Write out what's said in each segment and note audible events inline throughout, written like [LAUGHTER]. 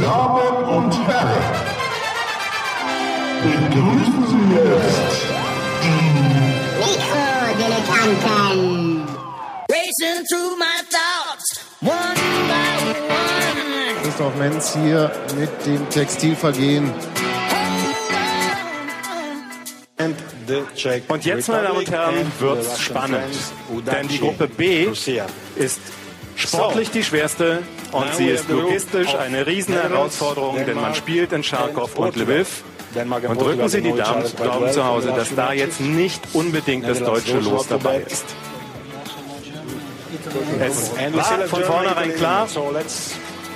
Damen und Herren, begrüßen Sie jetzt die Mikrodilettanten. Racing through my thoughts, one by one. Christoph Menz hier mit dem Textilvergehen. Und jetzt, meine Damen und Herren, wird's spannend. Denn die Gruppe B ist sportlich die schwerste und sie ist logistisch eine Riesenherausforderung, denn man spielt in Charkow und Lviv. Und drücken Sie die Daumen, Daumen zu Hause, dass da jetzt nicht unbedingt das deutsche Los dabei ist. Es war von vornherein klar,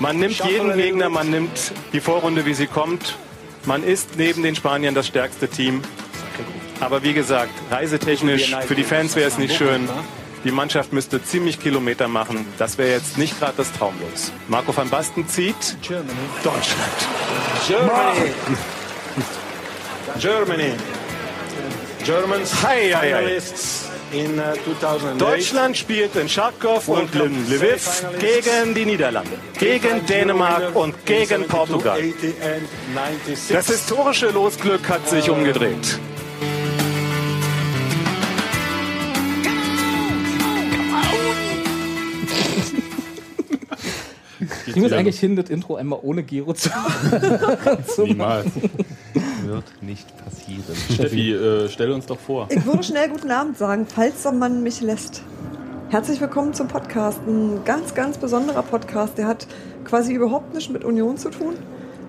man nimmt jeden Gegner, man nimmt die Vorrunde, wie sie kommt. Man ist neben den Spaniern das stärkste Team. Aber wie gesagt, reisetechnisch, für die Fans wäre es nicht schön. Die Mannschaft müsste ziemlich Kilometer machen. Das wäre jetzt nicht gerade das Traumlos. Marco van Basten zieht Deutschland. Germany. Germany. Germans hei, hei. finalists in uh, 2008. Deutschland spielt in Charkow und in Lviv gegen die Niederlande, gegen Dänemark und gegen Portugal. 80 and 96. Das historische Losglück hat sich umgedreht. Kriegen wir es eigentlich hin, das Intro einmal ohne Gero zu, [LAUGHS] zu Niemals. Wird nicht passieren. Steffi, äh, stell uns doch vor. Ich würde schnell guten Abend sagen, falls der Mann mich lässt. Herzlich willkommen zum Podcast. Ein ganz, ganz besonderer Podcast. Der hat quasi überhaupt nichts mit Union zu tun.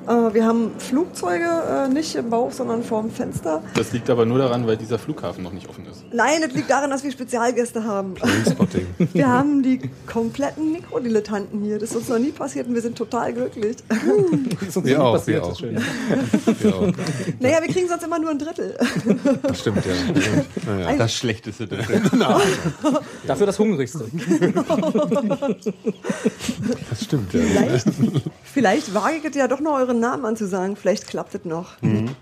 Äh, Wir haben Flugzeuge äh, nicht im Bauch, sondern vorm Fenster. Das liegt aber nur daran, weil dieser Flughafen noch nicht offen ist. Nein, das liegt daran, dass wir Spezialgäste haben. [LAUGHS] Wir haben die kompletten Mikrodilettanten hier. Das ist uns noch nie passiert und wir sind total glücklich. Das ist uns Wir nie auch, passiert, wir auch. schön. Ja, auch. Naja, wir kriegen sonst immer nur ein Drittel. Das stimmt, ja. Naja. Das Schlechteste. der- [LAUGHS] Dafür das Hungrigste. [LAUGHS] Das stimmt, ja. Vielleicht, vielleicht wage ich ja doch noch euren Namen anzusagen. Vielleicht klappt es noch.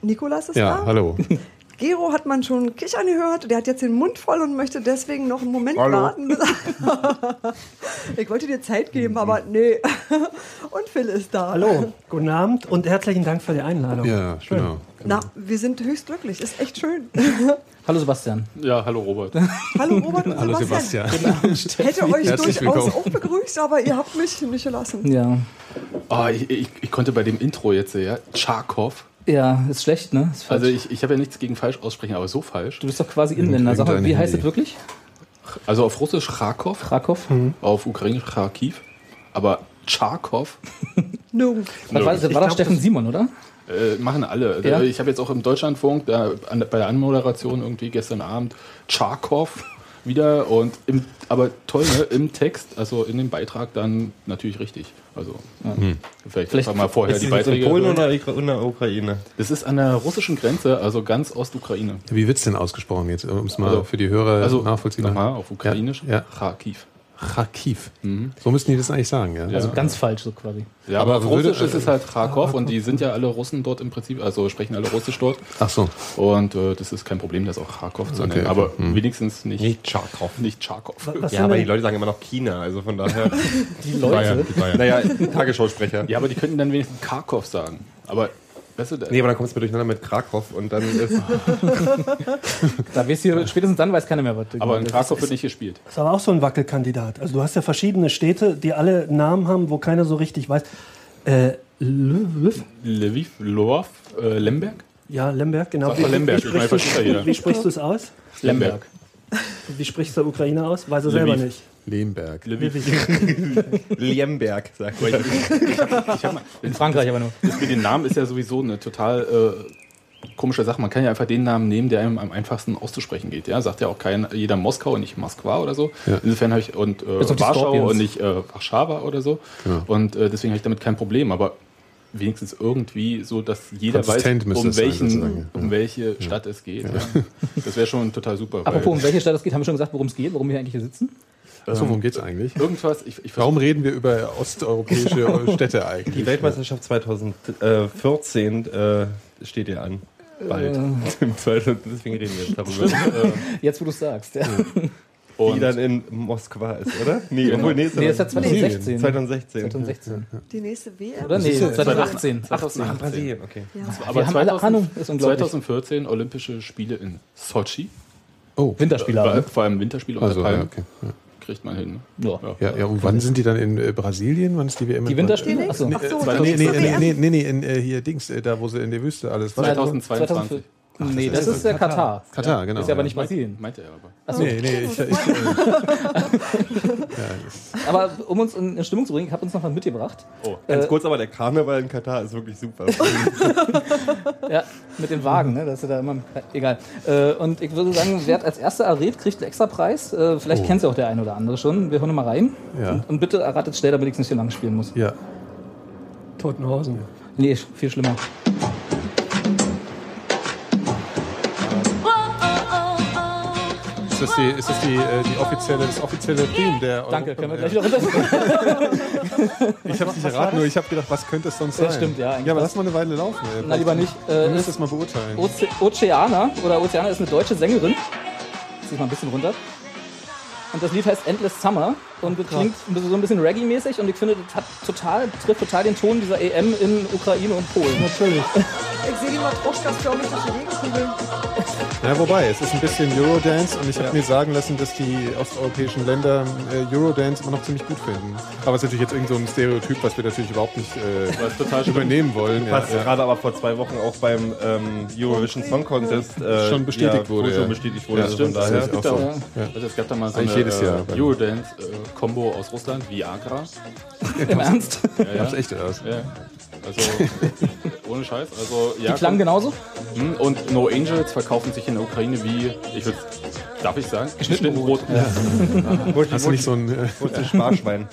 Nikolas ist Ja, da. hallo. [LAUGHS] Gero hat man schon kichern gehört. Der hat jetzt den Mund voll und möchte deswegen noch einen Moment Hallo. warten. [LAUGHS] ich wollte dir Zeit geben, aber nee. [LAUGHS] Und Phil ist da. Hallo, guten Abend und herzlichen Dank für die Einladung. Ja, genau. Na, wir sind höchst glücklich. Ist echt schön. Hallo Sebastian. Ja, hallo Robert. [LAUGHS] Hallo Robert und Hallo Sebastian. Sebastian. Hätte euch Herzlich durchaus willkommen. auch begrüßt, aber ihr habt mich nicht gelassen. Ja. Ah, ich, ich, ich konnte bei dem Intro jetzt, ja, Charkov. Ja, ist schlecht, ne? Ist. Also ich, ich habe ja nichts gegen falsch aussprechen, aber so falsch. du bist doch quasi Inländer. Sag mal, wie heißt das wirklich? Also auf Russisch Krakow, Krakow? auf Ukrainisch Kharkiv, aber Charkov [LAUGHS] No. Was war, das war glaub, Steffen das- Simon, oder? Äh, machen alle. Also Ja. Ich habe jetzt auch im Deutschlandfunk da, an, bei der Anmoderation irgendwie gestern Abend Charkov wieder und im, aber toll, ne, im Text, also in dem Beitrag dann natürlich richtig. Also vielleicht, Vielleicht- einfach mal vorher Ist die das in Beiträge. Polen oder in der Ukraine? Das ist an der russischen Grenze, also ganz Ostukraine. Wie wird's denn ausgesprochen jetzt, um es mal Also- für die Hörer Also nachvollziehbar? nochmal auf Ukrainisch, Ja. Kharkiv. Kharkiv. So müssten die das eigentlich sagen, ja. Also ganz falsch, so quasi. Ja, Aber aber auf würde- Russisch ist es halt Kharkov und die sind ja alle Russen dort im Prinzip, also sprechen alle Russisch dort. Ach so. Und äh, das ist kein Problem, das auch Kharkov zu Okay, nennen. okay. Aber wenigstens nicht, Nicht Charkov. nicht Charkov. Was Ja, aber die Leute sagen immer noch China, also von daher. [LAUGHS] Die Leute. naja, Tagesschausprecher. Ja, aber die könnten dann wenigstens Kharkov sagen. Aber, weißt du, Nee, aber dann kommst du mir durcheinander mit Krakow und dann ist. [LAUGHS] Da weißt du, spätestens dann weiß keiner mehr, was du aber in das ist- wird nicht gespielt. ist aber auch so ein Wackelkandidat. Also du hast ja verschiedene Städte, die alle Namen haben, wo keiner so richtig weiß. Äh, Lviv? Lviv, Lwów, äh, Lemberg? Ja, Lemberg, genau. Sag mal Lemberg, meine, sprichst, du, wie sprichst du es aus? Lemberg. Wie sprichst du Ukraine aus? Weiß er selber nicht. Lemberg. Liemberg, sagt man. Ich hab mal, In Frankreich aber nur. das mit den Namen ist ja sowieso eine total äh, komische Sache. Man kann ja einfach den Namen nehmen, der einem am einfachsten auszusprechen geht. Ja, sagt ja auch kein jeder Moskau und nicht Moskwa oder so. Ja. Insofern habe ich und äh, Warschau Scorpions. und nicht äh, Warschauer oder so. Ja. Und äh, deswegen habe ich damit kein Problem. Aber wenigstens irgendwie so, dass jeder weiß, um, sein, welchen. Ja. um welche Stadt es geht. Ja. Das wäre schon total super. Apropos, um welche Stadt es geht, haben wir schon gesagt, worum es geht, warum wir eigentlich hier sitzen? Achso, worum geht's eigentlich? irgendwas, ich, ich Warum reden wir über osteuropäische [LAUGHS] Städte eigentlich? Die Weltmeisterschaft 2014 äh, steht ja an. [LAUGHS] Bald. Deswegen reden wir jetzt darüber. Jetzt, wo du es sagst. Ja. die dann in Moskwa ist, oder? Nee, Genau. obwohl, nee, ist Nee, ist ja 2016. 2016. 2016. Die nächste WM? Oder? Nee, 2018. 2018. Ah, Brasilien, okay. Aber Wir haben alle Ahnung, ist unglaublich. 2014 Olympische Spiele in Sochi. Oh, Winterspieler. Äh? Vor allem Winterspiele unter also, ja, okay. Ja. Kriegt man hin. Ja. Ja, ja, und wann sind die dann in äh, Brasilien? Wann ist die WM? Die in Winterspiele? Ach so, Achso. Ach so, Nee, nee, nee, nee, nee, nee, in, äh, hier Dings, äh, da wo sie in der Wüste alles. 2022. Nee, das ist ja Katar. Katar, genau. Ist ja aber ja. nicht Brasilien. Meinte er aber. Achso. Nee, nee, ich, ich, [LAUGHS] äh, Aber um uns in, Stimmung zu bringen, ich habe uns noch was mitgebracht. Oh. Ganz Äh, kurz, aber der Karneval in Katar ist wirklich super. [LAUGHS] Ja, mit den Wagen, ne? Das ist ja da immer. Egal. Äh, und ich würde sagen, wer als erster errät, kriegt einen extra Preis. Äh, vielleicht Oh. kennt sie auch der ein oder andere schon. Wir hören mal rein. Ja. Und, und bitte erratet schnell, damit ich es nicht so lange spielen muss. ja. Totenhausen. Nee, viel schlimmer. Ist das die, ist das die, äh, die offizielle, das offizielle Theme der Danke, können wir gleich ja. wieder runter. Ich habe nicht erraten, nur ich habe gedacht, was könnte es sonst sein? Ja, stimmt, ja, Ja, aber lass mal eine Weile laufen. Ey. Na, lieber nicht. Du Äh, müsstest ist das mal beurteilen. Oze Oceana oder Oceana ist eine deutsche Sängerin. Zieh ich mal ein bisschen runter. Und das Lied heißt Endless Summer und das klingt so ein bisschen Reggae-mäßig und ich finde, das hat total, trifft total den Ton dieser EM in Ukraine und Polen. Natürlich. Ich sehe die Matroschkas förmlich durch die Gegend. Ja, wobei, es ist ein bisschen Eurodance und ich habe mir sagen lassen, dass die osteuropäischen Länder äh, Eurodance immer noch ziemlich gut finden. Aber es ist natürlich jetzt irgend so ein Stereotyp, was wir natürlich überhaupt nicht äh, Was total stimmt. übernehmen wollen. Ja, Was ja. gerade aber vor zwei Wochen auch beim ähm, Eurovision Song Contest äh, Schon bestätigt ja, wurde, Schon ja. bestätigt wurde. Ja, Also stimmt, das daher. auch so. Ja. Also es gab da mal so Eigentlich eine jedes Jahr. äh, aus Russland, Viagra. [LAUGHS] Im Ernst? Ja, ja. Echt aus. Ja. Also, ohne Scheiß. Also, ja, Die klang genauso? Hm, Und No Angels verkaufen sich in der Ukraine wie, ich würde, darf ich sagen? Geschnitten Brot. Hast du nicht so ein. Äh, Sparschwein.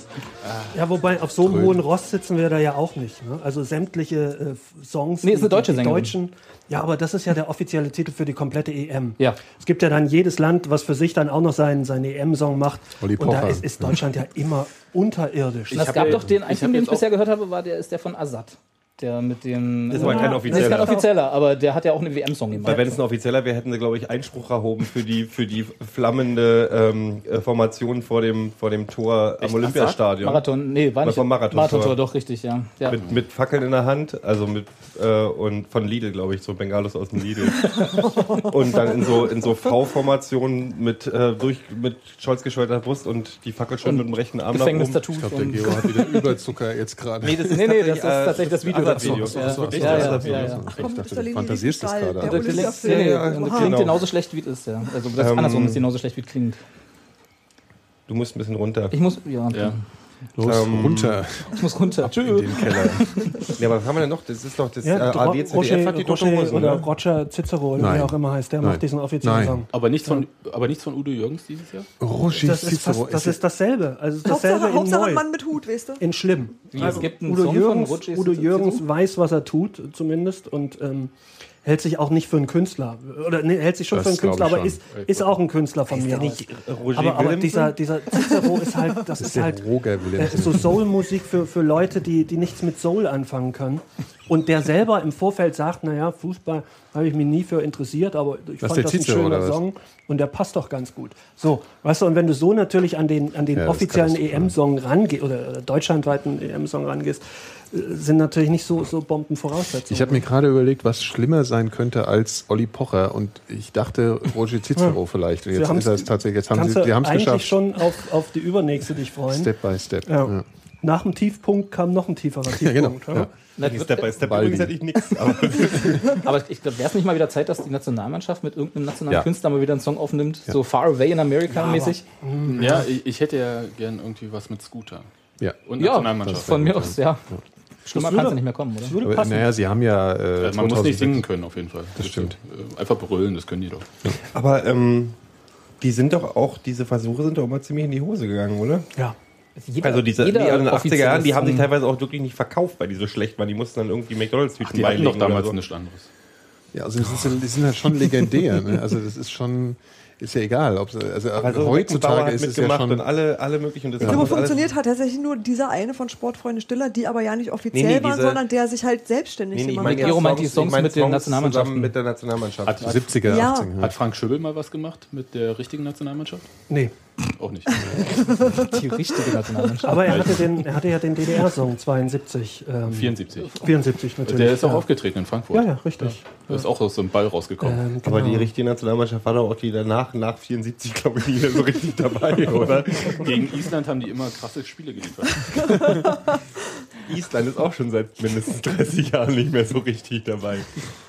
Ja, wobei auf so einem hohen Ross sitzen wir da ja auch nicht. Ne? Also sämtliche äh, Songs. Nee, ist eine die- deutsche Sängerin. Deutschen. Ja, aber das ist ja der offizielle Titel für die komplette EM. Ja. Es gibt ja dann jedes Land, was für sich dann auch noch seinen, seinen EM-Song macht. Olli Und da ist, ist Deutschland ja immer unterirdisch. Es gab ja- doch den einzigen, hab den ich bisher gehört habe, war der, ist der von Assad. Der mit dem. Das ist aber kein Das ist kein offizieller. offizieller, aber der hat ja auch einen WM-Song gemacht. Weil wenn es ein offizieller wäre, hätten sie, glaube ich, Einspruch erhoben für die, für die flammende ähm, äh, Formation vor dem, vor dem Tor am Olympiastadion. Marathon, nee, war Das nicht. war Marathon- Marathon-Tor, doch, richtig, ja. ja. Mit, mit Fackeln in der Hand, also mit äh, und von Lidl, glaube ich, so Bengalos aus dem Lidl. [LAUGHS] und dann in so in so V-Formationen mit äh, durch mit stolz Brust und die Fackel schon Und mit dem rechten Arm nach oben. Ich glaube, der Gero hat wieder [LAUGHS] Überzucker jetzt gerade. Nee, das ist Nee, nee, das ist äh, tatsächlich das Video dazu. Video. Ja, so, so, ja, so, ja, ja, ja. so. Ach Ich komm, dachte, Mr. du fantasierst das gerade. der klingt, Olympiafilm. nee, nee, Ja, und das genau. klingt genauso schlecht, wie es ist, ja. Also das Ähm, andersrum ist genauso schlecht, wie es klingt. Du musst ein bisschen runter. Ich muss, ja, Ja. Los, Ähm, runter ich muss runter. in Tschüss. den Keller. [LAUGHS] Ja, aber was haben wir denn noch? Das ist doch das Ja, äh, Ro- ARD, ZDF hat die Roger, Hosen, oder ne? Roger Cicero, oder wie auch immer heißt, der Nein. macht diesen offiziellen Nein. Song. Aber nichts von, aber nichts von Udo Jürgens dieses Jahr? Roger Das ist, fast, das ist dasselbe. Also dasselbe Hauptsache, in Hauptsache neu. Mann mit Hut, weißt du? in schlimm. Wie, es gibt einen Udo Song Jürgens, von Roger Udo Cicero? Jürgens weiß, was er tut, zumindest, und ähm, hält sich auch nicht für einen Künstler. Oder nee, hält sich schon Das für einen Künstler, aber ist, ist auch ein Künstler von mir. aus. Roger Aber, aber dieser, dieser Cicero ist halt, das ist ist halt äh, so Soul-Musik für, für Leute, die, die nichts mit Soul anfangen können. Und der selber im Vorfeld sagt, naja, Fußball habe ich mich nie für interessiert, aber ich Was, fand das ein Cicero, schöner? Song und der passt doch ganz gut. So, weißt du, und wenn du so natürlich an den, an den Ja, offiziellen. EM-Song rangehst, oder, oder deutschlandweiten EM-Song rangehst, sind natürlich nicht so, so Bombenvoraussetzungen. Ich habe mir gerade überlegt, was schlimmer sein könnte als Olli Pocher und ich dachte Roger Cicero vielleicht. Und Sie jetzt ist es tatsächlich, jetzt haben sie, die haben es eigentlich geschafft. schon auf, auf die übernächste dich freuen. Step by Step. Ja. Ja. Nach dem Tiefpunkt kam noch ein tieferer [LAUGHS] Tiefpunkt. genau. ja? Ja. Na, Step by Step übrigens hätte ich nichts. Aber [LAUGHS] Aber ich glaube, wäre es nicht mal wieder Zeit, dass die Nationalmannschaft mit irgendeinem nationalen Ja. Künstler mal wieder einen Song aufnimmt? So Far Away in America mäßig? Ja, ich, ich hätte ja gern irgendwie was mit Scooter. Ja. Und Ja, Nationalmannschaft. von mir aus, ja. Schlimmer kann es ja nicht mehr kommen, oder? Das würde Aber, passen. naja, sie haben ja. Äh, Äh, Man muss 2006 nicht singen können, auf jeden Fall. Das stimmt. Äh, Einfach brüllen, das können die doch. Aber ähm, die sind doch auch, diese Versuche sind doch immer ziemlich in die Hose gegangen, oder? Ja. Jeder- Also diese, die jeder in den 80er Jahren, die haben sich teilweise auch wirklich nicht verkauft, weil die so schlecht waren. Die mussten dann irgendwie McDonalds-Tüten Die hatten doch damals so. nichts anderes. Ja, also die sind, die sind halt schon legendär. Ne? Also das ist schon, ist ja egal. Ob, sie- also Also heutzutage hat ist es ja mitgemacht schon. und alle, alle möglichen. Und das das alles- funktioniert hat tatsächlich nur dieser eine von Sportfreunde Stiller, die aber ja nicht offiziell Nee, nee, waren, sondern der sich halt selbstständig Nee, nee, meine mit- Gero meint die ich Songs meine mit den Nationalmannschaften. Mit der Nationalmannschaft. Hat, 70er, Ja. 80er. hat Frank Schöbel mal was gemacht mit der richtigen Nationalmannschaft? Nee. Auch nicht. [LAUGHS] Die richtige Nationalmannschaft. Aber er hatte, den, er hatte ja den DDR-Song 72. Ähm, 74. 74 natürlich. Der ist auch ja. aufgetreten in Frankfurt. Ja, ja, richtig. Da ist auch aus so einem Ball rausgekommen. Ähm, Aber genau. die richtige Nationalmannschaft war doch auch die danach, nach 74, glaube ich, nicht mehr so richtig dabei, [LAUGHS] oder? Gegen Island haben die immer krasse Spiele geliefert. [LAUGHS] Island ist auch schon seit mindestens 30 Jahren nicht mehr so richtig dabei.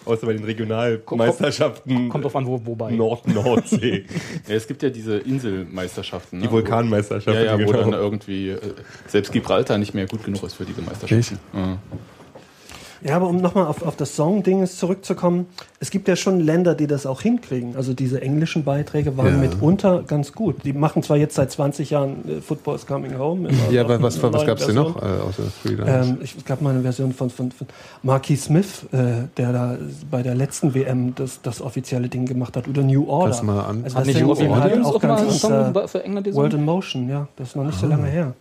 Außer bei den Regionalmeisterschaften Kommt drauf an, wo, wobei. Nord-Nordsee. [LAUGHS] Ja, es gibt ja diese Inselmeisterschaften. Ne? Die Vulkanmeisterschaften, Ja, ja, wo genau. dann irgendwie äh, selbst Gibraltar nicht mehr gut genug ist für diese Meisterschaften. Ja. Ja, aber um nochmal auf, auf das Song-Ding zurückzukommen, es gibt ja schon Länder, die das auch hinkriegen. Also diese englischen Beiträge waren Ja. mitunter ganz gut. Die machen zwar jetzt seit 20 Jahren äh, Football's Coming Home. Ja, aber was, was gab es denn Version. noch äh, außer Freelance? Ähm, ich es gab mal eine Version von, von, von Marquis Smith, äh, der da bei der letzten WM das, das offizielle Ding gemacht hat. Oder New Order. Pass mal an. Also Hat das nicht Robbie ist halt auch auch mal einen ganz, Song äh, für England World in Motion, ja. Das ist noch nicht so lange her.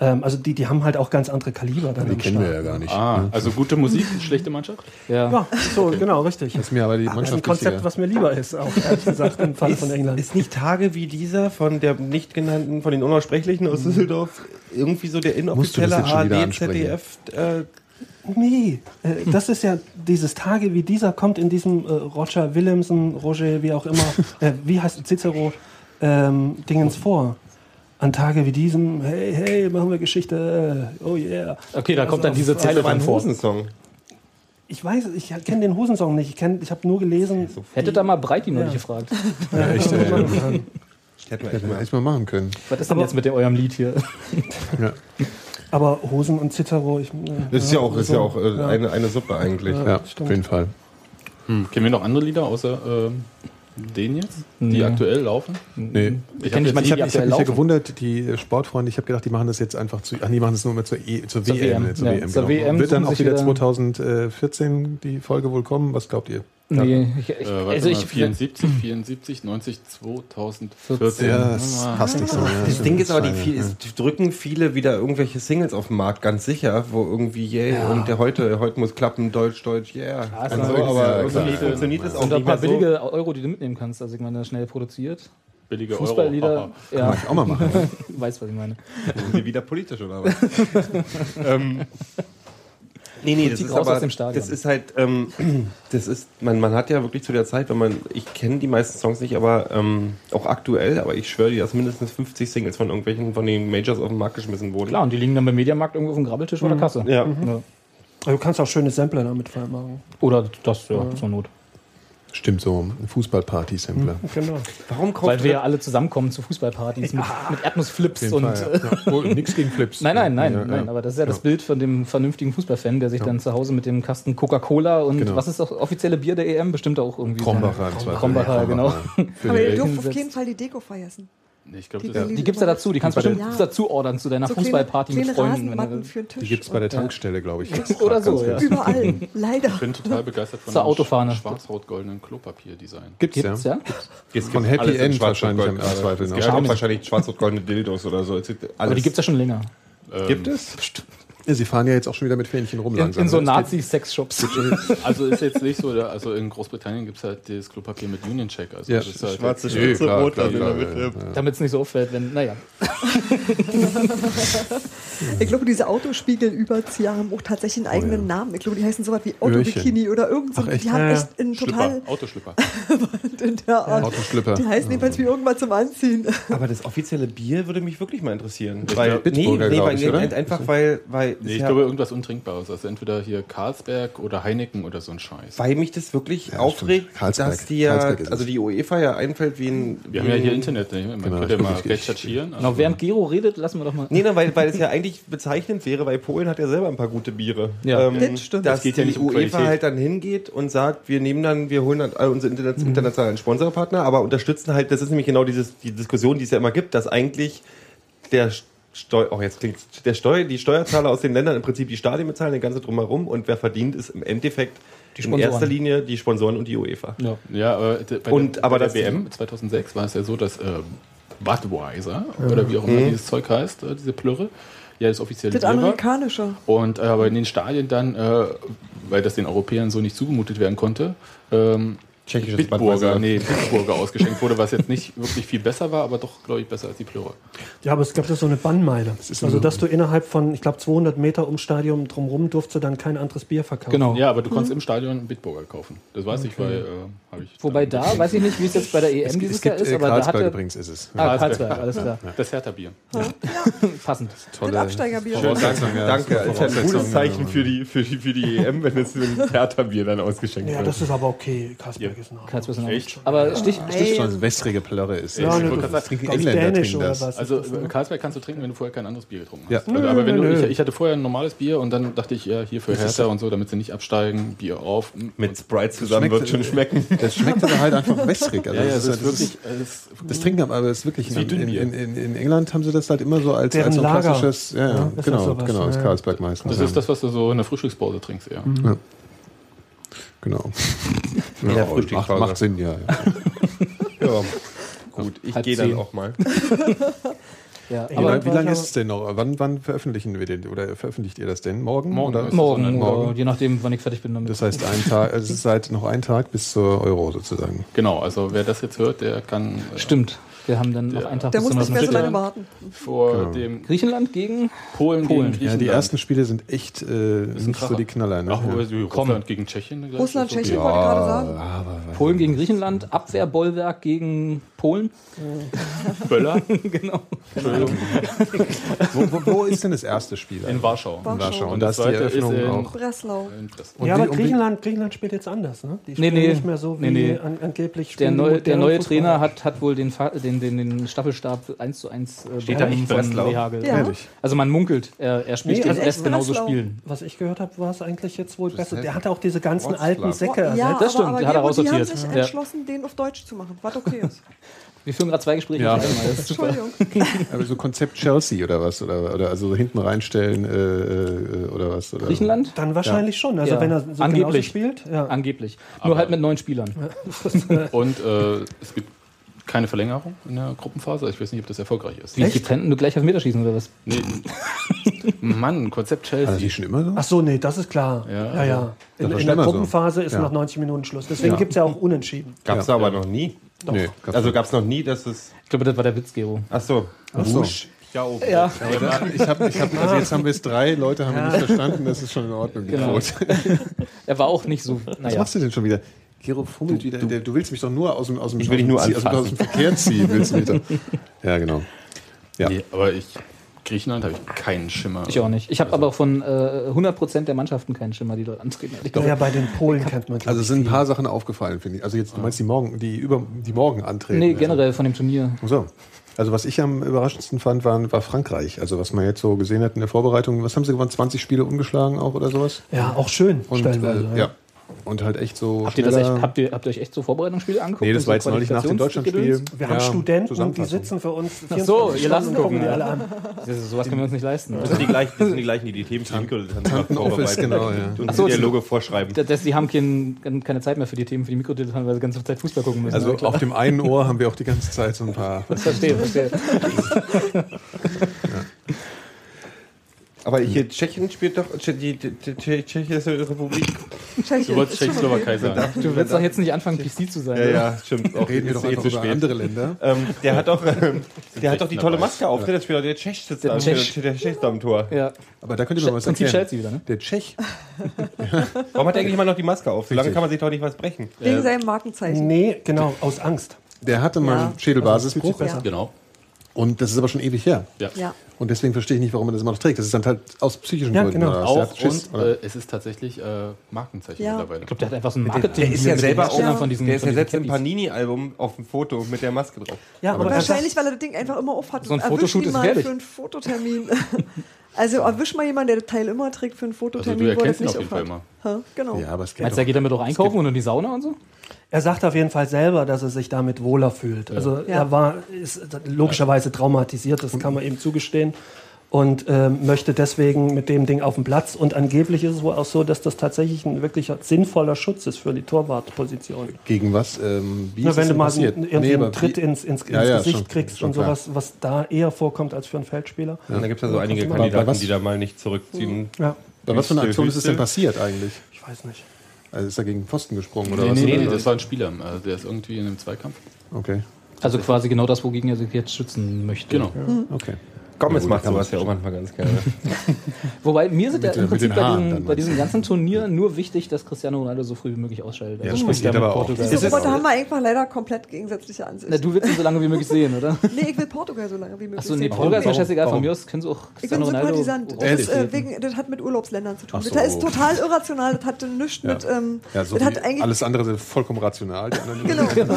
Ähm, also die, die haben halt auch ganz andere Kaliber dann die kennen wir Start. ja gar nicht. Ah, ne? also gute Musik, schlechte Mannschaft? Ja. Ja, so, genau, richtig. Das ist mir aber die Das ist ein Mannschaft Konzept, wichtiger. was mir lieber ist, auch ehrlich gesagt, im Falle von England. Ist nicht Tage wie dieser von der nicht genannten, von den Unaussprechlichen aus Düsseldorf irgendwie so der inoffizielle ARD? ZDF, äh, Nee, äh, das ist ja dieses Tage wie dieser kommt in diesem äh, Roger Willemsen, Roger, wie auch immer, äh, wie heißt Cicero, ähm, Dingens vor. An Tage wie diesem, hey, hey, machen wir Geschichte, oh yeah. Okay, da kommt dann diese das Zeile aber ein vor. Hosensong. Ich weiß, ich kenne den Hosensong nicht, ich, kenn- ich habe nur gelesen. Hätte da mal Breiti neulich Ja. gefragt. [LAUGHS] Ja, echt, ey. Hätten wir echt mal. echt mal machen können. Was ist denn jetzt mit dem, eurem Lied hier? Ja, [LAUGHS] Aber Hosen und Cicero, ich. äh, Das ist ja auch, ist ja so, auch äh, Eine, eine Suppe eigentlich. Ja. ja auf jeden Fall. Hm. Kennen wir noch andere Lieder außer ähm, den jetzt, die Nee. aktuell laufen? Nee. Ich habe die ich hab aktuell mich ja gewundert, die Sportfreunde, ich habe gedacht, die machen das jetzt einfach zu. Ach, die machen das nur mal zur, e, zur, Zur WM. WM, Zur ja. WM, Zur genau. WM Wird dann auch wieder- 2014 die Folge wohl kommen? Was glaubt ihr? Nee, ich, ich, Äh, warte also mal, ich, 74, 74, 90, 2014. Ja, das Ah. passt nicht so. Ja, Das. Ding ist aber, die, Ja, viel, ja. es drücken viele wieder irgendwelche Singles auf den Markt, ganz sicher, wo irgendwie, yeah, und der heute, heute muss klappen, Deutsch, Deutsch, yeah. ist Also, natürlich- aber ja, irgendwie klar. funktioniert das auch ein nicht mehr paar so. billige Euro, die du mitnehmen kannst. Also ich meine, schnell produziert. Billige Fußballlieder, Euro. ja, Kann ich auch mal machen. [LAUGHS] weiß, was ich meine. Sind wir wieder politisch oder was? [LAUGHS] ähm, nee, nee, das ist aber, aus dem Stadion. das ist halt, ähm, das ist, man, man hat ja wirklich zu der Zeit, wenn man, ich kenne die meisten Songs nicht, aber ähm, auch aktuell, aber ich schwöre dir, dass mindestens 50 Singles von irgendwelchen, von den Majors auf den Markt geschmissen wurden. Klar, und die liegen dann beim Mediamarkt irgendwo auf dem Grabbeltisch vor der Kasse. Ja. Ja. Also du kannst auch schöne Sampler damit machen. Oder das, ja, zur Not. Stimmt so, Fußballparty-Sampler. Genau. Warum kauft Weil wir ja alle zusammenkommen zu Fußballpartys mit, mit Erdnussflips und. Fall, ja. Ja. Nix gegen Flips. Nein, nein, nein, Ja, ja. nein. Aber das ist ja das Bild von dem vernünftigen Fußballfan, der sich dann zu Hause mit dem Kasten Coca-Cola und Genau. was ist das offizielle Bier der EM? Bestimmt auch irgendwie. Krombacher Zweifel. Krombacher, genau. [LAUGHS] Aber ihr dürft auf jeden Fall die Deko vergessen. Ich glaube, Die- Die gibt's ja dazu, die kannst du bestimmt der- dazu ordern zu deiner So kleine- Fußballparty mit Freunden. Wenn du, für den Tisch. Die gibt es bei der Tankstelle, glaube ich. oder so, ja. Überall, [LAUGHS] leider. Ich bin total begeistert von dem schwarz-rot-goldenen Klopapier-Design. Gibt's, Gibt's, ja. ja? Es Von gibt Happy End wahrscheinlich im. Zweifel Es noch. gibt wahrscheinlich schwarz und goldene Dildos oder so. Es gibt Aber die gibt's ja schon länger. Gibt es? Ja, Sie fahren ja jetzt auch schon wieder mit Fähnchen rum In, langsam. in so? Nazi-Sex-Shops. [LAUGHS] Also ist jetzt nicht so, der- also in Großbritannien gibt es halt das Klopapier mit Union Check. Also Ja, das ist halt Schwarze Nee, Spitze, klar, rot, klar, also klar, damit, ja, ja. Damit es nicht so auffällt, wenn, naja. [LAUGHS] Ich glaube, diese Autospiegelüberzieher haben auch tatsächlich einen eigenen Namen. Ich glaube, die heißen sowas wie Autobikini oder irgend so. Ach, echt? Die haben Ja, ja. echt einen total Schlüpper, Autoschlüpper. [LAUGHS] in der Art. Autoschlüpper. Die heißen jedenfalls wie irgendwas zum Anziehen. Aber das offizielle Bier würde mich wirklich mal interessieren. Weil, nee, glaub weil, nee, einfach weil, weil, Nee, ich ja- glaube irgendwas Untrinkbares. Also entweder hier Carlsberg oder Heineken oder so ein Scheiß. weil mich das wirklich Ja, aufregt. Karlsberg. dass die ja, Karlsberg also die UEFA ja einfällt wie ein. Wir wie haben ja hier Internet, ne? man Genau, könnte mal [LAUGHS] recherchieren. Genau, während Gero redet, lassen wir doch mal. Nee, nein, weil, weil es ja eigentlich bezeichnend wäre, weil Polen hat ja selber ein paar gute Biere. Ja. Das stimmt. Dass Es geht ja die nicht um UEFA halt dann hingeht und sagt, wir nehmen dann, wir holen dann all unsere interna- internationalen Sponsorpartner, aber unterstützen halt, das ist nämlich genau dieses, die Diskussion, die es ja immer gibt, dass eigentlich der Steu oh, jetzt klingt der Steu die Steuerzahler aus den Ländern im Prinzip die Stadien bezahlen, den ganze drumherum und wer verdient, ist im Endeffekt Die in erster Linie die Sponsoren und die UEFA. Ja. Ja, aber bei Und- der, aber bei das- der WM 2006 war es ja so, dass äh, Budweiser oder wie auch immer dieses Zeug heißt, äh, diese Plürre, ja das offizielle Das amerikanische. Und äh, aber in den Stadien dann, äh, weil das den Europäern so nicht zugemutet werden konnte, ähm, Tschechisches Bitburger, nee, Bitburger ausgeschenkt wurde, was jetzt nicht wirklich viel besser war, aber doch, glaube ich, besser als die Plöre. Ja, aber es gab da so eine Bannmeile. ist Also, dass du innerhalb von, ich glaube, 200 Meter ums Stadion drumherum durfst du dann kein anderes Bier verkaufen. Genau. Ja, aber du konntest im Stadion einen Bitburger kaufen. Das weiß ich, weil äh, habe ich. Wobei da, weiß ich nicht, wie es jetzt bei der EM Es, dieses es gibt Jahr ist, äh, aber da Karlsberg hatte... übrigens ist es. Ah, Karlsberg, alles klar. Das Hertha-Bier. [LAUGHS] Passend. Mit Absteigerbier. Danke, ja. danke. Das Das ist ein gutes Zeichen ja. für die, für die, für die EM, wenn es ein Hertha-Bier dann ausgeschenkt Ja, wird. das ist aber okay. Karlsberg ist nah. Karlsberg ist noch Echt? Aber Stich, Stimmt schon, wässrige Plörre ist. Ja, das. ne, das ist trinken Engländer dänisch trinken das. was? Also ist das, ne? Karlsberg kannst du trinken, wenn du vorher kein anderes Bier getrunken hast. Ja. Also, aber wenn Nö, du, nö. ich, ich hatte vorher ein normales Bier und dann dachte ich, ja, hier für Hertha und so, damit sie nicht absteigen, Bier auf. Mit Sprite zusammen wird schon schmecken. [LAUGHS] Das schmeckt aber halt einfach wässrig. Also Ja, ja, das ist das wirklich. ist- das trinken aber es ist wirklich Ist in, England haben sie das halt immer so als, ein klassisches, ist das genau, genau, als ja. Karlsberg meistens. Das ist das, was du so in der Frühstückspause trinkst, eher. ja. Genau. [LAUGHS] Ja, Frühstückspause. macht, macht Sinn, ja. ja. [LAUGHS] Ja. Gut, ich gehe dann auch mal. [LAUGHS] ja, Wie, aber wie lange ja- ist es denn noch? Wann, wann veröffentlichen wir den oder veröffentlicht ihr das denn? Morgen? Morgen oder? morgen, Morgen. oder je nachdem, wann ich fertig bin damit. Das heißt, ein Tag, also es ist seit noch ein Tag bis zur Euro sozusagen. Genau, also wer das jetzt hört, der kann äh, Stimmt. Wir haben dann noch einen Tag Der bis muss nicht mehr so lange warten. vor Genau. dem Griechenland gegen Polen, Polen. gegen Ja, Griechenland. die ersten Spiele sind echt äh, nicht so die Knaller. Ne? Ach, ja. Russland gegen Tschechien. Russland, okay. Tschechien wollte ich gerade sagen. aber, Polen gegen Griechenland, Abwehrbollwerk gegen Polen. [LAUGHS] Böller [LAUGHS] genau. Entschuldigung, [LAUGHS] wo, wo, wo ist denn das erste Spiel? in Warschau. Warschau. Warschau. Und Und da ist die Eröffnung ist in- auch. Breslau. In Breslau. Ja, aber Griechenland, Griechenland spielt jetzt anders. Ne? Die Nee, spielen nee. nicht mehr so wie Nee, nee. An, angeblich Der, spielen neue, der neue. Trainer hat, hat wohl den, Fa- den, den, den Staffelstab 1 zu 1 äh, Steht da von Breslau? Rehagel. Ja. Ehrlich. Also man munkelt, er, er spielt Nee, den also Rest echt genauso Breslau. spielen. Was ich gehört habe, war es eigentlich jetzt wohl besser. Der hatte auch diese ganzen Wroclaw. alten Säcke Ja, ersetzt. Das stimmt, aber, die aber hat er die, die haben raussortiert. sich Ja. entschlossen, den auf Deutsch zu machen, was okay ist. [LAUGHS] Wir führen gerade zwei Gespräche Ja. auf einmal. Das ist super. Entschuldigung. [LAUGHS] Aber so Konzept Chelsea oder was? Oder, oder also hinten reinstellen äh, äh, oder was? Oder? Griechenland? Dann wahrscheinlich schon. Also Ja. wenn er so genauso Angeblich. spielt. Ja. Angeblich. Nur halt mit neun Spielern. [LAUGHS] Und äh, es gibt keine Verlängerung in der Gruppenphase. Ich weiß nicht, ob das erfolgreich ist. Wie getrennt nur gleich auf Meterschießen oder was? Nee. [LAUGHS] Mann, Konzept Chelsea. Also die schon immer so? Ach so, nee, das ist klar. Ja. Ja, ja. In, in der immer so. Gruppenphase ist Ja. nach 90 Minuten Schluss. Deswegen Ja. gibt es ja auch Unentschieden. Gab es Ja. aber noch nie. Nee, gab's Also gab es noch nie, dass es. Ich glaube, das war der Witz, Gero. Ach so. Ach so. Ja, oh. Ja. Aber da, ich hab, ich hab, also jetzt haben wir es drei Leute haben wir nicht verstanden, das ist schon in Ordnung. die Genau. [LAUGHS] Er war auch nicht so. Was Naja. machst du denn schon wieder? Gero fummelt wieder. Der, du willst mich doch nur aus dem, aus dem, Ich will dich nur dem, aus dem, aus dem Verkehr ziehen. Willst du mich doch. [LAUGHS] Ja, genau. Ja. Nee, aber ich. Griechenland habe ich keinen Schimmer. Ich auch nicht. Ich habe aber von äh, 100% der Mannschaften keinen Schimmer, die dort antreten. Ich Ja, glaube, bei den Polen kennt man glaub Also sind ein paar Sachen aufgefallen, finde ich. Also jetzt, du meinst die morgen, die über die morgen antreten. nee, generell von dem Turnier. Also, so. Also was ich am überraschendsten fand, waren, war Frankreich. Also was man jetzt so gesehen hat in der Vorbereitung. Was haben sie gewonnen? 20 Spiele ungeschlagen auch oder sowas? Ja, auch schön, Und, stellenweise. äh, ja. Und halt echt so. Habt ihr, das echt, habt, ihr, habt ihr euch echt so Vorbereitungsspiele angeguckt? Nee, das war so jetzt neulich nach dem Deutschlandspiel. Wir haben Ja, Studenten, die sitzen für uns. Ach so, 24 ihr lasst gucken die alle an. Das ist, sowas können wir uns nicht leisten. Das sind die gleichen, das sind die, gleichen die die Themen für die Mikrodilettanten genau, ja. Und so, die- Logo vorschreiben. Das, das, die haben kein, keine Zeit mehr für die Themen, für die Mikrodilettanten, weil sie die ganze Zeit Fußball gucken müssen. Also auf dem einen Ohr haben wir auch die ganze Zeit so ein paar. [LAUGHS] Verstehe, verstehe. [LAUGHS] [LAUGHS] Aber hier Tschechien spielt doch Tschechische Republik. Du wolltest Tschechoslowakei sagen. Du willst doch jetzt nicht anfangen, PC zu sein. Ja, ja, stimmt. Auch Reden wir doch eh zu über spät. andere Länder. Ähm, der hat doch, ähm, der hat doch die tolle. Maske auf. Der spielt doch der Tschech sitzt Der da. Der, Tschech da am Tor. Ja. Aber da könnt ihr mal was Prinzip. Chelsea wieder, ne? Der Tschech. [LAUGHS] Warum hat er eigentlich immer noch die Maske auf? So lange Richtig. kann man sich doch nicht was brechen. Wegen seinem Markenzeichen. Nee, genau, aus Angst. Der hatte mal Ja. einen Schädelbasisbruch. Ja. Genau. Und das ist aber schon ewig her. Ja. Ja. Und deswegen verstehe ich nicht, warum man das immer noch trägt. Das ist dann halt aus psychischen Ja, Gründen. genau. oder Auch Schiss, und oder? äh, es ist tatsächlich äh, Markenzeichen Ja. mittlerweile. Ich glaube, der hat einfach so ein Marketing. Der ist ja selber auf, von diesen, der ist ja selbst im. Panini-Album auf dem Foto mit der Maske drauf. Ja, aber, er Wahrscheinlich, weil er das Ding einfach immer aufhat. So ein Erwisch Fotoshoot ihn ist mal gefährlich. für einen Fototermin. [LAUGHS] Also erwisch mal jemanden, der das Teil immer trägt für einen Also Fototermin, du wo er erkennst nicht auf jeden Fall aufhat. immer. Ha, genau. ja, aber es geht Meinst du, er doch. geht damit auch einkaufen und in die Sauna und so? Er sagt auf jeden Fall selber, dass er sich damit wohler fühlt. Also Ja. er war ist logischerweise traumatisiert, das kann man ihm zugestehen. Und ähm, möchte deswegen mit dem Ding auf den Platz. Und angeblich ist es wohl auch so, dass das tatsächlich ein wirklich sinnvoller Schutz ist für die Torwartposition. Gegen was? Ähm, wie Na, ist wenn das du mal passiert? einen, irgendwie Nee, einen Tritt wie- ins, ins, Ja, ins ja, Gesicht schon- kriegst schon und klar. sowas, was da eher vorkommt als für einen Feldspieler. Und da gibt es ja so einige Kandidaten, die da mal nicht zurückziehen. Ja, Bei was für eine Wüste, Aktion ist es denn passiert eigentlich? ich weiß nicht. Also ist er gegen den Pfosten gesprungen oder Nee, was? nee, nee, Oder- das war ein Spieler. Also der ist irgendwie in einem Zweikampf. Okay. Also quasi genau das, wogegen er sich jetzt schützen möchte. Genau. Okay. Gomez macht sowas ja auch manchmal ganz gerne. [LAUGHS] Wobei mir sind ja im Prinzip bei, dann bei diesem ganzen Turnier nur wichtig, dass Cristiano Ronaldo so früh wie möglich ausscheidet. Ja, Also das sprich, geht der aber mit auch. Portugal. Diese haben wir einfach leider komplett gegensätzliche Ansichten. Na, du willst ihn so lange wie möglich sehen, oder? [LAUGHS] nee, ich will Portugal so lange wie möglich Achso, nee, sehen. Portugal ist mir scheißegal. Von mir aus können sie auch Ich bin Cristiano Ronaldo. Sympathisant. Das, ist, äh, wegen, das hat mit Urlaubsländern zu tun. So. Das ist total irrational. Das hat nichts Ja. mit. Ähm, Ja, so das alles andere sind vollkommen rational. [LAUGHS] Genau.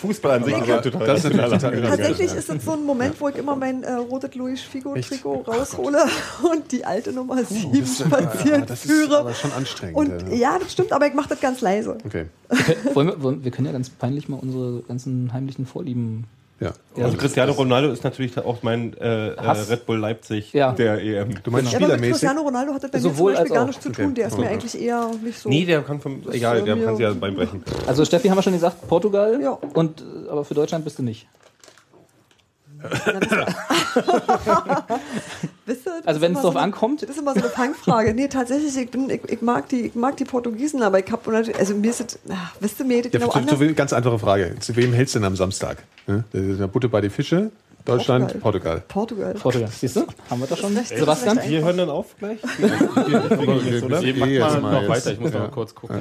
Fußball an sich ist ja total Das irrational. Tatsächlich ist es so ein Moment, wo ich immer mein äh, rotes Louis Figo-Trikot raushole [LAUGHS] und die alte Nummer 7 das ist- spazieren ja, das ist führe. aber schon anstrengend, Und ja. ja, das stimmt, aber ich mache das ganz leise. Okay. [LAUGHS] Wollen wir, wollen, wir können ja ganz peinlich mal unsere ganzen heimlichen Vorlieben. Ja. Ja. Also Cristiano Ronaldo ist natürlich auch mein äh, äh. Red Bull Leipzig Ja. der EM. Du meinst Ja, mit spielermäßig? Cristiano Ronaldo hat das bei mir zum Sowohl Beispiel gar nichts zu Okay. tun. Der ist mir Okay. eigentlich eher nicht so. Nee, der kann vom. Egal, der mir- kann sich ja Bein brechen. Also Steffi haben wir schon gesagt, Portugal. Ja. Und, äh, aber für Deutschland bist du nicht. Wisst [LAUGHS] ihr, Also wenn es drauf so eine- ankommt. Das ist immer so eine Fangfrage. Nee, tatsächlich, ich, bin, ich, ich, mag die, ich mag die Portugiesen, aber ich habe also mir ist das, ach, wisst ihr, mir Ja, genau zu, anders. zu, ganz einfache Frage. Zu wem hältst du denn am Samstag? Ne? Das ist ja Butter bei die Fische. Deutschland, Portugal. Portugal. Portugal. Siehst du? Haben wir das schon? Das recht- Sebastian? Wir hören dann auf gleich. [LAUGHS] Wir- oder? wir- Mach eh jetzt mal mal noch jetzt. weiter, ich muss Ja. noch mal kurz gucken.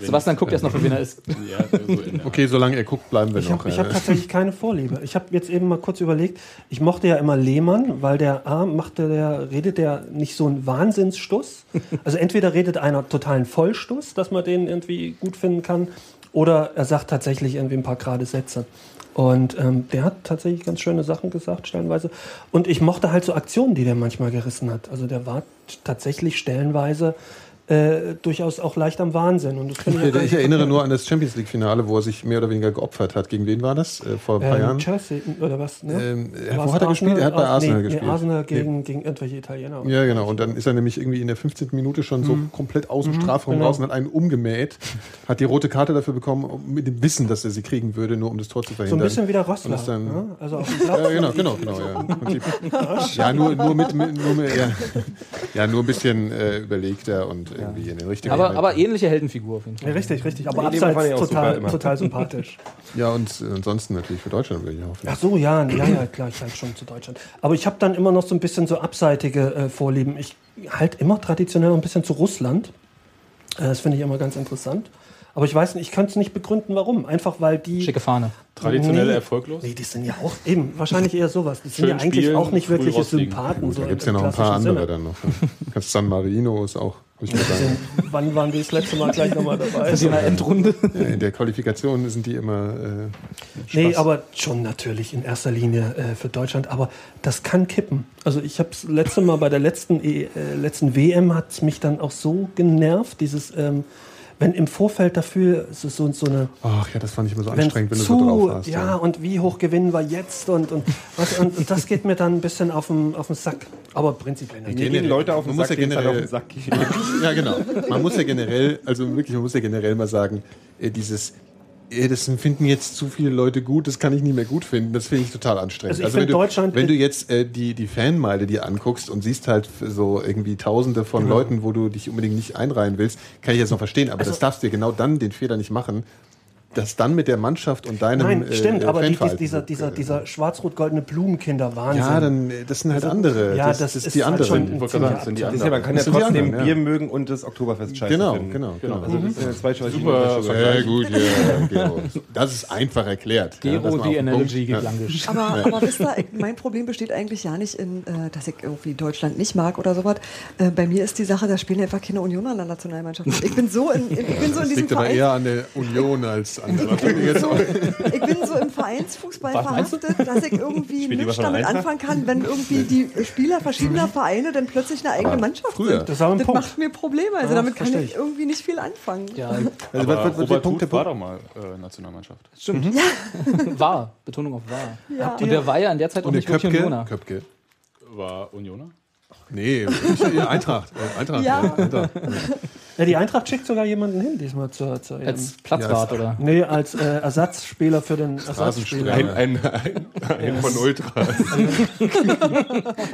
Sebastian guckt erst noch, für wen er ist. [LAUGHS] Ja, so Okay, solange er guckt, bleiben wir Ich noch. habe äh, hab tatsächlich keine Vorliebe. Ich habe jetzt eben mal kurz überlegt, ich mochte ja immer Lehmann, weil der A machte der, redet der nicht so einen Wahnsinnsstuss. Also entweder redet einer totalen Vollstuss, dass man den irgendwie gut finden kann, oder er sagt tatsächlich irgendwie ein paar gerade Sätze. Und ähm, der hat tatsächlich ganz schöne Sachen gesagt, stellenweise. Und ich mochte halt so Aktionen, die der manchmal gerissen hat. Also der war tatsächlich stellenweise äh, durchaus auch leicht am Wahnsinn. Und das ich, Ich, ich erinnere nur an das Champions League-Finale, wo er sich mehr oder weniger geopfert hat. Gegen wen war das? Äh, vor ein paar Ähm, Jahren? Chelsea oder was? Ne? Ähm, War wo hat er gespielt? Er hat bei Arsenal nee, gespielt. Nee, Arsenal gegen, gegen irgendwelche Italiener. Ja, genau. Und dann ist er nämlich irgendwie in der 15. Minute schon so komplett aus dem Strafraum genau. raus und hat einen umgemäht. Hat die rote Karte dafür bekommen, mit dem Wissen, dass er sie kriegen würde, nur um das Tor zu So verhindern. ein bisschen wie der Und Rossler. dann, ne? Also auf dem Platz. Ja, genau, genau, genau. Ja, [LAUGHS] ja nur, nur mit, mit nur mit, ja. ja, nur ein bisschen äh, überlegter und irgendwie in den richtigen. Aber, aber ähnliche Heldenfigur auf jeden Ja, Fall. richtig, richtig. Aber Nee, den fand abseits ich auch super total, immer. total sympathisch. ja, und äh, ansonsten natürlich für Deutschland will ich hoffen. Ach so, ja, ja, ja, klar, ich halte schon zu Deutschland. Aber ich habe dann immer noch so ein bisschen so abseitige äh, Vorlieben. Ich halte immer traditionell ein bisschen zu Russland. Äh, das finde ich immer ganz interessant. Aber ich weiß nicht, ich könnte es nicht begründen, warum. Einfach weil die. Schicke Fahne. Traditionell Nee. erfolglos? Nee, die sind ja auch eben, wahrscheinlich eher sowas. Die sind Schön ja eigentlich spielen, auch nicht wirkliche. Sympathen. Gut, so da gibt es ja noch ein paar andere Sinne. dann noch. [LAUGHS] San Marino ist auch, ich mal sagen. Wann waren wir das letzte Mal gleich nochmal dabei? In einer Endrunde. Ja, in der Qualifikation sind die immer. Äh, Nee, Spaß. aber schon natürlich in erster Linie äh, für Deutschland. Aber das kann kippen. Also ich habe es letzte Mal bei der letzten, e, äh, letzten WM hat es mich dann auch so genervt, dieses, ähm, wenn im Vorfeld dafür so, so, so eine Ach ja, das fand ich immer so wenn anstrengend, wenn du zu, so drauf warst. ja, und wie hoch gewinnen wir jetzt und, und, was, und, und das geht mir dann ein bisschen auf den, auf den Sack. Aber prinzipiell Mir natürlich. gehen Leute auf den Man muss Sack, ja denen es halt auf generell- den Sack geht. [LAUGHS] Ja, genau. Man muss ja generell, also wirklich, man muss ja generell mal sagen, äh, dieses, das finden jetzt zu viele Leute gut, das kann ich nicht mehr gut finden. Das finde ich total anstrengend. Also ich wenn, du, Deutschland- wenn du jetzt äh, die, die Fanmeile dir anguckst und siehst halt so irgendwie Tausende von Genau. Leuten, wo du dich unbedingt nicht einreihen willst, kann ich jetzt noch verstehen. Aber Also das darfst du dir genau dann den Fehler nicht machen, das dann mit der Mannschaft und deinem Nein, äh, stimmt, aber die, dieser, dieser, äh, dieser schwarz-rot-goldene Blumenkinder-Wahnsinn. Ja, dann, äh, das sind halt Also, andere. ja, das, das ist ist die halt anderen. schon- Ich wollte gerade sagen, das sind die ja, anderen. man kann ja Das sind die trotzdem anderen, ja. Bier mögen und das Oktoberfest scheiße Genau, finden. genau, genau. Also das ist ja zwei Super. Sehr gut, ja. [LAUGHS] Das ist einfach erklärt. ja, Gero, die Punkt. geht langisch. [LAUGHS] Aber, aber wisst ihr, mein Problem besteht eigentlich ja nicht in, äh, dass ich irgendwie Deutschland nicht mag oder sowas. Äh, bei mir ist die Sache, da spielen einfach keine Unioner an der Nationalmannschaft. Ich bin so in, in, ich bin so in Das diesem liegt aber eher an der Union als an der So, ich bin so im Vereinsfußball Was verhaftet, dass ich irgendwie Spielt die nichts damit Eintracht? anfangen kann, wenn irgendwie die Spieler verschiedener Vereine dann plötzlich eine eigene Mannschaft früher. sind. Das das macht mir Probleme. Also Ja, damit kann ich ich. irgendwie nicht viel anfangen. Ja, [LAUGHS] Also, Aber was, was, Robert Punkt, war doch mal äh, Nationalmannschaft. stimmt. [LAUGHS] war. Betonung auf war. Ja. Und der war ja in der Zeit auch Und nicht Köpke, Unioner. Köpke. War Unioner? Nee, ich- Eintracht. äh, Eintracht. Ja. Eintracht. Ja, die Eintracht schickt sogar jemanden hin diesmal zur, zur Als Platzwart, Ja, oder? Nee, als äh, Ersatzspieler für den Ersatzspieler. Ein, ein, ein, ein von Ultra.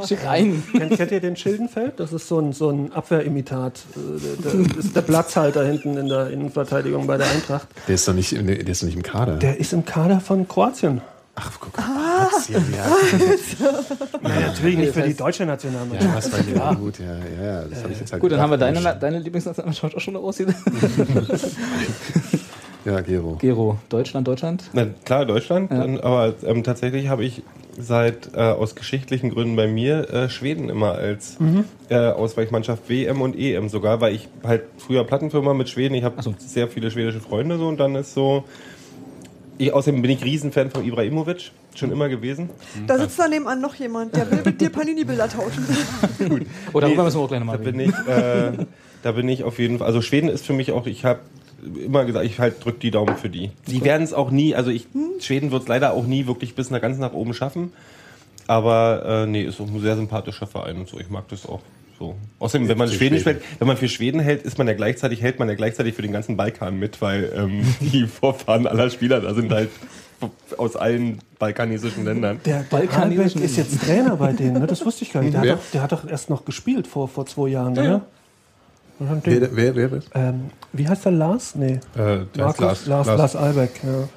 Schick rein. Kennt, kennt ihr den Schildenfeld? Das ist so ein, so ein Abwehrimitat. Äh, der- ist der Platzhalter hinten in der Innenverteidigung bei der Eintracht. Der ist doch nicht, der ist doch nicht im Kader. Der ist im Kader von Kroatien. Ach, guck mal. Kroatien, [LAUGHS] ja. Ja, natürlich nicht für die deutsche Nationalmannschaft. Ja, was war? Ja. Gut, ja, ja, ja, das habe ich jetzt halt Gut, dann haben wir deine, deine Lieblingsnationalmannschaft auch schon aussieht. [LAUGHS] Ja, Gero. Gero, Deutschland, Deutschland. Na, klar, Deutschland, Ja. dann, aber ähm, tatsächlich habe ich seit äh, aus geschichtlichen Gründen bei mir äh, Schweden immer als äh, Ausweichmannschaft WM und EM sogar, weil ich halt früher Plattenfirma mit Schweden, ich habe so. sehr viele schwedische Freunde so und dann ist so. Ich, außerdem bin ich Riesenfan von Ibrahimovic, schon immer gewesen. Da sitzt da nebenan noch jemand, der will mit dir Panini-Bilder tauschen. [LAUGHS] Oh, darüber Nee, müssen wir auch gleich Da nochmal bin ich, äh, da bin ich auf jeden Fall. Also Schweden ist für mich auch. Ich habe immer gesagt, ich halt drück die Daumen für die. Die werden es auch nie. Also ich, Schweden wird es leider auch nie wirklich bis nach ganz nach oben schaffen. Aber äh, nee, ist auch ein sehr sympathischer Verein und so. Ich mag das auch. So. Außerdem, wenn man Für Schweden, Schweden. spielt, wenn man für Schweden hält, ist man ja gleichzeitig, hält man ja gleichzeitig für den ganzen Balkan mit, weil ähm, [LAUGHS] die Vorfahren aller Spieler da sind halt aus allen balkanesischen Ländern. Der, Balkanischen- Albeck ist jetzt Trainer bei denen, ne? das wusste ich gar nicht. Der hat, doch, der hat doch erst noch gespielt vor, vor zwei Jahren, ne? Dann den- Wer, wer, wer, wer? ähm, wie heißt der Lars? Nee. Äh, Markus? Lars, Lars, Lars, Lars. Albeck, ja. Ähm,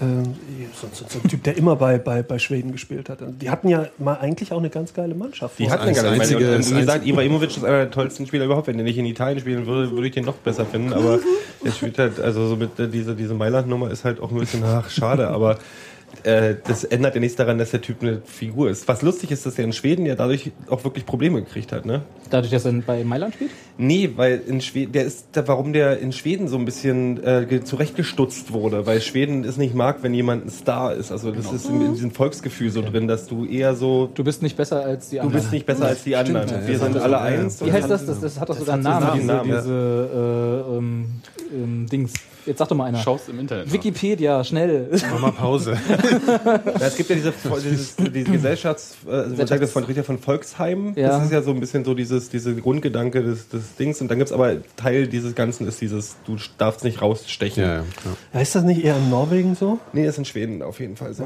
so, so, so ein Typ, der immer bei, bei, bei Schweden gespielt hat. Die hatten ja mal eigentlich auch eine ganz geile Mannschaft. Die vor- hat eine geile einzige-. Und das wie gesagt, Ibrahimovic ist einer der tollsten Spieler überhaupt. Wenn der nicht in Italien spielen würde, würde ich den noch besser finden. Aber [LAUGHS] er spielt halt, also so mit äh, dieser diese Mailand-Nummer ist halt auch ein bisschen, ach, schade. Aber äh, das ändert ja nichts daran, dass der Typ eine Figur ist. Was lustig ist, dass er in Schweden ja dadurch auch wirklich Probleme gekriegt hat, ne? Dadurch, dass er bei Mailand spielt? Nee, weil in Schweden, der ist, warum der in Schweden so ein bisschen äh, ge- zurechtgestutzt wurde, weil Schweden es nicht mag, wenn jemand ein Star ist. Also das ist in, in diesem Volksgefühl so drin, dass du eher so, Du bist nicht besser als die du anderen. bist nicht besser als die anderen. ja, Wir sind alle so- eins. Wie heißt das? Das, das hat doch sogar einen Namen, einen diese, Namen, diese äh, ähm, ähm, Dings. Jetzt sag doch mal einer. Schaust im Internet. nach. Wikipedia, schnell. Mach mal Pause. [LAUGHS] Ja, es gibt ja diese, dieses, diese Gesellschafts, äh, man sagt das von, ja von Volksheim. Ja. Das ist ja so ein bisschen so dieses, diese Grundgedanke des, des Dings. Und dann gibt's aber Teil dieses Ganzen ist dieses, du darfst nicht rausstechen. Ja, ja, ist das nicht eher in Norwegen so? Nee, das ist in Schweden auf jeden Fall so.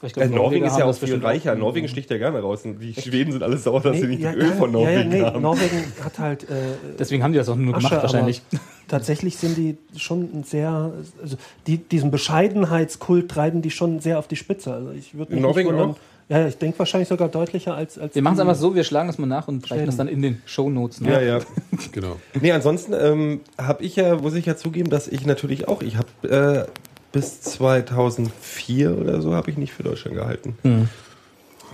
Glaub, Äh, Norwegen ist ja auch viel bestimmt reicher. Norwegen sticht ja gerne raus. Und die Schweden sind alle sauer, dass sie nicht ja, Öl von Norwegen ja, ja, nee, haben. Norwegen hat halt äh, Deswegen haben die das auch nur Asche, gemacht, wahrscheinlich. Tatsächlich sind die schon sehr, also die, diesen Bescheidenheitskult treiben die schon sehr auf die Spitze. Also ich würde mich Norwegen nicht wundern. auch? Ja, ich denke wahrscheinlich sogar deutlicher als als. Wir machen es einfach so, wir schlagen das mal nach und reichen das dann in den Shownotes. Ne? Ja, ja. [LAUGHS] Genau. Nee, ansonsten ähm, habe ich ja, muss ich ja zugeben, dass ich natürlich auch, ich habe äh, bis 2004 oder so habe ich nicht für Deutschland gehalten. Hm.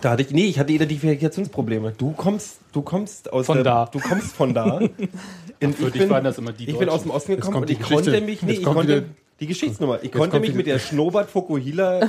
Da hatte ich, nee, ich hatte Identifikationsprobleme. Du kommst, du kommst aus Von der, da. Du kommst von da. [LAUGHS] Und Für dich waren das immer die Ich bin aus dem Osten gekommen und ich Geschichte. konnte mich, nee, Jetzt ich konnte, wieder- die Geschichtsnummer, ich konnte mich mit der Schnurrbart Fukuhila äh,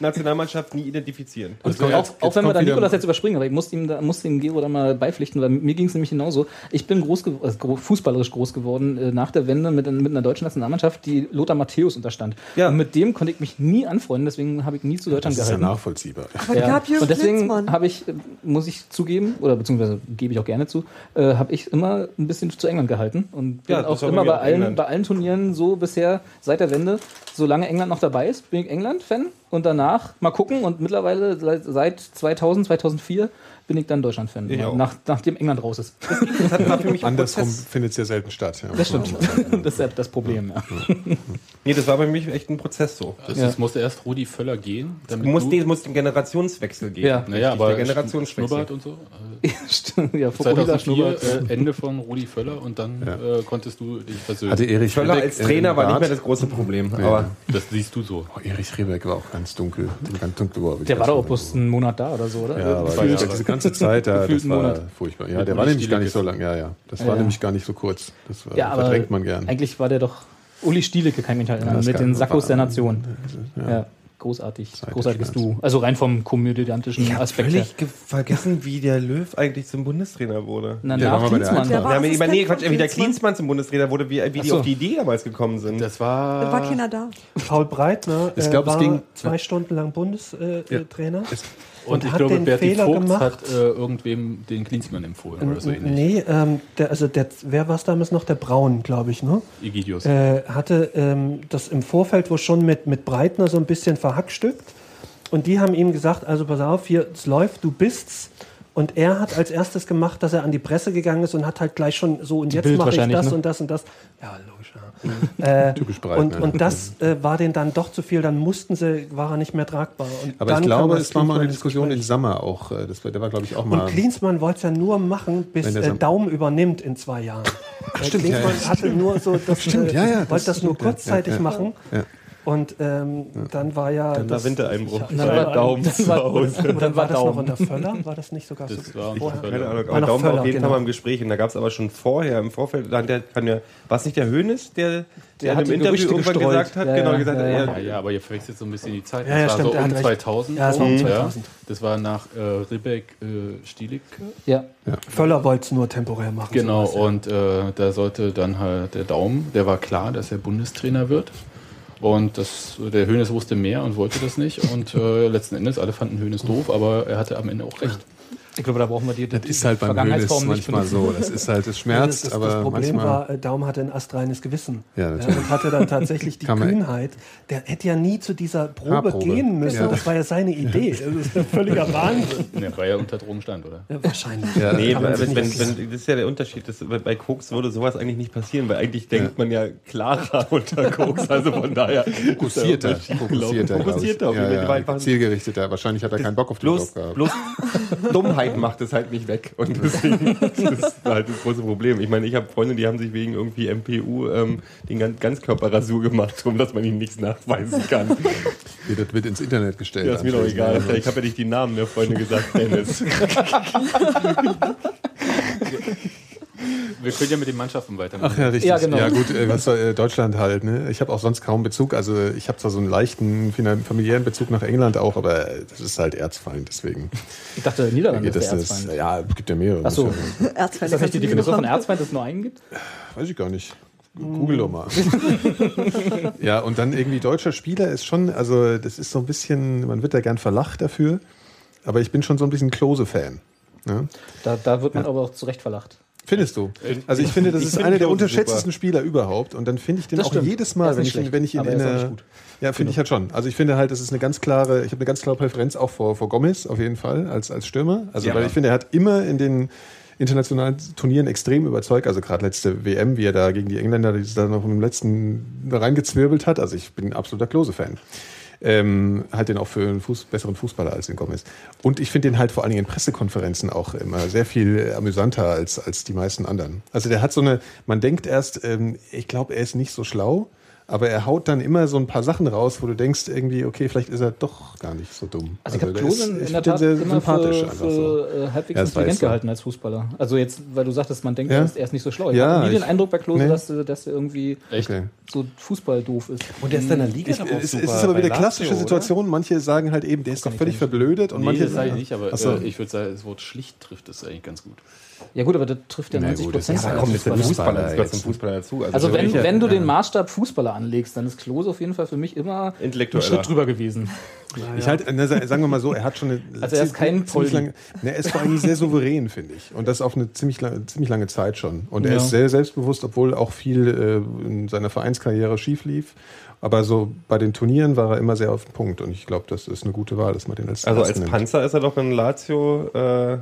Nationalmannschaft nie identifizieren. Also auch, jetzt- auch wenn wir da Nikolas jetzt überspringen, aber ich musste ihm, da, musste ihm Gero da mal beipflichten, weil mir ging es nämlich genauso. Ich bin groß, also gro- fußballerisch groß geworden äh, nach der Wende mit, mit einer deutschen Nationalmannschaft, die Lothar Matthäus unterstand. Ja. Und mit dem konnte ich mich nie anfreunden, deswegen habe ich nie zu Das Deutschland ist ja gehalten. nachvollziehbar. Aber Ja. gab Und deswegen habe ich, äh, muss ich zugeben, oder beziehungsweise gebe ich auch gerne zu, äh, habe ich immer ein bisschen zu England gehalten und bin Ja, das auch immer bei allen, bei allen Turnieren so bisher seit der Wende, solange England noch dabei ist, bin ich England-Fan und danach mal gucken und mittlerweile seit, seit 2000, 2004 bin ich dann Deutschland-Fan, nach, nachdem England raus ist. [LAUGHS] Andersrum findet es ja selten statt. Ja, Das stimmt. Das ist ja das Problem, ja. Nee, das war bei mir echt ein Prozess so. Also Ja. es musste erst Rudi Völler gehen, damit Muss, du, nee, es muss den Generationswechsel geben. Ja. naja, aber der Generationswechsel. Und so. [LAUGHS] ja, Fukuhila 2004 Schnurrbart. äh, Ende von Rudi Völler und dann Ja. äh, konntest du dich versöhnen. Hatte Erich Völler Ribbeck, als Trainer äh, war nicht mehr das große Problem. Ja. Aber das siehst du so. Oh, Erich Ribbeck war auch ganz dunkel. Ganz dunkel war Der war doch auch bloß einen Monat da oder so, oder? Ja, aber Zwei diese, ganze Zeit, ja, Gefühlt das einen war Monat. furchtbar. Ja, der war nämlich gar nicht so lang. Ja, ja. Das Ja, war ja. nämlich gar nicht so kurz. Das war, Ja, aber verdrängt man gern. Eigentlich war der doch Uli Stielicke, kann ich mich halt erinnern, mit den Sackos der Nation. Ja. Ja, großartig. Seite Großartiges. Duo. Also rein vom komödiantischen ich habe Aspekt völlig ge- vergessen, wie der Löw eigentlich zum Bundestrainer wurde. Na, Der nach war Klinsmann. Der war Ja, aber nee, Quatsch, wie der Klinsmann. Zum Bundestrainer wurde, wie, wie die auf die Idee damals gekommen sind. Das Da war, war keiner da. Paul Breitner Ich äh, glaub, es war ging- zwei Stunden lang Bundestrainer. Äh, Ja. Und, und ich glaube, den Berti Fehler Vogts gemacht. hat äh, irgendwem den Klinsmann empfohlen oder so ähnlich. Nee, ähm, der, also der, wer war es damals noch? Der Braun, glaube ich, ne? Egidius. Äh, hatte ähm, das im Vorfeld wohl schon mit, mit Breitner so ein bisschen verhackstückt. Und die haben ihm gesagt, also pass auf, hier, es läuft, du bist's. Und er hat als erstes gemacht, dass er an die Presse gegangen ist und hat halt gleich schon so, und jetzt Bild mache ich das ne? und das und das. Ja, logisch, ja. äh, Typisch Breitner. und, und das äh, war denen dann doch zu viel, dann mussten sie, war er nicht mehr tragbar. Und Aber dann ich glaube, es war mal eine Diskussion in Gespräch. Sammer auch. äh, Das war, der war, glaube ich, auch mal. Und Klinsmann wollte es ja nur machen, bis äh, Daum übernimmt in zwei Jahren. Ach, [LAUGHS] stimmt, ja, Klinsmann ja. hatte nur so, das, Stimmt, äh, ja, ja, wollte das das, nur stimmt, ja, kurzzeitig ja, ja. machen. Ja. Und ähm, dann war ja. Dann war das- Wintereinbruch. Ja, Dann war- Daum [LAUGHS] dann zu war- Hause. Oder Dann war war das noch unter Völler? War das nicht sogar Das so war vorher? unter Keine Ahnung, War aber Daum war auf jeden genau. Fall mal im Gespräch. Und da gab es aber schon vorher, im Vorfeld, dann der, kann ja, war es nicht der Hönes, der, der, die einem Interview Gerüchte irgendwann gestreut. gesagt hat, Ja, genau, ja, gesagt, ja, ja. Ja, ja, aber ihr verwechselt so ein bisschen die Zeit. Ja, ja, das stimmt, war er so um recht. 2000. Ja, es war um rum, 2000. Das war nach äh, Ribbeck äh, Stielicke. Ja. Völler wollte es nur temporär machen. Genau, sowas, ja. und äh, da sollte dann halt der Daumen, der war klar, dass er Bundestrainer wird. Und das, der Hönes wusste mehr und wollte das nicht. Und äh, letzten Endes, alle fanden Hönes doof, aber er hatte am Ende auch recht. Ich glaube, da brauchen wir die, Das ist halt beim Hönes manchmal so. Das ist halt, es Ja, schmerzt, das, das, aber das Problem manchmal. war, äh, Daum hatte ein astreines Gewissen. Ja, natürlich. und hatte dann tatsächlich die Kühnheit. Der hätte ja nie zu dieser Probe Haarprobe. gehen müssen. Ja. Das war ja seine Idee. Das ist ein völliger Wahnsinn. [LAUGHS] Ne, weil er unter Drogen stand, oder? Ja, wahrscheinlich. Ja. Nee, man wenn, wenn, wenn, das ist ja der Unterschied. Das, bei- Koks würde sowas eigentlich nicht passieren, weil eigentlich denkt man ja klarer [LAUGHS] unter Koks. Also von daher. Fokussierter, fokussierter. Fokussierter. ja. Die war ja, zielgerichteter. Wahrscheinlich hat er keinen Bock auf den bloß, Job gehabt. bloß [LAUGHS] Dummheit macht es halt nicht weg. Und deswegen [LAUGHS] das ist halt das große Problem. Ich meine, ich habe Freunde, die haben sich wegen irgendwie MPU ähm, den Gan- Ganzkörperrasur gemacht, um dass man ihnen nichts nachweisen kann. [LAUGHS] Nee, Das wird ins Internet gestellt. Ja, ist mir doch egal. Ich habe ja nicht die Namen der Freunde gesagt, Dennis. [LAUGHS] Wir können ja mit den Mannschaften weitermachen. Ach ja, richtig. Ja, genau. Ja gut, äh, was soll, äh, Deutschland halt. Ne? Ich habe auch sonst kaum Bezug. Also ich habe zwar so einen leichten familiären Bezug nach England auch, aber das ist halt Erzfeind. Deswegen Ich dachte, Niederlande ist das, der das. Erzfeind. Ja, es gibt ja mehrere. Ach so. muss ja- [LAUGHS] Ist das nicht die Definition von. Erzfeind, dass es nur einen gibt? Weiß ich gar nicht. Google doch mal. [LAUGHS] ja, und dann irgendwie deutscher Spieler ist schon, also das ist so ein bisschen, man wird da gern verlacht dafür, aber ich bin schon so ein bisschen Klose-Fan. Ne? Da, da wird man aber auch zu Recht verlacht. Findest du? Also ich finde, das Ich ist finde einer der unterschätztesten super. Spieler überhaupt. Und dann finde ich den Das auch stimmt. jedes Mal, wenn ich, ihn- schlecht, wenn ich ihn in. Ja, finde ich halt schon. Also ich finde halt, das ist eine ganz klare, ich habe eine ganz klare Präferenz auch vor, vor Gomez auf jeden Fall als, als Stürmer. Also Ja. weil ich finde, er hat immer in den internationalen Turnieren extrem überzeugt. Also gerade letzte WM, wie er da gegen die Engländer die es da noch im letzten reingezwirbelt hat. Also ich bin ein absoluter Klose-Fan. Ähm, halt den auch für einen Fuß, besseren Fußballer als den Gomez. Und ich finde den halt vor allen Dingen in Pressekonferenzen auch immer sehr viel äh, amüsanter als, als die meisten anderen. Also der hat so eine, man denkt erst, ähm, ich glaube, er ist nicht so schlau, aber er haut dann immer so ein paar Sachen raus, wo du denkst irgendwie, okay, vielleicht ist er doch gar nicht so dumm. Also ich habe Klose ist- in ich der den Tat sehr immer sympathisch für, einfach für so. äh, halbwegs Ja, intelligent gehalten als Fußballer. Also jetzt, weil du sagtest, man denkt, Ja. er, ist, nicht so schlau. Ich Ja, habe nie den ich- Eindruck bei Klose, nee. dass, er- dass er irgendwie Echt? So Fußball doof ist. Und der ist in der Liga Ich, es, ist aber wieder Lazio, klassische oder? Situation. Manche sagen halt eben, der ist doch völlig verblödet. Und Nee, manche das sage ich nicht, aber äh, ich würde sagen, das Wort schlicht trifft es eigentlich ganz gut. Ja gut, aber das trifft ja Na 90 gut, das Prozent. ist- Aber komm, das ist der Fußballer Fußballer. Jetzt. zum Fußballer dazu. Also wenn, welcher- wenn du den Maßstab Fußballer anlegst, dann ist Klose auf jeden Fall für mich immer einen Intellektueller. Schritt drüber gewesen. Ich halt, sa- sagen wir mal so, er hat schon eine. [LAUGHS] Also er ist kein ziemlich lange, ne, Er ist vor allem sehr souverän, finde ich. Und das auf eine ziemlich lange, ziemlich lange Zeit schon. Und er Ja. ist sehr selbstbewusst, obwohl auch viel äh, in seiner Vereinskarriere schief lief. Aber so bei den Turnieren war er immer sehr auf den Punkt. Und ich glaube, das ist eine gute Wahl, dass man den als Also als nimmt. Panzer ist er doch in Lazio. Äh,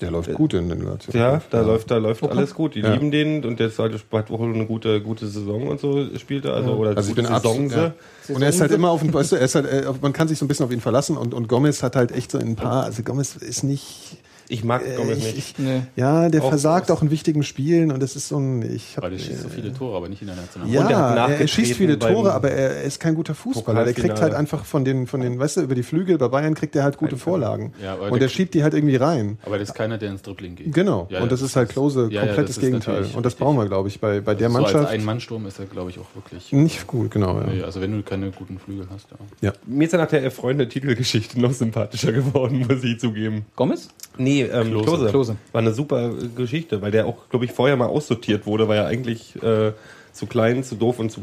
Der läuft gut in den Lazio. ja, da läuft, da läuft Okay. alles gut. Die Ja. lieben den und der ist halt, hat wohl eine gute, gute Saison und so spielt er. Also, oder Also ich gute bin. Saison. Ja. Und er ist halt immer auf dem, weißt du, er ist halt, äh, auf- man kann sich so ein bisschen auf ihn verlassen und, und Gomez hat halt echt so ein paar, also Gomez ist nicht. Ich mag äh, Gomez ich- nicht. ich- Nee. Ja, der Auch versagt aus- auch in wichtigen Spielen und das ist so ein. Ich hab, Weil er schießt so viele Tore, aber nicht in der Nationalmannschaft. Ja, Und er hat er, er schießt viele Tore, aber er ist kein guter Fußballer. Der kriegt halt einfach von den, von den, weißt du, über die Flügel bei Bayern kriegt er halt gute Vorlagen. Ja, aber und der- er schiebt die halt irgendwie rein. Aber das ist keiner, der ins Dribbling geht. Genau. Ja, und das ist halt Klose ja, ja, komplettes das Gegenteil. Und das brauchen wir, glaube ich, bei, bei der so als Mannschaft. Ein-Mann-Sturm ist er, glaube ich, auch wirklich. Nicht gut, genau. Ja. Also wenn du keine guten Flügel hast, ja. Ja. Mir ist er nach der Freunde-Titelgeschichte noch sympathischer geworden, [LAUGHS] muss ich zugeben. Gomez? Nee, ähm, Klose. Klose. Klose. War eine super äh, Geschichte, weil der auch, glaube ich, vorher mal aussortiert wurde, weil er eigentlich äh, zu klein, zu doof und zu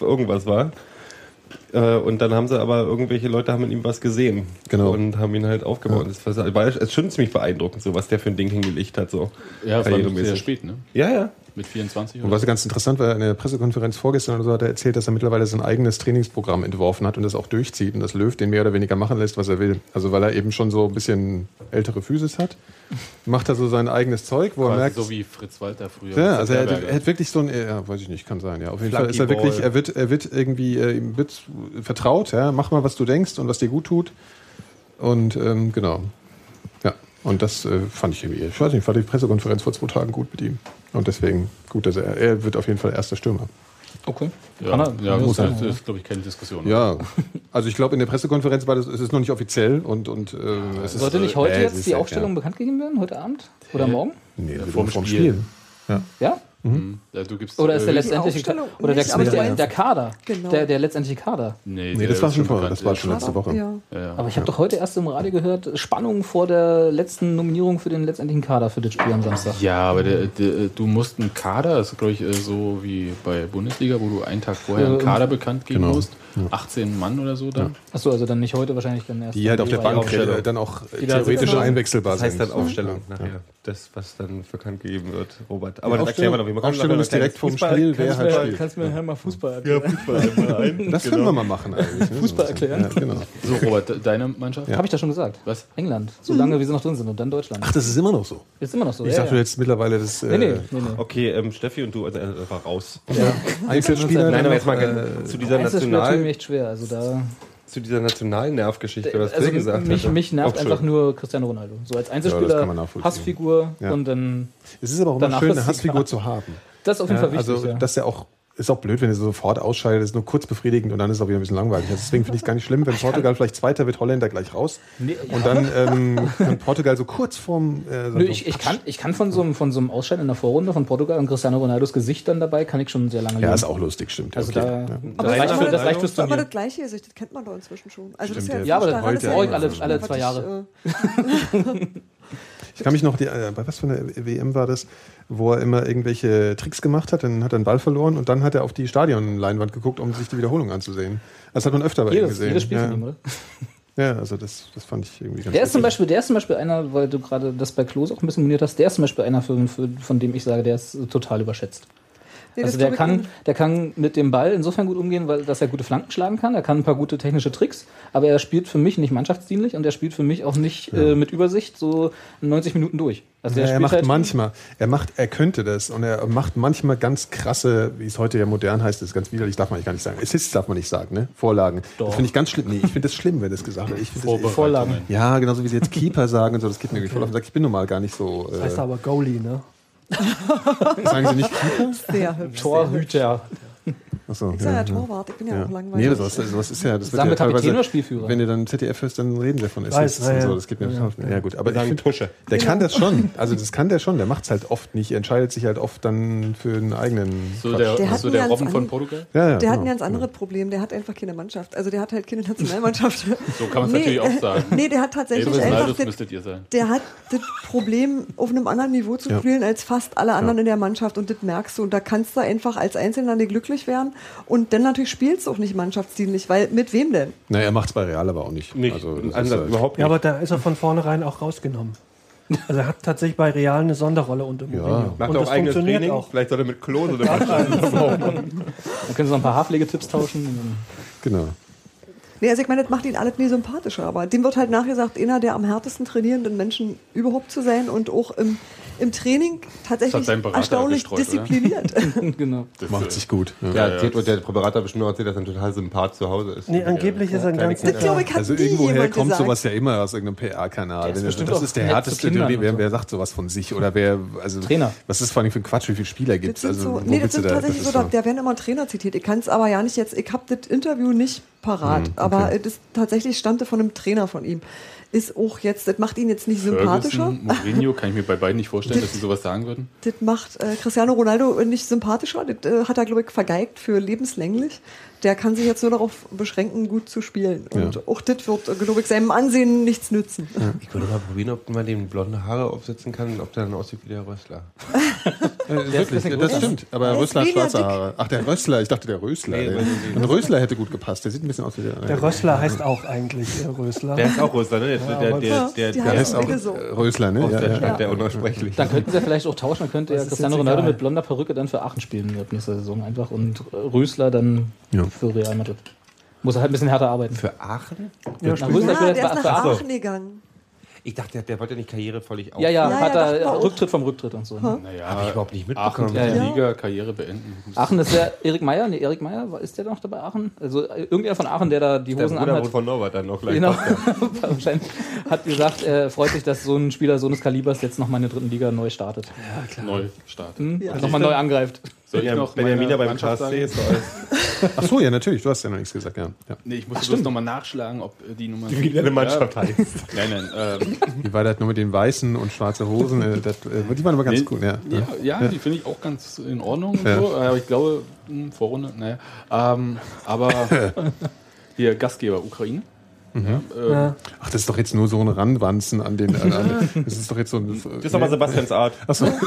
irgendwas war. Äh, und dann haben sie aber irgendwelche Leute haben in ihm was gesehen. Genau. Und haben ihn halt aufgebaut. Das war, war es ist schon ziemlich beeindruckend, so was der für ein Ding hingelegt hat. So. Ja, das war sehr spät, ne? Ja, ja. Mit 24 Und oder was ganz interessant war, in der Pressekonferenz vorgestern oder so hat er erzählt, dass er mittlerweile sein eigenes Trainingsprogramm entworfen hat und das auch durchzieht und das Löw den mehr oder weniger machen lässt, was er will. Also weil er eben schon so ein bisschen ältere Physis hat, macht er so sein eigenes Zeug, wo er Quasi merkt, so wie Fritz Walter früher. ja, also er, er hat wirklich so ein, ja, weiß ich nicht, kann sein, ja. Auf jeden Fall ist er Flunkyball. wirklich, er wird, er wird irgendwie, äh, ihm wird vertraut, ja, mach mal, was du denkst und was dir gut tut. Und ähm, genau. Ja. Und das äh, fand ich irgendwie, ich weiß nicht, fand die Pressekonferenz vor zwei Tagen gut mit ihm. Und deswegen gut, dass er, er wird auf jeden Fall erster Stürmer. Okay. ja, Kann er- ja, muss das, er, ist, ja. ist glaube ich, keine Diskussion. Ja, also ich glaube, in der Pressekonferenz war das, es ist noch nicht offiziell und, und äh, es ist, Sollte nicht heute äh, jetzt ist die ja- Aufstellung bekannt gegeben werden? Heute Abend? Oder morgen? Nee, Ja, vorm, vorm Spiel. Spiel. Ja. Ja? Ja, du gibst, Oder ist der äh, letztendliche Aufstellung oder der, nicht, der, der, meinst- Kader? Genau. Der, der letztendliche Kader. Nee, Nee, der das war schon vorher, bekannt, das war ja. schon letzte Woche. Ja. Ja, ja. Aber ich habe doch heute erst im Radio gehört, Spannung vor der letzten Nominierung für den letztendlichen Kader für das Spiel am Samstag. Ja, aber der, der, du musst einen Kader, das ist glaube ich äh, so wie bei Bundesliga, wo du einen Tag vorher einen Ja, Kader bekannt geben genau. musst. 18 Mann oder so dann. Achso, also dann nicht heute, wahrscheinlich dann erst. Die halt auf der. Bank Aufstellung. äh, dann auch theoretisch einwechselbar Das heißt sind. dann Aufstellung nachher. Das, was dann bekannt gegeben wird, Robert. Aber das erklären wir noch. Wir machen Aufstellung ist direkt vorm Spiel, wer halt spielt. Kannst du mir halt mal Fußball Ja, Fußball einmal ein. [LAUGHS] Das können wir mal machen eigentlich. ne? Fußball erklären? Ja, genau. So, Robert, de- deine Mannschaft? Habe ich das schon gesagt? Was? England. Solange wie sie noch drin sind und dann Deutschland. Ach, das ist immer noch so. Ist immer noch so. Ich ja, dachte ja. jetzt mittlerweile das Nee, nee, äh, nee, nee. Okay, ähm, Steffi und du also einfach raus. [LAUGHS] Einzelspieler. Nein, aber jetzt mal äh, zu dieser Es ist natürlich nationalen, echt schwer. Also da. Zu dieser nationalen Nervgeschichte, was Also Phil gesagt mich, hat. mich nervt Auch einfach schon. nur Cristiano Ronaldo. So als Ja, Einzelspieler, das kann man nachvollziehen. Hassfigur Ja. und dann. Es ist aber auch immer Danach schön, ist eine Hassfigur zu haben. Das ist auf jeden Ja, Fall wichtig. also, ja. dass er auch ist auch blöd, wenn er sofort ausscheidet, ist nur kurz befriedigend und dann ist es auch wieder ein bisschen langweilig. Also deswegen finde ich es gar nicht schlimm, wenn [LAUGHS] Portugal vielleicht Zweiter wird, Holländer gleich raus. Nee, ja. Und dann ähm, kann Portugal so kurz vorm. Äh, Nö, ich, ich, kann, ich kann von so, einem, von so einem Ausscheiden in der Vorrunde von Portugal und Cristiano Ronaldos Gesicht dann dabei, kann ich schon sehr lange ja, leben. ist auch lustig, stimmt. Also okay. da, ja. das, reicht für, das reicht fürs Aber Turnier. das gleiche Gesicht, das kennt man doch inzwischen schon. Also das ist Stimmt, jetzt ja, aber das das ist ja alle- alle zwei ich, Jahre. [LAUGHS] [LAUGHS] Ich kann mich noch, die, äh, bei was für eine WM war das, wo er immer irgendwelche Tricks gemacht hat, dann hat er einen Ball verloren und dann hat er auf die Stadionleinwand geguckt, um sich die Wiederholung anzusehen. Das hat man öfter bei ihm Jedes, gesehen. jedes Spiel ja. von ihm, oder? ja, also das, das fand ich irgendwie ganz Der ist zum. Beispiel, der ist zum Beispiel einer, weil du gerade das bei Klos auch ein bisschen moniert hast, der ist zum Beispiel einer, für, für, von dem ich sage, der ist total überschätzt. Nee, Also der kann, der kann mit dem Ball insofern gut umgehen, weil dass er gute Flanken schlagen kann. Er kann ein paar gute technische Tricks, aber er spielt für mich nicht mannschaftsdienlich und er spielt für mich auch nicht äh, mit Übersicht so 90 Minuten durch. Also Ja, er macht halt manchmal, er macht, er könnte das und er macht manchmal ganz krasse, wie es heute ja modern heißt, das ist ganz widerlich, darf man gar nicht sagen. Assists darf man nicht sagen, ne? Vorlagen. Doch. Das finde ich ganz schlimm. Nee, ich finde das schlimm, wenn das gesagt wird. Ich finde das, Vorlagen. ja, genauso wie sie jetzt Keeper sagen und so, das geht mir irgendwie voll auf den Sack. Ich bin normal gar nicht so. Das heißt Äh, aber Goalie, ne? Sagen sie nicht Keeper? Sehr hübsch. Torhüter. Achso, Ich sag ja Torwart, ich bin ja, Ja. auch langweilig. Nee, sowas, sowas ist ja, das wird Sagen ja wir Kapitän teilweise, oder Spielführer? wenn ihr dann ZDF hörst, dann reden sie von Assists ja, und ja. so, das geht mir Ja, total ja, gut, aber ich find, Tusche. der kann Genau. das schon, [LAUGHS] also das kann der schon, der macht es halt oft nicht, er entscheidet sich halt oft dann für einen eigenen So Quatsch. der, Der so der Robben von Portugal? ja, ja, Der hat genau. ein ganz anderes Problem. Der hat einfach keine Mannschaft. Also der hat halt keine Nationalmannschaft. [LAUGHS] So kann man's natürlich auch sagen. Nee, [LAUGHS] der hat tatsächlich Elvis einfach das, müsstet ihr sein. der hat das Problem, auf einem anderen Niveau zu Ja. spielen als fast alle anderen in der Mannschaft und das merkst du. Und da kannst du einfach als Einzelner nicht glücklich werden. Und dann natürlich spielst du auch nicht mannschaftsdienlich, weil mit wem denn? Naja, er macht es bei Real aber auch nicht. Nicht, Also, das ist halt- überhaupt nicht. Ja, aber da ist er von vornherein auch rausgenommen. Also er hat tatsächlich bei Real eine Sonderrolle unter Mourinho. Macht Und auch das eigenes funktioniert Training. auch. Vielleicht soll er mit Klose oder was. [LAUGHS] Dann können sie noch ein paar Haarpflegetipps tauschen. Genau. Nee, also ich meine, das macht ihn alles nie sympathischer, aber dem wird halt nachgesagt, einer der am härtesten trainierenden Menschen überhaupt zu sein und auch im, im Training tatsächlich [LAUGHS] Das erstaunlich diszipliniert. genau. Macht sich gut. Ja. Ja, und der hat bestimmt erzählt, dass er ein total Sympath zu Hause ist. Nee, angeblich ist er ein ganz Kinder. Das glaube ich, Also irgendwoher kommt gesagt. sowas ja immer aus irgendeinem PR-Kanal. Ist er- bestimmt Das auch ist der härteste. Wer, wer so. sagt sowas von sich? Oder wer, also, Trainer. Was ist vor allem für ein Quatsch, wie viele Spieler gibt Das es? Also, so, nee, das sind da- tatsächlich das so, ist da, da werden immer Trainer zitiert. Ich kann es aber ja nicht jetzt, ich habe das Interview nicht parat, Hm, aber das tatsächlich stammte von einem Trainer von ihm. Ist auch jetzt, das macht ihn jetzt nicht sympathischer. Ferguson, Mourinho, kann ich mir bei beiden nicht vorstellen, dass sie sowas sagen würden. Das macht äh, Cristiano Ronaldo nicht sympathischer. Das äh, hat er, glaube ich, vergeigt für lebenslänglich. Der kann sich jetzt nur darauf beschränken, gut zu spielen. Und Ja. auch das wird, glaube ich, seinem Ansehen nichts nützen. Ich würde mal probieren, ob man dem blonde Haare aufsetzen kann und ob der dann aussieht wie der Rössler. [LAUGHS] Äh, wirklich, das stimmt. Aber Er ist Rössler hat schwarze. Haare. Ach, der Rössler. Ich dachte, der Rösler. Nee, der, ein Rösler hätte gut gepasst. Der sieht ein bisschen aus wie der. Der Rössler heißt auch eigentlich äh, Rösler. Der ist auch Rössler, ne? Der, der, der, der, der, der, heißt auch so. Rösler, ne? Ja, der ja. Der unaussprechlich. Dann könnten sie vielleicht auch tauschen, dann könnte ja Cristiano Ronaldo mit blonder Perücke dann für Aachen spielen ab nächster Saison einfach und Rösler dann Ja. Für Real Madrid. Muss er halt ein bisschen härter arbeiten. Für Aachen? Ja, spielt- Rösler Ja, der ist nach für Aachen gegangen. Ich dachte, der, der wollte nicht Karriere völlig auf. Ja, ja, Ja, hat ja, er. Rücktritt vom Rücktritt und so. Naja, Hab ich überhaupt nicht Aachen mitbekommen. dritte Ja, ja. Liga, Karriere beenden. Aachen ist der Erik Meyer? Nee, Erik Meyer, war- ist der noch dabei Aachen? Also äh, irgendwer von Aachen, der da die Der Hosen Bruder anhat. von Norbert dann noch gleich. Genau, ja. [LAUGHS] wahrscheinlich. Hat gesagt, er freut sich, dass so ein Spieler so eines Kalibers jetzt nochmal in der dritten Liga neu startet. Neu starten. Hm? Nochmal neu angreift. Soll ich Ja, noch Benjamina meine beim Mannschaft KSC sagen? ist doch alles. Ach so, ja, natürlich. Du hast ja noch nichts gesagt, ja. ja. Nee, ich muss bloß nochmal nachschlagen, ob äh, die Nummer. Wie deine Mannschaft ja. heißt. Nein, nein. Ähm, [LAUGHS] Wie war das nur mit den weißen und schwarze Hosen? Äh, das, äh, die waren aber ganz Nee, gut, ja. ja, ja, die finde ich auch ganz in Ordnung und Ja. so. Aber ich glaube, hm, Vorrunde, naja. Ähm, aber [LAUGHS] hier Gastgeber Ukraine. Ja, äh, Ja. Ach, das ist doch jetzt nur so ein Ranwanzen an den. An, an, das ist doch jetzt so ein. Das ist aber Sebastians Art. Achso. [LAUGHS]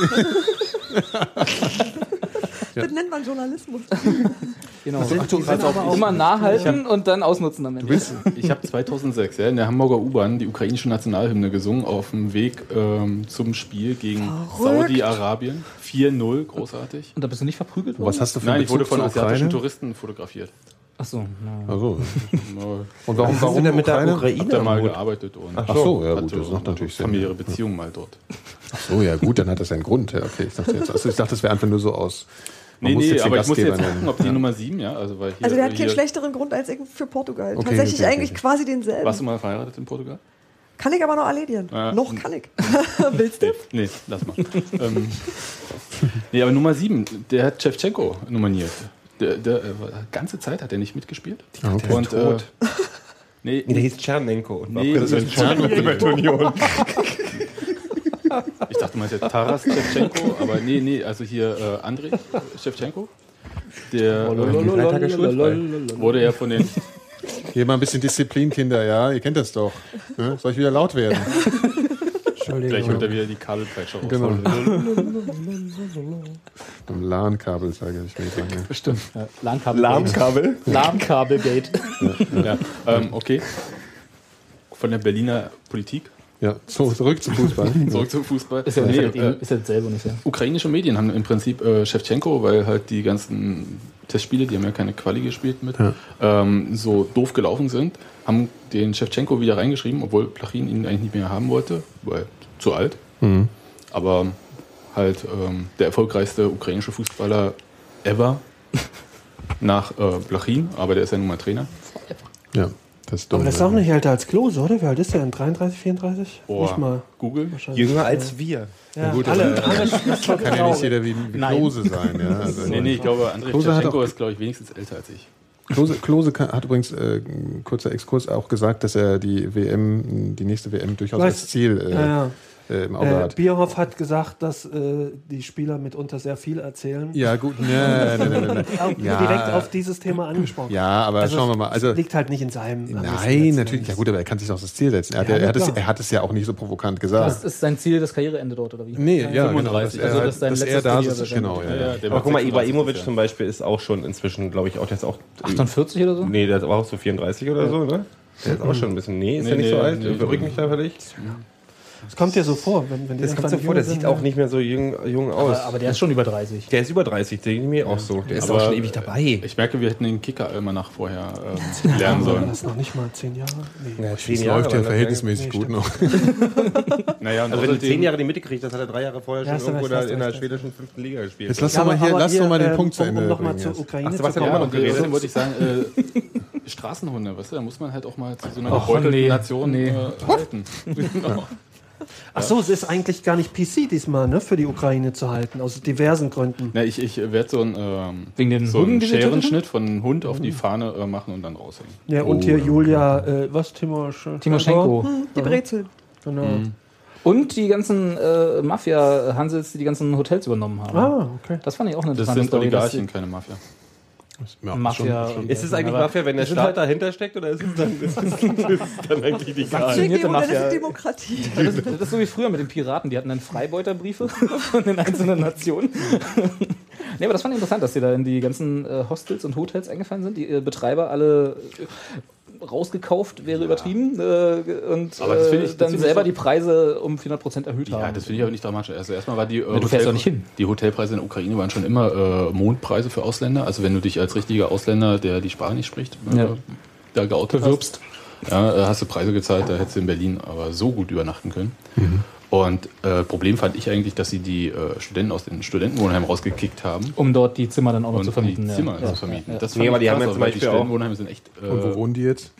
Das nennt man Journalismus. [LAUGHS] Genau. Ach, du, Also auch immer nachhalten und dann ausnutzen am Ende. Ich habe 2006 ja, in der Hamburger U-Bahn die ukrainische Nationalhymne gesungen auf dem Weg ähm, zum Spiel gegen. Saudi-Arabien. 4-0, großartig. Und da bist du nicht verprügelt worden? was hast du für Nein, einen ich wurde Bezug von asiatischen Ukraine? Touristen fotografiert. Achso, na. Achso. Mal- [LAUGHS] Und warum, Was hast du warum denn mit der Ukraine? Hab da Ukraine mal gearbeitet und Ach so, ja gut, das macht natürlich Sinn. familiäre Beziehungen mal dort. Ach so, ja gut, dann hat das einen Grund. Ja, okay, ich dachte jetzt, also ich dachte, das wäre einfach nur so aus. Man Nee, nee, aber ich muss jetzt gucken, ob die Ja. Nummer 7, ja, also weil hier, Also der hat hier keinen schlechteren Grund als für Portugal. Okay, Tatsächlich okay, eigentlich okay. quasi denselben. Warst du mal verheiratet in Portugal? Kann ich aber noch erledigen. Ja. Noch kann ich. [LAUGHS] [LAUGHS] Willst du? Nee, lass mal. ähm, nee, aber Nummer 7, der hat Shevchenko nominiert. Der, der, äh, ganze Zeit hat er nicht mitgespielt. Ah, okay. Und, äh, nee, Nee, der hieß Tschernenko und Nee, das ist der Sowjetunion. [LAUGHS] ich dachte, du meinst jetzt Taras Shevchenko, aber nee, nee, also hier äh, Andrei Shevchenko. Der ähm, schulfrei. wurde ja von den Hier mal ein bisschen Disziplin, Kinder, ja, ihr kennt das doch. Ne? Soll ich wieder laut werden? Gleich holt er wieder die Kabelpeitsche raus. Genau. Am LAN-Kabel, sage ich mir. sagen, ja. Stimmt. Ja. LAN-Kabel. Lahmkabel. LAN-Kabelgate. Ja, ähm, okay. Von der Berliner Politik. Ja, so, zurück zum Fußball. [LAUGHS] Zurück zum Fußball. Ist ja, Nee, ungefähr- äh, ist ja dasselbe ungefähr. ukrainische Medien haben im Prinzip äh, Shevchenko, weil halt die ganzen Testspiele, die haben ja keine Quali gespielt mit, ähm, so doof gelaufen sind, haben den Shevchenko wieder reingeschrieben, obwohl Plachin ihn eigentlich nicht mehr haben wollte, weil zu alt. Aber halt ähm, der erfolgreichste ukrainische Fußballer ever [LAUGHS] nach äh, Plachin, aber der ist ja nun mal Trainer. Ja, das ist dumm. Aber das ist auch nicht älter als Klose, oder? Wie alt ist der denn? 33, 34? Boah, Nicht mal. Google. Wahrscheinlich. Jünger als wir. Ja, gut, alle, aber- alle, das Kann ja nicht jeder wie, wie Klose sein. Ja? Also, Nee, nee, ich glaube, Shevchenko auch- ist, glaube ich, wenigstens älter als ich. Klose, Klose kann, hat übrigens, äh, kurzer Exkurs, auch gesagt, dass er die WM, die nächste WM durchaus Weiß. als Ziel äh, Ja, ja. Äh, im Auge Äh, hat. Bierhoff hat gesagt, dass äh, die Spieler mitunter sehr viel erzählen. Ja, gut, ne, ne, ne, ne, ne. [LAUGHS] Auch Ja. direkt auf dieses Thema angesprochen. Ja, aber Also schauen wir es mal. Also, liegt halt nicht in seinem. Nein, natürlich. Ja, gut, aber er kann sich auch das Ziel setzen. Er hat, Ja, ja, er, hat es, er hat es ja auch nicht so provokant Das gesagt. ist sein Ziel, das Karriereende dort, oder wie? Nee, ja, 35. genau. Also, dass das ist sein er, dass er da ist, genau, ja, ja. Aber guck mal, 36 Ibrahimovic ja. zum Beispiel ist auch schon inzwischen, glaube ich, auch der ist auch. 48 oder so? Nee, der ist auch so 34 oder so, ne? Der ist auch schon ein bisschen. Nee, ist Nee, der nicht so alt? nee. Mich da völlig. Es kommt dir so vor, wenn, wenn die Das kommt so vor, der sieht auch ja. nicht mehr so jung, jung aus. Aber, aber der ist schon über 30. der ist über 30, den ich mir auch so. Der ist Aber auch schon ewig dabei. Ich merke, wir hätten den Kicker-Almanach vorher ähm, [LAUGHS] lernen sollen. Das ist noch nicht mal zehn Jahre. Nee. Ja, zehn Es Jahre, läuft ja aber verhältnismäßig Nee, gut noch. [LAUGHS] [LAUGHS] Naja, und Also wenn du außerdem- zehn Jahre die Mitte kriegst, das hat er drei Jahre vorher Ja, schon du irgendwo recht, in der schwedischen fünften Liga gespielt. Jetzt lass Ja, doch mal, hier, lass doch mal den ähm, Punkt zu Ende Um nochmal bringen. zur. Ukraine zu kommen. Außerdem wollte ich sagen, äh, Straßenhunde, weißt du, da muss man halt auch mal zu so einer gebeutelten nee, Nation äh, halten. Ach so, es ist eigentlich gar nicht PC diesmal, ne, für die Ukraine zu halten, aus diversen Gründen. Na, ich ich werde so einen, ähm, Wegen den so Hunden, einen Scherenschnitt von einem Hund auf die Fahne äh, machen und dann raushängen. Ja, und hier Julia, äh, was, Timosch Timoschenko. Die Brezel. Genau. Und die ganzen äh, Mafia-Hansels, die die ganzen Hotels übernommen haben. Ah, okay. Das fand ich auch eine Das interessante sind Story. Oligarchen, keine Mafia. Ja, Mafia. schon- schon- Ist es eigentlich Mafia, wenn der die Staat halt- dahinter steckt oder ist es dann, ist es, [LAUGHS] ist es dann eigentlich egal? Sanktionierte Moderne Mafia. Demokratie. [LAUGHS] Das ist, das ist so wie früher mit den Piraten, die hatten dann Freibeuterbriefe [LAUGHS] von den einzelnen Nationen. nee, aber das fand ich interessant, dass die da in die ganzen äh, Hostels und Hotels eingefallen sind. Die äh, Betreiber alle äh, rausgekauft, wäre übertrieben. Äh, und Aber das find ich- äh, das dann ich selber so- die Preise um 400% erhöht haben. Ja, das finde ich aber nicht dramatisch. Also erstmal war die, äh, du fährst doch nicht hin. die Hotelpreise in der Ukraine waren schon immer äh, Mondpreise für Ausländer. Also wenn du dich als richtiger Ausländer, der die Sprache nicht spricht, äh, Ja. da geoutet bewirbst, ja, äh, hast du Preise gezahlt, da hättest du in Berlin aber so gut übernachten können. Und äh, Problem fand ich eigentlich, dass sie die äh, Studenten aus den Studentenwohnheimen rausgekickt haben. um dort die Zimmer dann auch noch Und zu vermieten. die. Zimmer Ja, zu vermieten. ja, ja. Das Nee, aber die haben ja also zum Beispiel die Studentenwohnheime sind echt äh, Und wo wohnen die jetzt?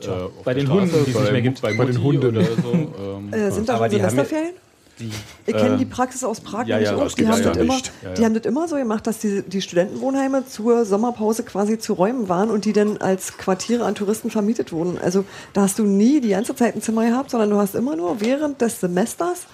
äh, Bei den Straße, Hunden, die es bei- nicht mehr gibt. Bei, Bei den Hunden. Oder [LAUGHS] so. Ähm, Äh, sind da Aber schon die Semesterferien? Die, Ihr kennt Ähm, die Praxis aus Prag ja, nämlich ja, auch. das Die haben, ja das immer, nicht. Ja, ja. die haben das immer so gemacht, dass die, die Studentenwohnheime zur Sommerpause quasi zu Räumen waren und die dann als Quartiere an Touristen vermietet wurden. Also da hast du nie die ganze Zeit ein Zimmer gehabt, sondern du hast immer nur während des Semesters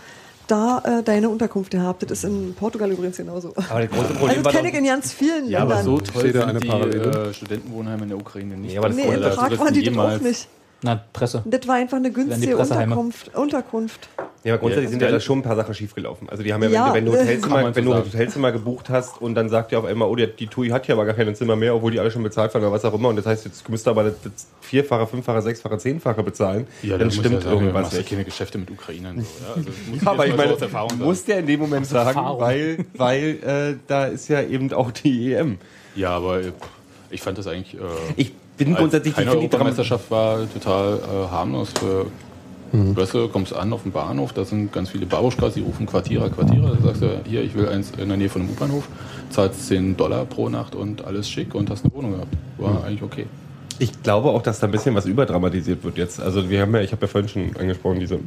da äh, deine Unterkunft gehabt. Das ist in Portugal übrigens genauso. aber das große Also Problem das war kenne ich in ganz vielen Ja, aber Ländern. so toll sehe da sind eine die Parallele. äh, Studentenwohnheime in der Ukraine nicht. Nee, aber das nee, in Prag waren die das auch jemals- nicht. Na, Presse. Das war einfach eine günstige. Unterkunft. Unterkunft. ja, aber grundsätzlich Ja, sind ja geil. da schon ein paar Sachen schiefgelaufen. Also die haben ja, Ja, wenn, du- wenn du äh, Hotelzimmer, so wenn du ein. Hotelzimmer gebucht hast und dann sagt ihr auf einmal, oh, die, die TUI hat ja aber gar kein Zimmer mehr, obwohl die alle schon bezahlt waren oder was auch immer. Und das heißt, jetzt müsst ihr aber das, das vierfache, fünffache, sechsfache, zehnfache bezahlen. Ja, dann stimmt ja sagen, du irgendwas machst ja nicht. keine Geschäfte mit Ukrainern. So, ja? also, [LAUGHS] Ja, aber ich so meine, sagen. muss der in dem Moment sagen, weil, weil äh, da ist ja eben auch die EM. Ja, aber äh, ich fand das eigentlich. Äh, Ich bin grundsätzlich keine ich finde die Europameisterschaft war total äh, harmlos für. Weißt du, kommst an auf den Bahnhof, da sind ganz viele Babuschkas, die rufen Quartierer, Quartierer. Da sagst du, hier, ich will eins in der Nähe von einem U-Bahnhof, zahlst 10 Dollar pro Nacht und alles schick und hast eine Wohnung gehabt. War eigentlich okay. Ich glaube auch, dass da ein bisschen was überdramatisiert wird jetzt. Also wir haben ja, ich habe ja vorhin schon angesprochen, diese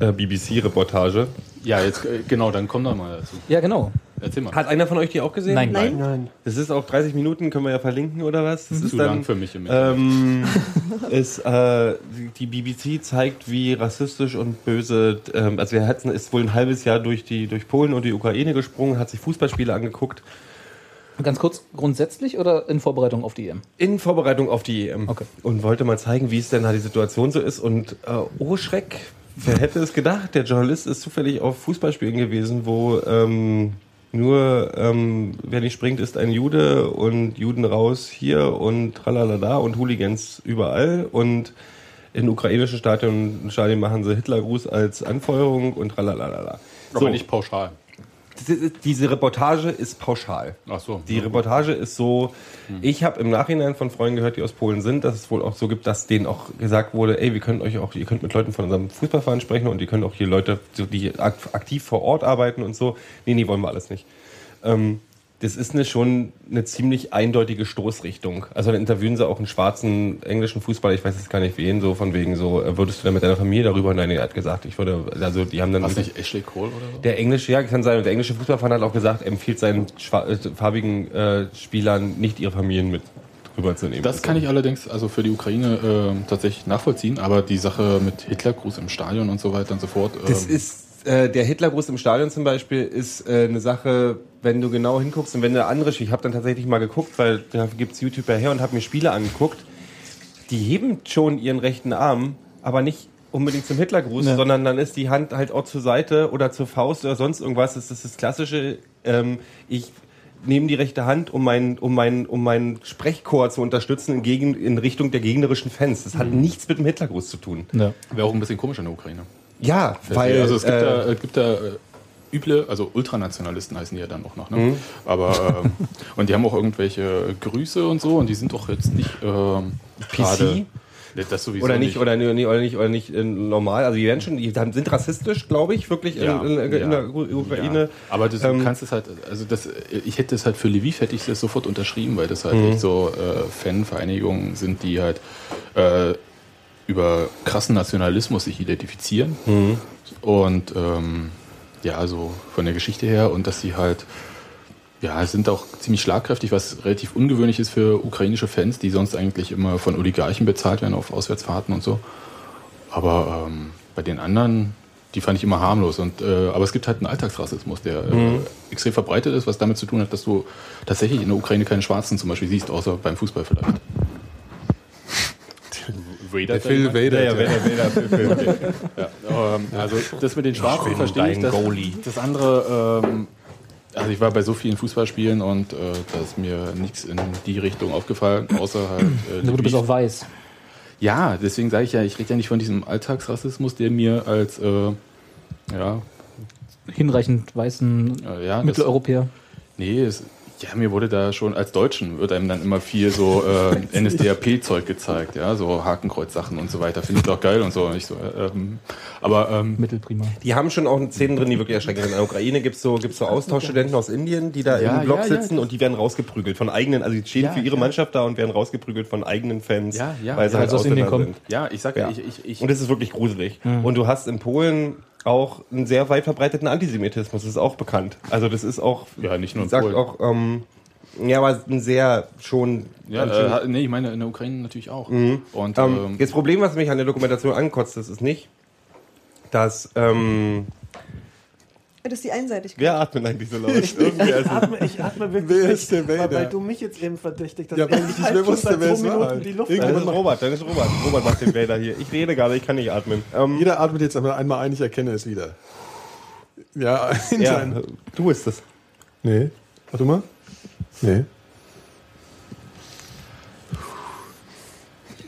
äh, BBC-Reportage. Ja, jetzt, äh, genau, dann komm doch mal dazu. Ja, genau. Erzähl mal. Hat einer von euch die auch gesehen? Nein. Nein. Nein. Das ist auch 30 Minuten, können wir ja verlinken oder was? Das ist Zu lang für mich im Ähm, [LAUGHS] ist, äh, die BBC zeigt, wie rassistisch und böse, ähm, also er hat, ist wohl ein halbes Jahr durch, die, durch Polen und die Ukraine gesprungen, hat sich Fußballspiele angeguckt, Ganz kurz, grundsätzlich oder in Vorbereitung auf die EM? in Vorbereitung auf die EM. Okay. Und wollte mal zeigen, wie es denn da die Situation so ist. Und äh, oh Schreck, wer hätte es gedacht? Der Journalist ist zufällig auf Fußballspielen gewesen, wo ähm, nur ähm, wer nicht springt, ist ein Jude und Juden raus hier und tralalala und Hooligans überall. Und in ukrainischen Stadien, Stadien machen sie Hitlergruß als Anfeuerung und tralalala. Aber nicht pauschal. Diese Reportage ist pauschal. Ach so. Die Reportage ist so, ich habe im Nachhinein von Freunden gehört, die aus Polen sind, dass es wohl auch so gibt, dass denen auch gesagt wurde, ey, wir können euch auch, ihr könnt mit Leuten von unserem Fußballverein sprechen und ihr könnt auch hier Leute, die ak- aktiv vor Ort arbeiten und so. Nee, nee, wollen wir alles nicht. Ähm, das ist eine, schon eine ziemlich eindeutige Stoßrichtung. Also dann interviewen sie auch einen schwarzen englischen Fußballer, ich weiß jetzt gar nicht wen, so von wegen so, äh, würdest du dann mit deiner Familie darüber? Nein, er hat gesagt, ich würde, also die haben dann... War es nicht Ashley Cole oder so? Der englische, ja, kann sein. Und der englische Fußballverein hat auch gesagt, er empfiehlt seinen äh, farbigen äh, Spielern nicht ihre Familien mit rüberzunehmen. Das kann ich allerdings also für die Ukraine äh, tatsächlich nachvollziehen, aber die Sache mit Hitlergruß im Stadion und so weiter und so fort. Das ähm, ist äh, der Hitlergruß im Stadion zum Beispiel ist äh, eine Sache, wenn du genau hinguckst und wenn du andere, ich habe dann tatsächlich mal geguckt, weil da gibt's YouTube ja her und habe mir Spiele angeguckt, die heben schon ihren rechten Arm, aber nicht unbedingt zum Hitlergruß, Ja. sondern dann ist die Hand halt auch zur Seite oder zur Faust oder sonst irgendwas. Das ist das klassische, ähm, ich nehme die rechte Hand, um meinen um mein, um mein Sprechchor zu unterstützen in, gegen, in Richtung der gegnerischen Fans. Das hat nichts mit dem Hitlergruß zu tun. Ja. Wäre auch ein bisschen komisch in der Ukraine. Ja, weil also es gibt äh, da, äh, gibt da äh, üble, also Ultranationalisten heißen die ja dann auch noch. Ne? Mhm. Aber ähm, und die haben auch irgendwelche Grüße und so und die sind doch jetzt nicht ähm, Ne, Das sowieso Oder nicht, oder nicht, oder nicht, oder nicht normal. Also die werden schon, die sind rassistisch, glaube ich, wirklich Ja, in, in, in ja. der Ukraine. Ja. Aber das, Ähm, du kannst es halt, also das, ich hätte es halt für Lviv hätte ich das sofort unterschrieben, weil das halt Mhm. echt so äh, Fanvereinigungen sind, die halt äh, über krassen Nationalismus sich identifizieren. Mhm. Und ähm, ja, also von der Geschichte her und dass sie halt ja, sind auch ziemlich schlagkräftig, was relativ ungewöhnlich ist für ukrainische Fans, die sonst eigentlich immer von Oligarchen bezahlt werden auf Auswärtsfahrten und so. Aber ähm, bei den anderen, die fand ich immer harmlos. Und, äh, aber es gibt halt einen Alltagsrassismus, der äh, extrem verbreitet ist, was damit zu tun hat, dass du tatsächlich in der Ukraine keine Schwarzen zum Beispiel siehst, außer beim Fußball vielleicht. Vader Der Phil Vader. Ja, ja, Vader, Vader, Phil, Phil, Phil. Ja, ähm, also [LAUGHS] das mit den Schwarzen Schön, verstehe ich. Das, das andere, ähm, also ich war bei so vielen Fußballspielen und äh, da ist mir nichts in die Richtung aufgefallen, außer halt. Äh, Aber du bist auch weiß. ja, deswegen sage ich ja, ich rede ja nicht von diesem Alltagsrassismus, der mir als äh, ja, Hinreichend weißen äh, ja das, Mitteleuropäer. nee, es, ja, mir wurde da schon als Deutschen wird einem dann immer viel so äh, NSDAP-Zeug gezeigt, ja, so Hakenkreuz-Sachen und so weiter. Finde ich doch geil und so. Und ich so äh, ähm, aber ähm, Mittelprima. Die haben schon auch Szenen drin, die wirklich erschreckend sind. In der Ukraine gibt es so, gibt's so Austauschstudenten aus Indien, die da Ja, im Block ja, ja, sitzen und die werden rausgeprügelt von eigenen, also die stehen Ja, für ihre ja. Mannschaft da und werden rausgeprügelt von eigenen Fans, Ja, ja, weil sie ja, halt also aus Indien kommen. sind. ja, ich sag ja, Ja. ich, ich, ich Und das ist wirklich gruselig. Und du hast in Polen auch einen sehr weit verbreiteten Antisemitismus, das ist auch bekannt. Also das ist auch, Ja, nicht nur in sagt Polen. auch, ähm, ja, aber ein sehr schon Ja, äh, nee, ich meine in der Ukraine natürlich auch. Und Ähm, ähm, das Problem, was mich an der Dokumentation ankotzt, das ist nicht, dass ähm, Das ist die Einseitigkeit. wer atmet eigentlich so laut? Irgendwie, [LAUGHS] Ich also, atme, ich atme wirklich Wer ist der Vader? Weil du mich jetzt eben verdächtigt hast. Ja, weil ich nicht mehr wusste, wer es war. Dann ist. Robert, dann ist Robert. Robert macht den Vader hier. Ich rede gerade, ich kann nicht atmen. Ähm, Jeder atmet jetzt einmal einmal ein, ich erkenne es wieder. Ja, [LAUGHS] ja, du bist es. Nee. Warte mal. Nee.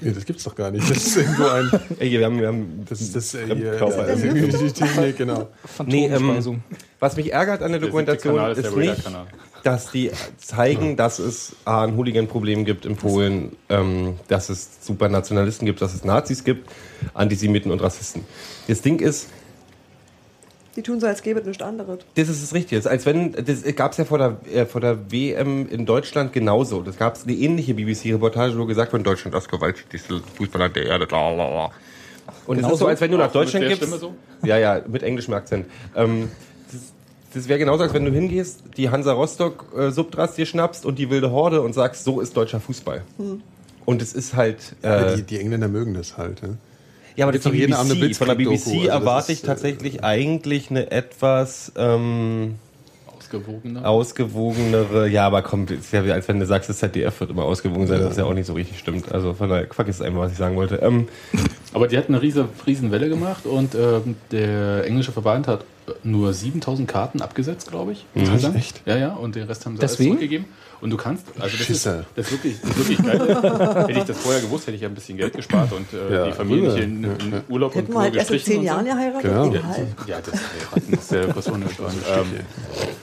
Nee, das gibt's doch gar nicht. Das ist irgendwo ein. [LAUGHS] Ey, wir haben, wir haben das, Das ist äh, hier, Fremdkörper. das ist die Technik, genau. Nee, ähm. Was mich ärgert an der der Dokumentation Kanal ist ist der nicht, dass die zeigen, dass es A, ein Hooligan-Problem gibt in Polen, ähm, dass es Supernationalisten gibt, dass es Nazis gibt, Antisemiten und Rassisten. Das Ding ist, Die tun so, als gäbe es nichts anderes. Das ist das Richtige. Das ist, als wenn, das gab es ja vor der, äh, vor der WM in Deutschland genauso. Das gab es eine ähnliche BBC-Reportage, wo gesagt wird, Deutschland das gewalttätigste Fußballland der Erde. La, la, la. Und es ist so, als wenn du nach Deutschland der gibst. So? Ja, ja, mit englischem Akzent. Ähm, das das wäre genauso, als wenn du hingehst, die Hansa Rostock äh, Subtras dir schnappst und die wilde Horde und sagst, so ist deutscher Fußball. Und es ist halt. Äh, Aber die, die Engländer mögen das halt. Ne? Ja, aber das ist doch jeden Abend eine. Von der BBC also das erwarte ich äh, tatsächlich eigentlich eine etwas. Ähm, Ausgewogener. ausgewogenere, ja, aber komm, ist ja wie als wenn du sagst, das ZDF wird immer ausgewogen sein, das ist ja auch nicht so richtig stimmt. Also von daher, vergiss einfach, was ich sagen wollte. Ähm, [LAUGHS] Aber die hat eine riese, riesen Welle gemacht und ähm, der englische Verband hat nur 7000 Karten abgesetzt, glaube ich. insgesamt. echt? Ja, ja, und den Rest haben sie Deswegen? alles zurückgegeben. Und du kannst, also das ist, das ist wirklich, das ist wirklich geil. hätte ich das vorher gewusst, hätte ich ja ein bisschen Geld gespart und äh, Ja, die Familie nicht rüber. in, in Urlaub und Hätten wir halt erst in gestrichen zehn und so. Jahren geheiratet? Genau. Egal. Ja, das heiraten [LAUGHS] ist ja was unnötig. ähm,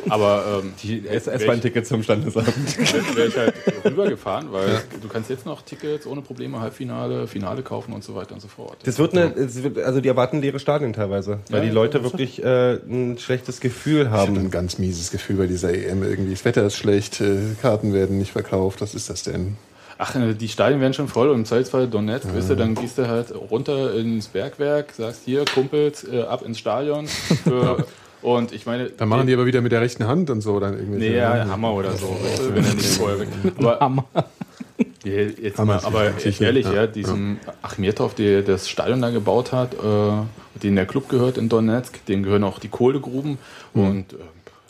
aber ähm, die S-Bahn-Ticket zum Standesamt. [LAUGHS] wäre ich halt rübergefahren, weil du kannst jetzt noch Tickets ohne Probleme Halbfinale, Finale kaufen und so weiter und so fort. Das wird eine, also die erwarten leere Stadien teilweise, weil Ja, die Leute wirklich äh, ein schlechtes Gefühl Ich habe haben. ein ganz mieses Gefühl bei dieser EM irgendwie. Das Wetter ist schlecht, äh, Karten werden nicht verkauft. Was ist das denn? Ach, äh, die Stadien werden schon voll und im Zweifelsfall Donetsk, weißt du, dann gehst du halt runter ins Bergwerk, sagst hier, Kumpels, äh, ab ins Stadion. [LAUGHS] Für, und ich meine. Dann machen die aber wieder mit der rechten Hand und so dann irgendwie. Nee, ja, Hammer oder so, weißt du, wenn er nicht vorher weg. Aber, [LAUGHS] Hammer. Ja, jetzt Hammer mal, aber richtig, ehrlich, ja. ja, diesem Achmetov, der das Stadion da gebaut hat, äh, den der Club gehört in Donetsk, dem gehören auch die Kohlegruben und äh,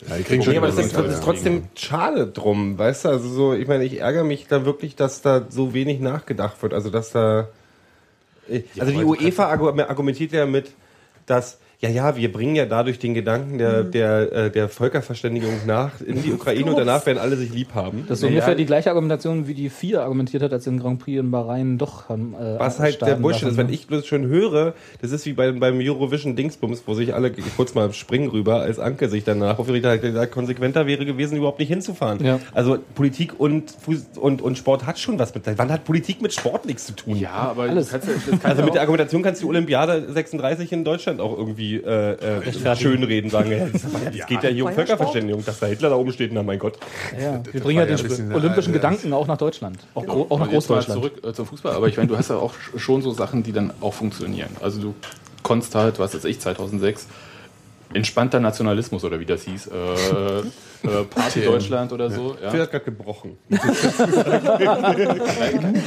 Ja, die kriegen schon Nee, aber das ist, das ist trotzdem schade drum, weißt du? Also so, ich meine, ich ärgere mich da wirklich, dass da so wenig nachgedacht wird. Also dass da. Also die UEFA argu- argumentiert ja mit, dass ja, ja, wir bringen ja dadurch den Gedanken der, der, äh, der Völkerverständigung nach in die [LAUGHS] Ukraine und danach werden alle sich lieb haben. Das ist ungefähr die gleiche Argumentation, wie die vier argumentiert hat, als sie den Grand Prix in Bahrain doch haben. Äh, Was halt der Bullshit ist, wenn ne? ich bloß schon höre, das ist wie beim, beim Eurovision Dingsbums, wo sich alle kurz mal springen rüber, als Anke sich danach aufgeregt hat, gesagt, konsequenter wäre gewesen, überhaupt nicht hinzufahren. Ja. Also Politik und, Fuß und, und Sport hat schon was mit. Wann hat Politik mit Sport nichts zu tun? ja, aber Alles. das kannst das kannst Also mit der Argumentation kannst du die Olympiade 36 in Deutschland auch irgendwie äh, äh, schönreden, sagen, ja, das, das geht ja hier um ja Völkerverständigung, dass da Hitler da oben steht, na mein Gott. Ja, wir bringen ja ja den bisschen, olympischen äh, Gedanken auch nach Deutschland. Auch, gro- auch nach jetzt Großdeutschland. zurück äh, zum Fußball. Aber ich meine, du hast ja auch sch- schon so Sachen, die dann auch funktionieren. Also du konntest halt, was weiß ich, 2006 entspannter Nationalismus oder wie das hieß, äh, [LAUGHS] äh, [LAUGHS] Party TM. Deutschland oder so. Ja. Phil hat gerade gebrochen. [LAUGHS]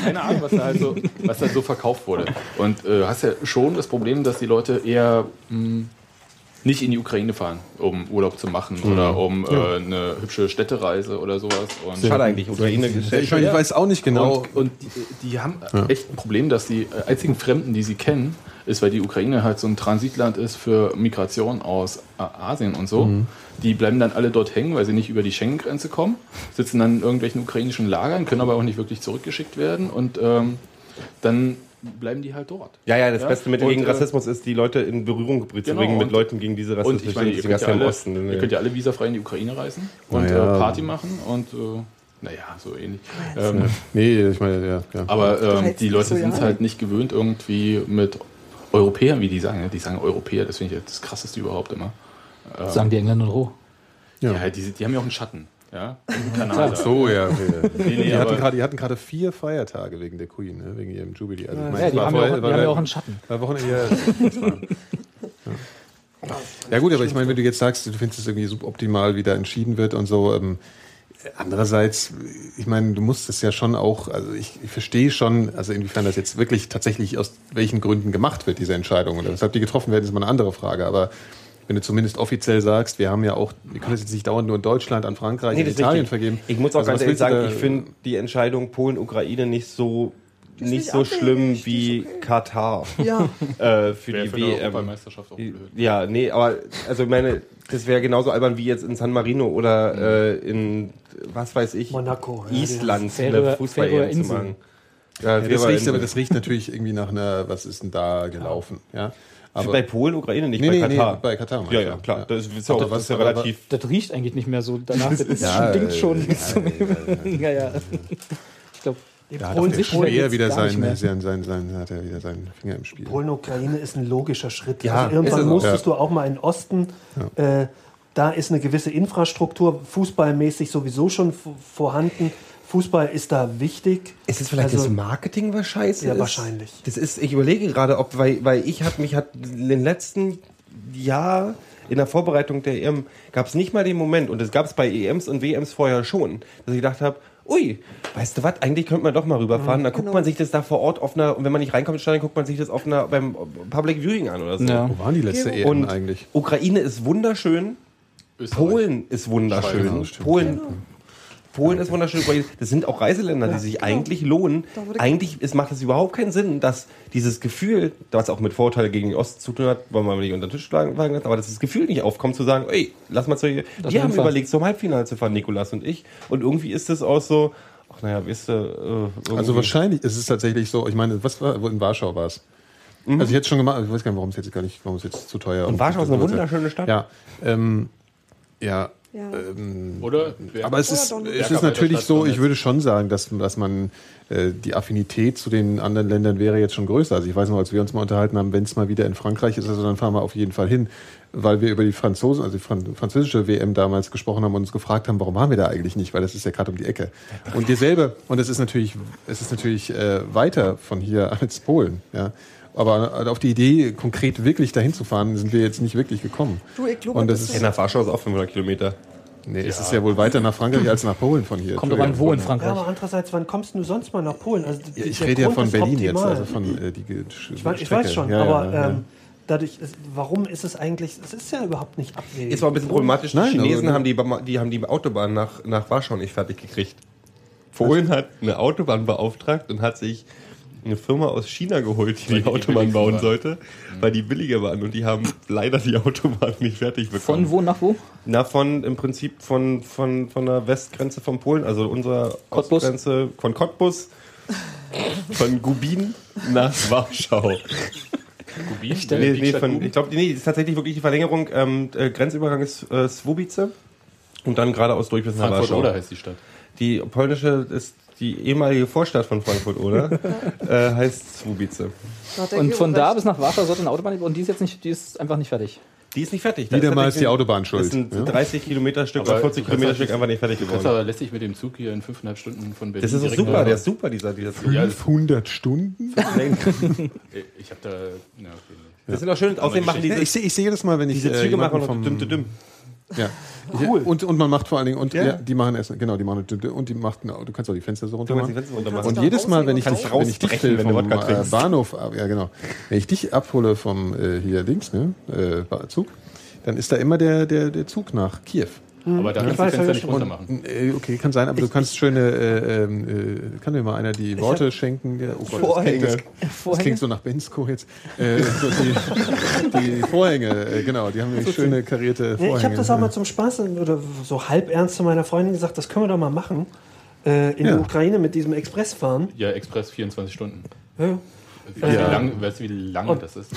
Keine Ahnung, was da halt so, was da so verkauft wurde. Und äh, hast ja schon das Problem, dass die Leute eher mh, nicht in die Ukraine fahren, um Urlaub zu machen Mhm. oder um Ja. äh, eine hübsche Städtereise oder sowas. Und Schade eigentlich, Ukraine Ja, ich, ich weiß auch nicht genau. Und, und die, die haben Ja. echt ein Problem, dass die äh, einzigen Fremden, die sie kennen, ist, weil die Ukraine halt so ein Transitland ist für Migration aus äh, Asien und so. Mhm. Die bleiben dann alle dort hängen, weil sie nicht über die Schengen-Grenze kommen, sitzen dann in irgendwelchen ukrainischen Lagern, können aber auch nicht wirklich zurückgeschickt werden und ähm, dann bleiben die halt dort. Ja, ja, das beste Mittel Und, gegen äh, Rassismus ist, die Leute in Berührung zu bringen Genau, mit Leuten, gegen diese Rassismus. Und ich meine, ihr könnt, ja alle, Osten, ne? ihr könnt ja alle visafrei in die Ukraine reisen und äh, Party machen und äh, naja, so ähnlich. Ähm, Nee, ich meine, ja. ja. aber ähm, die Leute sind ja halt nicht gewöhnt, irgendwie mit Europäern, wie die sagen. ne? Die sagen Europäer, das finde ich das krasseste überhaupt immer. Ähm, Sagen die Engländer roh. ja, die, die haben ja auch einen Schatten. Ja, im Kanal. Ach so, ja. Nee, nee, die, hatten gerade, die hatten gerade vier Feiertage wegen der Queen, ne? wegen ihrem Jubilee. Also, ich meine, Ja, es die war haben ja vorher- auch, die haben ja auch einen Schatten. war Wochenende, ja, ja. ja gut, aber ich meine, wenn du jetzt sagst, du findest es irgendwie suboptimal, wie da entschieden wird und so, ähm, andererseits, ich meine, du musst es ja schon auch, also ich, ich verstehe schon, also inwiefern das jetzt wirklich tatsächlich aus welchen Gründen gemacht wird, diese Entscheidung, oder weshalb die getroffen werden, ist mal eine andere Frage, aber wenn du zumindest offiziell sagst, wir haben ja auch, wir können das jetzt nicht dauernd nur in Deutschland, an Frankreich, Nee, Italien richtig. vergeben. Ich muss auch Also ganz ehrlich sagen, ich finde die Entscheidung Polen-Ukraine nicht so nicht, nicht so schlimm wie okay. Katar Ja. [LAUGHS] äh, für Wäre die für WM. Europameisterschaft auch blöd. Ja, nee, aber also ich meine, das wäre genauso albern wie jetzt in San Marino oder äh, in was weiß ich Monaco, ja, Island Färöer- eine Fußball zu machen. Ja, Ja, das, riecht, aber das riecht natürlich irgendwie nach einer, was ist denn da gelaufen? Ja. Aber, bei Polen, Ukraine nicht, Nee, bei nee, nee, Katar. bei Katar Ja, ja, klar. Ja. Das ist ja, auch, das ist ja relativ. Das riecht eigentlich nicht mehr so danach. Das ist, Ja, stinkt schon. ja, [LAUGHS] ja, ja. Ich glaube, da hat Polen schmeckt Speer jetzt wieder gar nicht sein, mehr. sein, sein, sein, hat er wieder seinen Finger im Spiel. Polen-Ukraine ist ein logischer Schritt. Ja, also irgendwann ist es auch. musstest du auch mal in den Osten. Äh, da ist eine gewisse Infrastruktur, fußballmäßig sowieso schon vorhanden. Fußball ist da wichtig. Ist es vielleicht Also- das Marketing, was scheiße Ja, ist? wahrscheinlich. Das ist, ich überlege gerade, ob, weil, weil ich hat mich hat in den letzten Jahr in der Vorbereitung der EM gab es nicht mal den Moment, und das gab es bei EMs und WMs vorher schon, dass ich gedacht habe, ui, weißt du was, eigentlich könnte man doch mal rüberfahren. Dann guckt man sich das da vor Ort auf einer, und wenn man nicht reinkommt ins Stadion, guckt man sich das auf einer, beim Public Viewing an oder so. Ja. Wo waren die letzte EM Und eigentlich? Ukraine ist wunderschön, Österreich. Polen ist wunderschön. Genau, stimmt. Polen, Polen ist wunderschön. Das sind auch Reiseländer, die sich eigentlich lohnen. Eigentlich es macht es überhaupt keinen Sinn, dass dieses Gefühl, was auch mit Vorurteile gegen den Osten zu tun hat, wollen wir mal nicht unter den Tisch schlagen, aber dass das Gefühl nicht aufkommt, zu sagen, ey, lass mal zu, wir Das haben einfach. überlegt, zum Halbfinale zu fahren, Nikolas und ich. Und irgendwie ist es auch so, ach naja, weißt du, äh, Also wahrscheinlich ist es tatsächlich so, ich meine, was war, wo in Warschau war es? Also ich hätte schon gemacht, ich weiß gar nicht, warum es jetzt gar nicht, warum es jetzt zu teuer Und Warschau ist eine wunderschöne Stadt. Ja, ähm, ja, Ja. ähm, Oder? wer- aber es Oder ist, es ist natürlich so, ich würde schon sagen, dass, dass man äh, die Affinität zu den anderen Ländern wäre jetzt schon größer. Also ich weiß noch, als wir uns mal unterhalten haben, wenn es mal wieder in Frankreich ist, also dann fahren wir auf jeden Fall hin, weil wir über die Franzosen, also die Fran französische WM damals gesprochen haben und uns gefragt haben, warum waren wir da eigentlich nicht, weil das ist ja gerade um die Ecke. Und dir selber, und es ist natürlich, es ist natürlich äh, weiter von hier als Polen, ja. Aber auf die Idee, konkret wirklich dahin zu fahren, sind wir jetzt nicht wirklich gekommen. Du, ich glaube, Und das das ist, nach Warschau ist auch 500 Kilometer. nee, es ist ja wohl weiter nach Frankreich als nach Polen von hier. kommt aber an, wo in Ja, Frankreich. aber andererseits, wann kommst du sonst mal nach Polen? Also Ja, ich rede ja von Berlin jetzt, optimal. also von äh, die Ich weiß, ich weiß schon, Ja, ja, aber ja. Ähm, dadurch, ist, warum ist es eigentlich, es ist ja überhaupt nicht abwegig. Ist aber ein bisschen problematisch. Die Nein, Chinesen aber- haben die, die haben die Autobahn nach, nach Warschau nicht fertig gekriegt. Polen hat eine Autobahn beauftragt und hat sich eine Firma aus China geholt, die Weil die, die Autobahn bauen waren. sollte, weil die billiger waren und die haben leider die Autobahn nicht fertig bekommen. Von wo nach wo? Na, von im Prinzip von, von, von der Westgrenze von Polen, also unserer Cottbus? Ostgrenze von Cottbus, von Gubin nach Warschau. Gubin? Nee, Die nee, Stadt von, Gubin? ich glaube, nee, das ist tatsächlich wirklich die Verlängerung. Ähm, äh, Grenzübergang ist äh, Swobice und dann geradeaus durch bis nach Warschau. oder heißt die Stadt? Die polnische ist die ehemalige Vorstadt von Frankfurt, oder? [LAUGHS] äh, heißt der Und von da bis nach Warschau sollte eine Autobahn und die ist jetzt nicht, die ist einfach nicht fertig. Die ist nicht fertig. Wieder mal ist die Autobahn Das schuld. sind Ja. 30 Kilometer Stück Aber oder 40 du kannst Kilometer Stück einfach nicht fertig geworden. aber lässig mit dem Zug hier in fünfeinhalb Stunden von Berlin Das ist super, nach- der ist super, dieser, dieser Zug. Ja, 500 Stunden? [LAUGHS] Ich habe da. Na, okay. Das sind auch schön, außerdem machen diese, ich sehe ich seh jedes Mal, wenn ich diese äh, Züge jemanden machen vom, düm, düm, düm. Ja. [LAUGHS] Cool. Und, und man macht vor allen Dingen, und Ja. ja. die machen erst, genau, die machen, und die macht, du kannst auch die Fenster so runter machen. Machen. Und jedes Mal, wenn ich, dich, wenn ich dich will vom äh. Bahnhof, ab- ja genau, wenn ich dich abhole vom äh, hier links, ne, äh, Zug, dann ist da immer der, der, der Zug nach Kiew. Aber da kannst du die Fenster ja, nicht runter machen. Äh, Okay, kann sein, aber du kannst schöne, äh, ähm, äh, kann mir mal einer die Worte schenken? Ja, oh Gott, das klingt, das, das Vorhänge? klingt so nach Bensko jetzt. Äh, so die, die Vorhänge, äh, genau, die haben nämlich schöne karierte Vorhänge. ich habe das auch mal zum Spaß oder so halb ernst zu meiner Freundin gesagt, das können wir doch mal machen. Äh, in Ja. der Ukraine mit diesem Expressfahren. Ja, Express 24 Stunden. Ja. Weißt du, wie lang, weißt du, wie lang Und- das ist?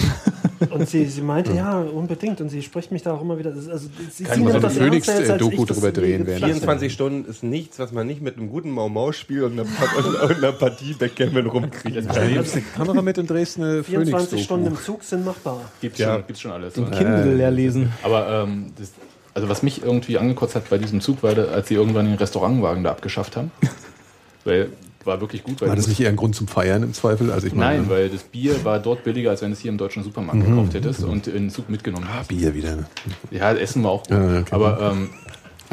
Und sie, sie meinte, [LAUGHS] ja, unbedingt. Und sie spricht mich da auch immer wieder. Also, sie Kann man so das eine Phoenix-Doku drüber drehen werden. geplant 24 Stunden ist nichts, was man nicht mit einem guten Mau-Mau-Spiel und einer, Pa- und einer Partie Backgammon rumkriegt. Du nimmst eine Kamera mit und drehst eine 24 Stunden Phoenix-Doku. im Zug sind machbar. Gibt's, Ja. schon, gibt's schon alles. Den? Kindle leer lesen. Aber ähm, das, also was mich irgendwie angekotzt hat bei diesem Zug, war, da- als sie irgendwann den Restaurantwagen da abgeschafft haben. [LAUGHS] weil war wirklich gut. Weil War das nicht eher ein Grund zum Feiern im Zweifel? Also ich meine, Nein, weil das Bier war dort billiger, als wenn du es hier im deutschen Supermarkt gekauft hättest und in den Zug mitgenommen hast. Bier wieder. ne? Ja, Essen war auch gut. Ja, okay. Aber ähm,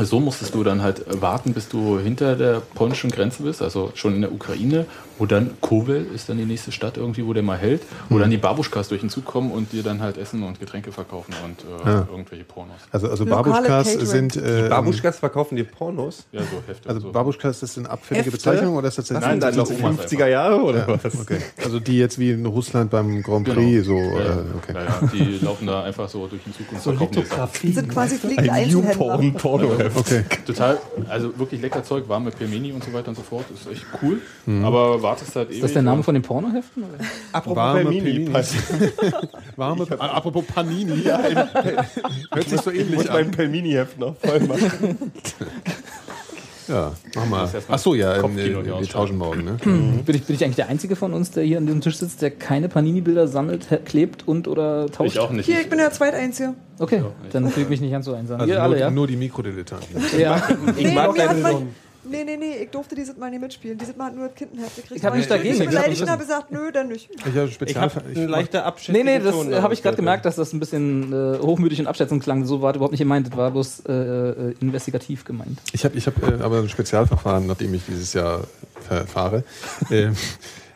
so musstest du dann halt warten, bis du hinter der polnischen Grenze bist, also schon in der Ukraine, wo dann Kowel ist dann die nächste Stadt irgendwie, wo der mal hält, wo Mhm. dann die Babuschkas durch den Zug kommen und dir dann halt Essen und Getränke verkaufen und äh, Ja. irgendwelche Pornos. Also, also Lokale Babuschkas Catering. sind. Äh, Babuschkas verkaufen dir Pornos. Ja, so Hefte. Also so. Babuschkas, das sind abfällige Hefte? Bezeichnungen oder ist das Was Nein, das noch sind Omas 50er Jahre oder was? Okay. Also die jetzt wie in Russland beim Grand Genau. Prix so. ja, Äh, ja. okay. ja, ja, die laufen da einfach so durch den Zug und So verkaufen. Lithografie. sind quasi fliegende Ein Einzelhändler. Newporn-Pornoheft. Okay. Total, also wirklich lecker Zeug, warme Pelmeni und so weiter und so fort. Ist echt cool. Aber wartest halt ewig. Ist das der Name von den Pornoheften? Oder? Apropos Warme. Paninis. [LAUGHS] Warme, ah, apropos Panini. [LAUGHS] Hört sich so Ich muss ähnlich mein an. Pelmini-Heft noch voll machen. [LAUGHS] Ja, mach mal. muss erst mal Ach so, ja, wir ausschalten. tauschen morgen, ne? Bin ich, bin ich eigentlich der Einzige von uns, der hier an diesem Tisch sitzt, der keine Panini-Bilder sammelt, klebt und oder tauscht? Ich auch nicht. Hier, ich bin der Zweiteinzige. Okay, dann fühle ich mich nicht ganz so einsam. Also Ihr nur, alle, ja? nur die Mikrodilettanten. ja. Ich mag mir hat deine man, nee, nee, nee, ich durfte dieses Mal nicht mitspielen. Dieses Mal hat nur das Kindenheft gekriegt. Ich hab nichts dagegen, Ich ich hab beleidigt und das habe gesagt, nö, dann nicht. Ich habe Ich Spezial. habe eine leichte Abschätzung. Nee, nee, das habe ich gerade gemerkt, dass das ein bisschen äh, hochmütig und abschätzend klang. So war das überhaupt nicht gemeint. Das war bloß äh, äh, investigativ gemeint. Ich habe ich hab, äh, aber ein Spezialverfahren, nachdem ich dieses Jahr verfahre. [LAUGHS] ähm,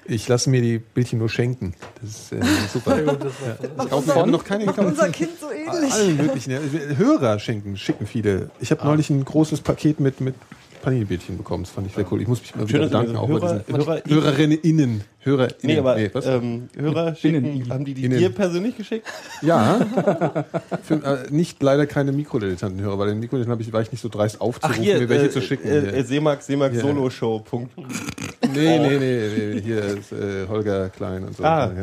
ich lasse mir die Bildchen nur schenken. Das ist äh, super. [LAUGHS] Macht Ich unser, habe noch keine macht unser Kind so ähnlich. Allen möglichen. ja. Hörer schenken, schicken viele. Ich habe neulich ein großes Paket mit, mit Panini-Bildchen bekommen. Das fand ich sehr cool. Ich muss mich mal wieder bedanken. Auch Hörer- bei diesen Hörer- Hörerinnen. HörerInnen. Nee, aber was? ähm, Hörer schicken, Innen. haben die die Innen. dir persönlich geschickt? Ja. [LAUGHS] Für, äh, nicht leider keine Mikrodilettantenhörer, weil den Mikrodilettanten war ich nicht so dreist aufzurufen, mir welche zu schicken. Äh, hier. äh, Seemax, Seemax Ja. Solo Show. Punkt. nee, nee, nee, nee, hier ist äh, Holger Klein und so. Ah. Ja,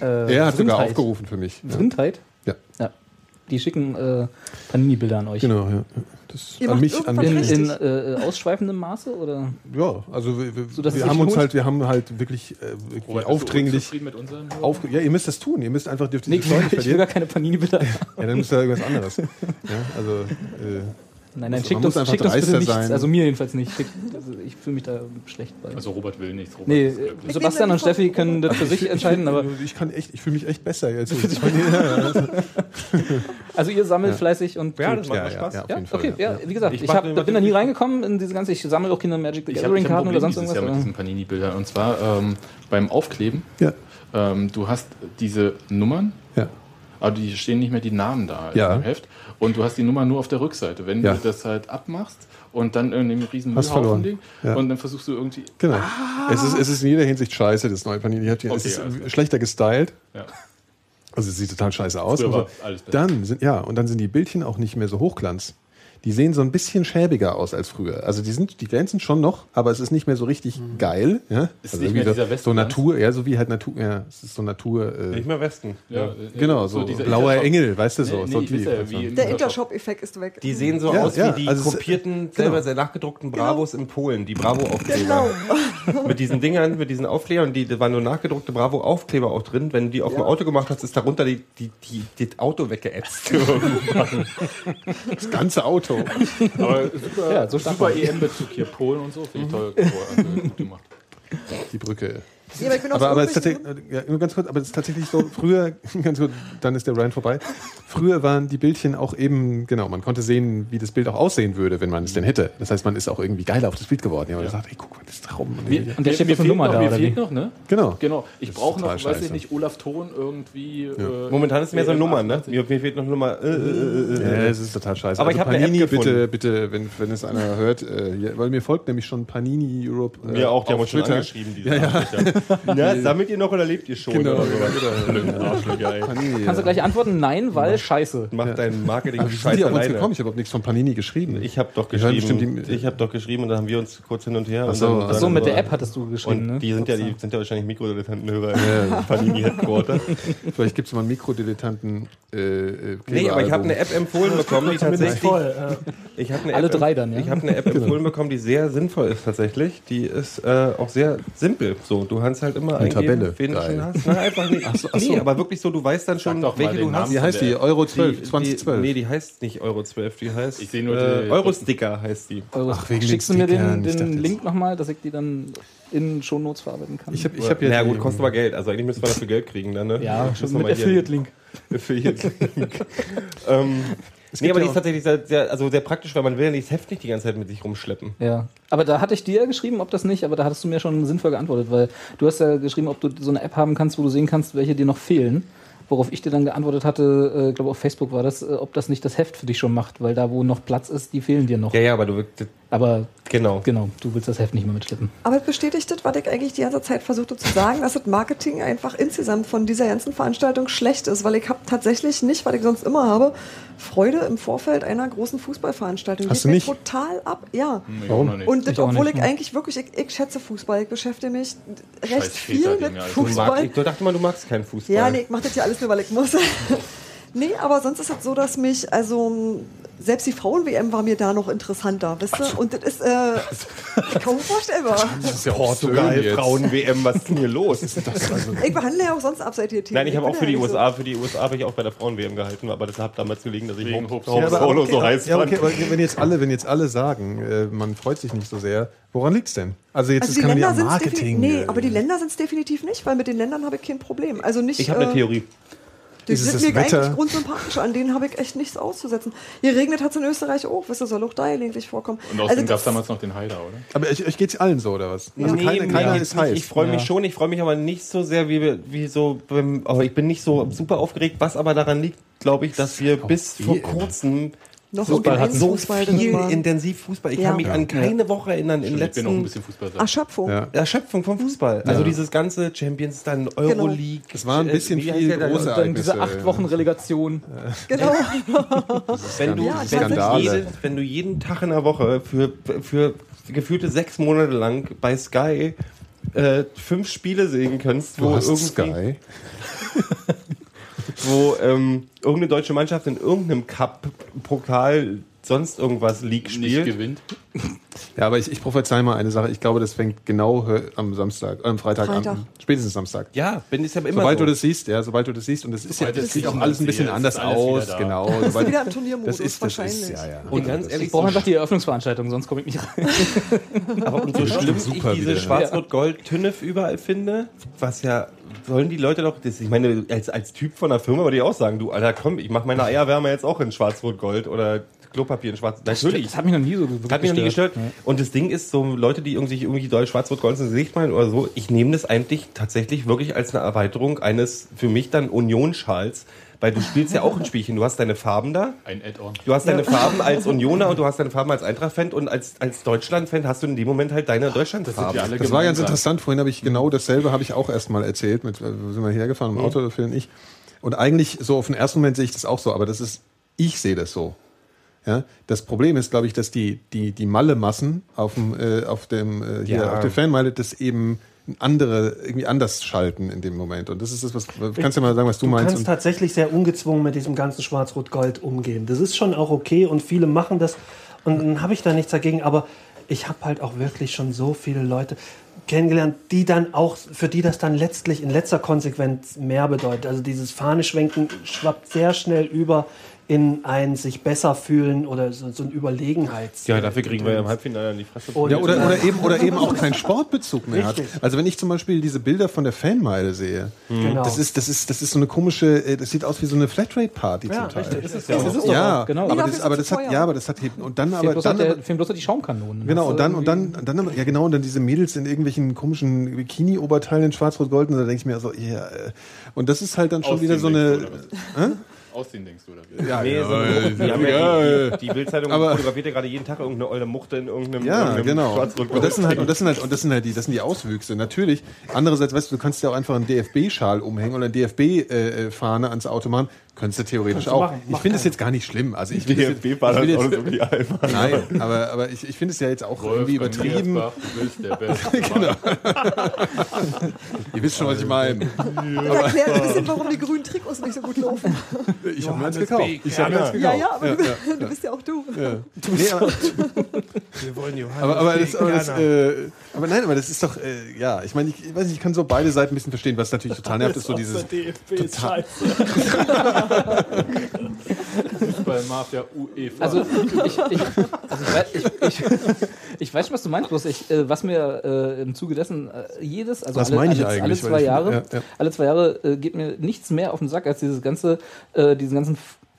ja. Äh, Er hat sogar Vrindheit. aufgerufen für mich. Ja. Vrindheit? Ja. Ja. Die schicken äh, Panini-Bilder an euch. Genau, ja. Das Ihr an macht mich, an mich. In, richtig. in äh, ausschweifendem Maße? Oder? Ja, also wir, wir, So, wir haben uns halt, wir haben halt wirklich äh, wirklich Robert, aufdringlich. mit unseren? Auf, ja, ihr müsst das tun. Ihr müsst einfach dürft Nee, [LAUGHS] diese ich will, ich will gar keine Panini-Bilder. Ja, dann müsst ihr irgendwas anderes. Ja, also äh, Nein, nein, Man schickt uns, einfach schickt uns bitte nichts. sein. Also mir jedenfalls nicht. Schickt, also ich fühle mich da schlecht bei. Also Robert will nichts. Robert nee, ist glücklich. Sebastian und Steffi können das für sich entscheiden, aber ich kann echt, ich fühle mich echt besser jetzt. [LAUGHS] also ihr sammelt fleißig und Ja, das macht mir Spaß. ja, auf Ja, Fall. okay, ja, wie gesagt, Ich ich, hab, bin da nie reingekommen in diese ganze, ich sammle auch Kinder Magic the Ich ein Gathering-Karten oder sonst irgendwas. Jahr mit diesen Panini-Bildern. Und zwar ähm, beim Aufkleben. Ja. Ähm, du hast diese Nummern, Ja. aber die stehen nicht mehr die Namen da Ja. im Heft. Und du hast die Nummer nur auf der Rückseite. Wenn Ja. du das halt abmachst und dann in einem riesen Müllhaufen liegt Ja. und dann versuchst du irgendwie. Genau. Es, ist, es ist in jeder Hinsicht scheiße, das neue Panini. Es Okay, ist alles klar. schlechter gestylt. Ja. Also es sieht total scheiße aus. Also, dann sind, ja, und dann sind die Bildchen auch nicht mehr so hochglanz. Die sehen so ein bisschen schäbiger aus als früher. Also die sind, die glänzen schon noch, aber es ist nicht mehr so richtig geil. Ja? Mhm. Ist also nicht mehr dieser so Westglanz? Natur, ja, so wie halt Natur, ja, es ist so Natur. Äh, Nicht mehr Westen. Ja, äh, genau, so, dieser blauer Intershop. Engel, weißt du so. Nee, so nee, weiß ja, wie Der Intershop. Intershop-Effekt ist weg. Die sehen so Ja, aus ja, wie die also kopierten, selber sehr nachgedruckten Bravos in Polen, die Bravo-Aufkleber. Genau. [LAUGHS] mit diesen Dingern, mit diesen Aufklebern, die, da waren nur nachgedruckte Bravo-Aufkleber auch drin. Wenn du die auf dem Auto gemacht hast, ist darunter die, die, die, das Auto weggeätzt. [LAUGHS] [LAUGHS] Das ganze Auto. [LAUGHS] Aber super, Ja, so super EM-Bezug hier, Polen und so, finde ich toll. Also, gut gemacht. [LAUGHS] Die Brücke. Ja, aber ich bin auch Aber, so aber es ist übrig, tatsächlich, ja, nur ganz kurz, aber es ist tatsächlich so, früher, [LAUGHS] ganz kurz, dann ist der Ryan vorbei. Früher waren die Bildchen auch eben, genau, man konnte sehen, wie das Bild auch aussehen würde, wenn man es denn hätte. Das heißt, man ist auch irgendwie geiler auf das Bild geworden. Ja, man sagt, ey, guck mal, das ist Traum. Mir, Und der steht mir fehlt Nummer noch, da, mir fehlt noch, ne? Genau. Genau. Ich brauche noch, total weiß ich scheiße. nicht, Olaf Ton irgendwie. Äh, Momentan ist es mehr so eine Nummer, ne? 88. Mir, mir fehlt noch eine Nummer. Äh, äh, äh, äh. Ja, es ist total scheiße. Aber ich hab eine Panini, App gefunden. bitte, bitte, wenn, wenn es einer hört, äh, weil mir folgt nämlich schon Panini Europe. Äh, Mir auch, die haben uns schon angeschrieben. Diese ja, ja. [LAUGHS] Sammelt ihr noch oder lebt ihr schon? Genau, oder so? ja, genau. Panini, Kannst du gleich antworten? Nein, weil scheiße. Mach dein Marketing Aber wie sind scheiß die auf uns alleine. gekommen? Ich habe überhaupt nichts von Panini geschrieben. Ich habe doch geschrieben. ich habe doch geschrieben und dann haben wir uns kurz hin und her. Ach so, und dann, So, mit der App hattest du geschrieben, Und ne? die sind ja, die sind ja wahrscheinlich Mikrodilettantenhörer im Panini Headquarter. [LAUGHS] Vielleicht gibt es mal einen Mikrodilettanten. Äh, äh, Nee, aber ich habe eine App empfohlen bekommen, die tatsächlich. voll. Ja. Ich habe eine Alle App, drei dann, ja? Ich habe eine App empfohlen bekommen, die sehr sinnvoll ist tatsächlich. Die ist äh, auch sehr simpel. So, du kannst halt immer Eine Tabelle. wen du schon hast. Nein, einfach nicht. so, ach so. Nee, aber wirklich so, du weißt dann schon, doch mal welche den du hast. Namen. Wie heißt die? Euro 12, Die- 2012. Die, nee, die heißt nicht Euro 12, die heißt Ich sehe nur äh, die- Eurosticker heißt die. Euro. Ach, wegen Schickst du den mir den, den jetzt- Link nochmal, dass ich die dann in Shownotes verarbeiten kann? ich habe ich hab ja Na die- gut, kostet aber Geld. Also eigentlich müssen wir dafür Geld kriegen dann, ne? ja, Müssen schon wir mit mal hier- Affiliate-Link. Affiliate-Link. [LAUGHS] ähm, nee, aber die ist tatsächlich sehr, sehr, also sehr praktisch, weil man will ja nicht das Heft nicht die ganze Zeit mit sich rumschleppen. Ja, aber da hatte ich dir geschrieben, ob das nicht, aber da hattest du mir schon sinnvoll geantwortet, weil du hast ja geschrieben, ob du so eine App haben kannst, wo du sehen kannst, welche dir noch fehlen. Worauf ich dir dann geantwortet hatte, äh, glaube auf Facebook war das, äh, ob das nicht das Heft für dich schon macht, weil da, wo noch Platz ist, die fehlen dir noch. Ja, ja, aber du Aber genau. genau, du willst das Heft nicht mehr mitschleppen. Aber es bestätigt das, was ich eigentlich die ganze Zeit versuchte zu sagen, dass das Marketing einfach insgesamt von dieser ganzen Veranstaltung schlecht ist, weil ich habe tatsächlich nicht, was ich sonst immer habe, Freude im Vorfeld einer großen Fußballveranstaltung. Hast du nicht? total ab, ja. Warum? Noch nicht. Und das, obwohl nicht, ich ne? eigentlich wirklich, ich, ich schätze Fußball, ich beschäftige mich recht Scheiß viel Väter-Ding, mit Alter. Du, mag, Fußball. ich dachte mal, du magst keinen Fußball. Ja, nee, ich mache das ja alles nur, weil ich muss. [LAUGHS] nee, aber sonst ist es so, dass mich, also selbst die Frauen-WM war mir da noch interessanter, wisst ihr? Und das ist äh, kaum vorstellbar. Das ist ja Portugal. Frauen-WM, was ist denn hier los? Ich behandle ja auch sonst abseitige Themen. Nein, ich habe auch für die ja nicht USA, für die USA habe ich auch bei der Frauen-WM gehalten, aber das hat damals gelegen, dass ich Wegen Hope, Ja, aber, Solo okay, so heiß ja, fand. okay, aber wenn jetzt alle, wenn jetzt alle sagen, äh, man freut sich nicht so sehr, woran liegt's denn? Also jetzt Also ist die kann man ja Marketing. Nee, äh, aber die Länder sind es definitiv nicht, weil mit den Ländern habe ich kein Problem. Also nicht. Ich habe eine äh, Theorie. Die Ist es sind mir Wetter? eigentlich grundsympathisch, an denen habe ich echt nichts auszusetzen. Hier regnet hat es in Österreich auch, wisst ihr, soll auch da gelegentlich vorkommen. Und außerdem Also gab es damals noch den Haider, oder? aber euch, euch geht's allen so, oder was? Also Nee, keiner, mir keiner ist heiß. Ich freue mich Ja. schon, ich freue mich aber nicht so sehr wie, wie so, aber ich bin nicht so super aufgeregt, was aber daran liegt, glaube ich, dass wir bis vor kurzem Noch Fußball so hat so Fußball viel war. intensiv Fußball. Ich Ja. kann mich an keine Woche erinnern in Ich bin auch ein letzten bisschen Fußball. Erschöpfung. Ja. Erschöpfung vom Fußball. Also dieses ganze Champions, dann Euroleague. Es war ein bisschen Äh, wie heißt viel große Dann diese Ereignisse. acht Wochen Relegation. Genau. [LAUGHS] wenn du, Ja, wenn, du Skandale. jede, wenn du jeden Tag in der Woche für, für gefühlte sechs Monate lang bei Sky äh, fünf Spiele sehen kannst, wo Du hast irgendwie, Sky. [LAUGHS] wo ähm, irgendeine deutsche Mannschaft in irgendeinem Cup, Pokal, sonst irgendwas League Nicht spielt. gewinnt. [LAUGHS] Ja, aber ich, ich prophezei mal eine Sache. Ich glaube, das fängt genau hö- am Samstag, äh, am Freitag, Freitag. an. Spätestens Samstag. Ja, bin ich ja immer Sobald so. du das siehst, ja, sobald du das siehst, und das ist ja, Sobald das es sieht auch alles ein bisschen ist anders aus, da. genau. Du Sobald- wieder im Turniermodus das ist, das wahrscheinlich. ist, ja, ja. Und ganz Ich ehrlich, brauche so einfach die Eröffnungsveranstaltung, sonst komme ich nicht rein. [LAUGHS] Aber und so schlimm ich super diese wieder. Schwarz-Rot-Gold-Tünnef überall finde, was ja, sollen die Leute doch, das, ich meine, als, als Typ von der Firma würde ich auch sagen, du, Alter, komm, ich mache meine Eierwärme jetzt auch in Schwarz-Rot-Gold oder Klopapier in Schwarz. Natürlich. Das hat mich noch nie so wirklich Hat mich noch nie gestört. Und das Ding ist, so Leute, die irgendwie, irgendwie Deutsch, Schwarz-Rot-Gold ins Gesicht meinen oder so, ich nehme das eigentlich tatsächlich wirklich als eine Erweiterung eines für mich dann Union-Schals, weil du spielst ja auch ein Spielchen. Du hast deine Farben da. Ein Add-on. Du hast deine Farben als Unioner und du hast deine Farben als Eintracht-Fan und als, als Deutschland-Fan hast du in dem Moment halt deine Deutschland-Farben. ja alle Das war ganz interessant. Vorhin habe ich genau dasselbe habe ich auch erst mal erzählt. Mit, äh, sind wir hergefahren im Auto, Phil und ich. Und eigentlich so auf den ersten Moment sehe ich das auch so, aber das ist, ich sehe das so. Ja, das Problem ist, glaube ich, dass die, die, die Malle-Massen auf dem, äh, auf dem, äh, hier, Ja. auf der Fanmeile das eben andere, irgendwie anders schalten in dem Moment. Und das ist das, was, kannst du mal sagen, was du, Du meinst? kannst Und, tatsächlich sehr ungezwungen mit diesem ganzen Schwarz-Rot-Gold umgehen. Das ist schon auch okay und viele machen das und dann habe ich da nichts dagegen, aber ich habe halt auch wirklich schon so viele Leute kennengelernt, die dann auch, für die das dann letztlich in letzter Konsequenz mehr bedeutet. Also dieses Fahneschwenken schwappt sehr schnell über in ein sich besser fühlen oder so, so ein Überlegenheits. Ja, dafür kriegen wir ja im Halbfinale in die Fresse. Und- Ja, oder, oder, eben, oder eben auch keinen Sportbezug mehr hat. Richtig. Also wenn ich zum Beispiel diese Bilder von der Fanmeile sehe, Genau. das, ist, das, ist, das ist so eine komische, äh, das sieht aus wie so eine Flatrate-Party Ja, zum Teil. richtig. Das ist ja, ist Ja, genau. aber Ja, das, aber das hat, ja, aber das hat eben, und dann aber, bloß, dann halt der, bloß noch die Schaumkanonen. Genau, und dann, und dann, dann, aber- ja genau, und dann diese Mädels in irgendwelchen komischen Bikini-Oberteilen in schwarz-rot-gold, und da denke ich mir so, ja, äh, und das ist halt dann schon Ausziehen, wieder so eine, Ausziehen, denkst du, oder wie? ja, Nee, ja, so eine, die, haben ja, ja, die, die Bildzeitung Aber- fotografiert ja gerade jeden Tag irgendeine olle Muchte in irgendeinem, Ja, irgendeinem genau. Und das sind halt, und das sind halt, und das sind halt die, das sind die Auswüchse. Natürlich. Andererseits, weißt du, du kannst ja auch einfach einen DFB-Schal umhängen oder eine DFB-Fahne ans Auto machen. Könntest du theoretisch du auch. machen. ich finde es jetzt gar nicht schlimm. Also ich will DFB jetzt, war das auch jetzt, wirklich albern. Nein, aber, aber ich, ich finde es ja jetzt auch irgendwie Wolfgang übertrieben. Niersbach, Du bist der [LAUGHS] Beste. genau. Ihr wisst schon, was ich meine. Das erklärt ein bisschen, warum die grünen Trikots nicht so gut laufen. Ich habe mir eins gekauft. B. Ich habe mir eins Ja, gekauft. ja, aber du, du bist ja auch du. [LAUGHS] Nee, aber, Wir wollen Johannes aber, aber, das, aber, das, äh, aber nein, aber das ist doch, äh, ja, ich meine, ich, ich weiß nicht, ich kann so beide Seiten ein bisschen verstehen, was natürlich total nervt, ist so dieses, total, [LAUGHS] Fußball Mafia UEFA. Also ich, ich, also ich, weiß, ich, ich, ich weiß schon, was du meinst, bloß ich, äh, was mir äh, im Zuge dessen äh, jedes, also alle, meine ich alle, alle zwei Jahre, ja, ja. alle zwei Jahre äh, geht mir nichts mehr auf den Sack als dieses ganze, äh, diesen ganzen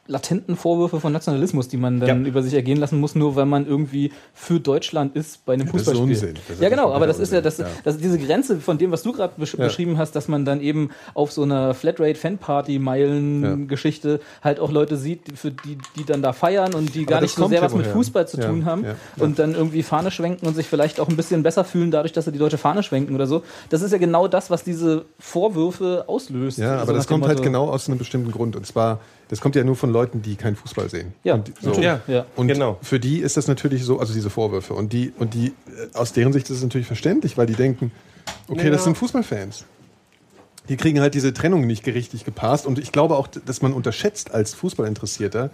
latenten Vorwürfe von Nationalismus, die man dann Ja. über sich ergehen lassen muss, nur weil man irgendwie für Deutschland ist bei einem das ist Fußballspiel. Unsinn. Das ist ja, genau, aber das ist ja, das, Ja. das diese Grenze von dem, was du gerade besch beschrieben hast, dass man dann eben auf so einer Flatrate-Fanparty-Meilen-Geschichte halt auch Leute sieht, für die, die dann da feiern und die gar das nicht so sehr was mit. Fußball zu tun haben und dann irgendwie Fahne schwenken und sich vielleicht auch ein bisschen besser fühlen dadurch, dass sie die deutsche Fahne schwenken oder so. Das ist ja genau das, was diese Vorwürfe auslöst. Ja, So aber das nach dem kommt halt Motto- genau aus einem bestimmten Grund. Und zwar, das kommt ja nur von Leuten, die keinen Fußball sehen. Ja, und, so. Ja. Ja. und Genau. für die ist das natürlich so, also diese Vorwürfe. Und die, und die, äh, aus deren Sicht ist es natürlich verständlich, weil die denken, okay, Ja. das sind Fußballfans. Die kriegen halt diese Trennung nicht richtig gepasst. Und ich glaube auch, dass man unterschätzt als Fußballinteressierter,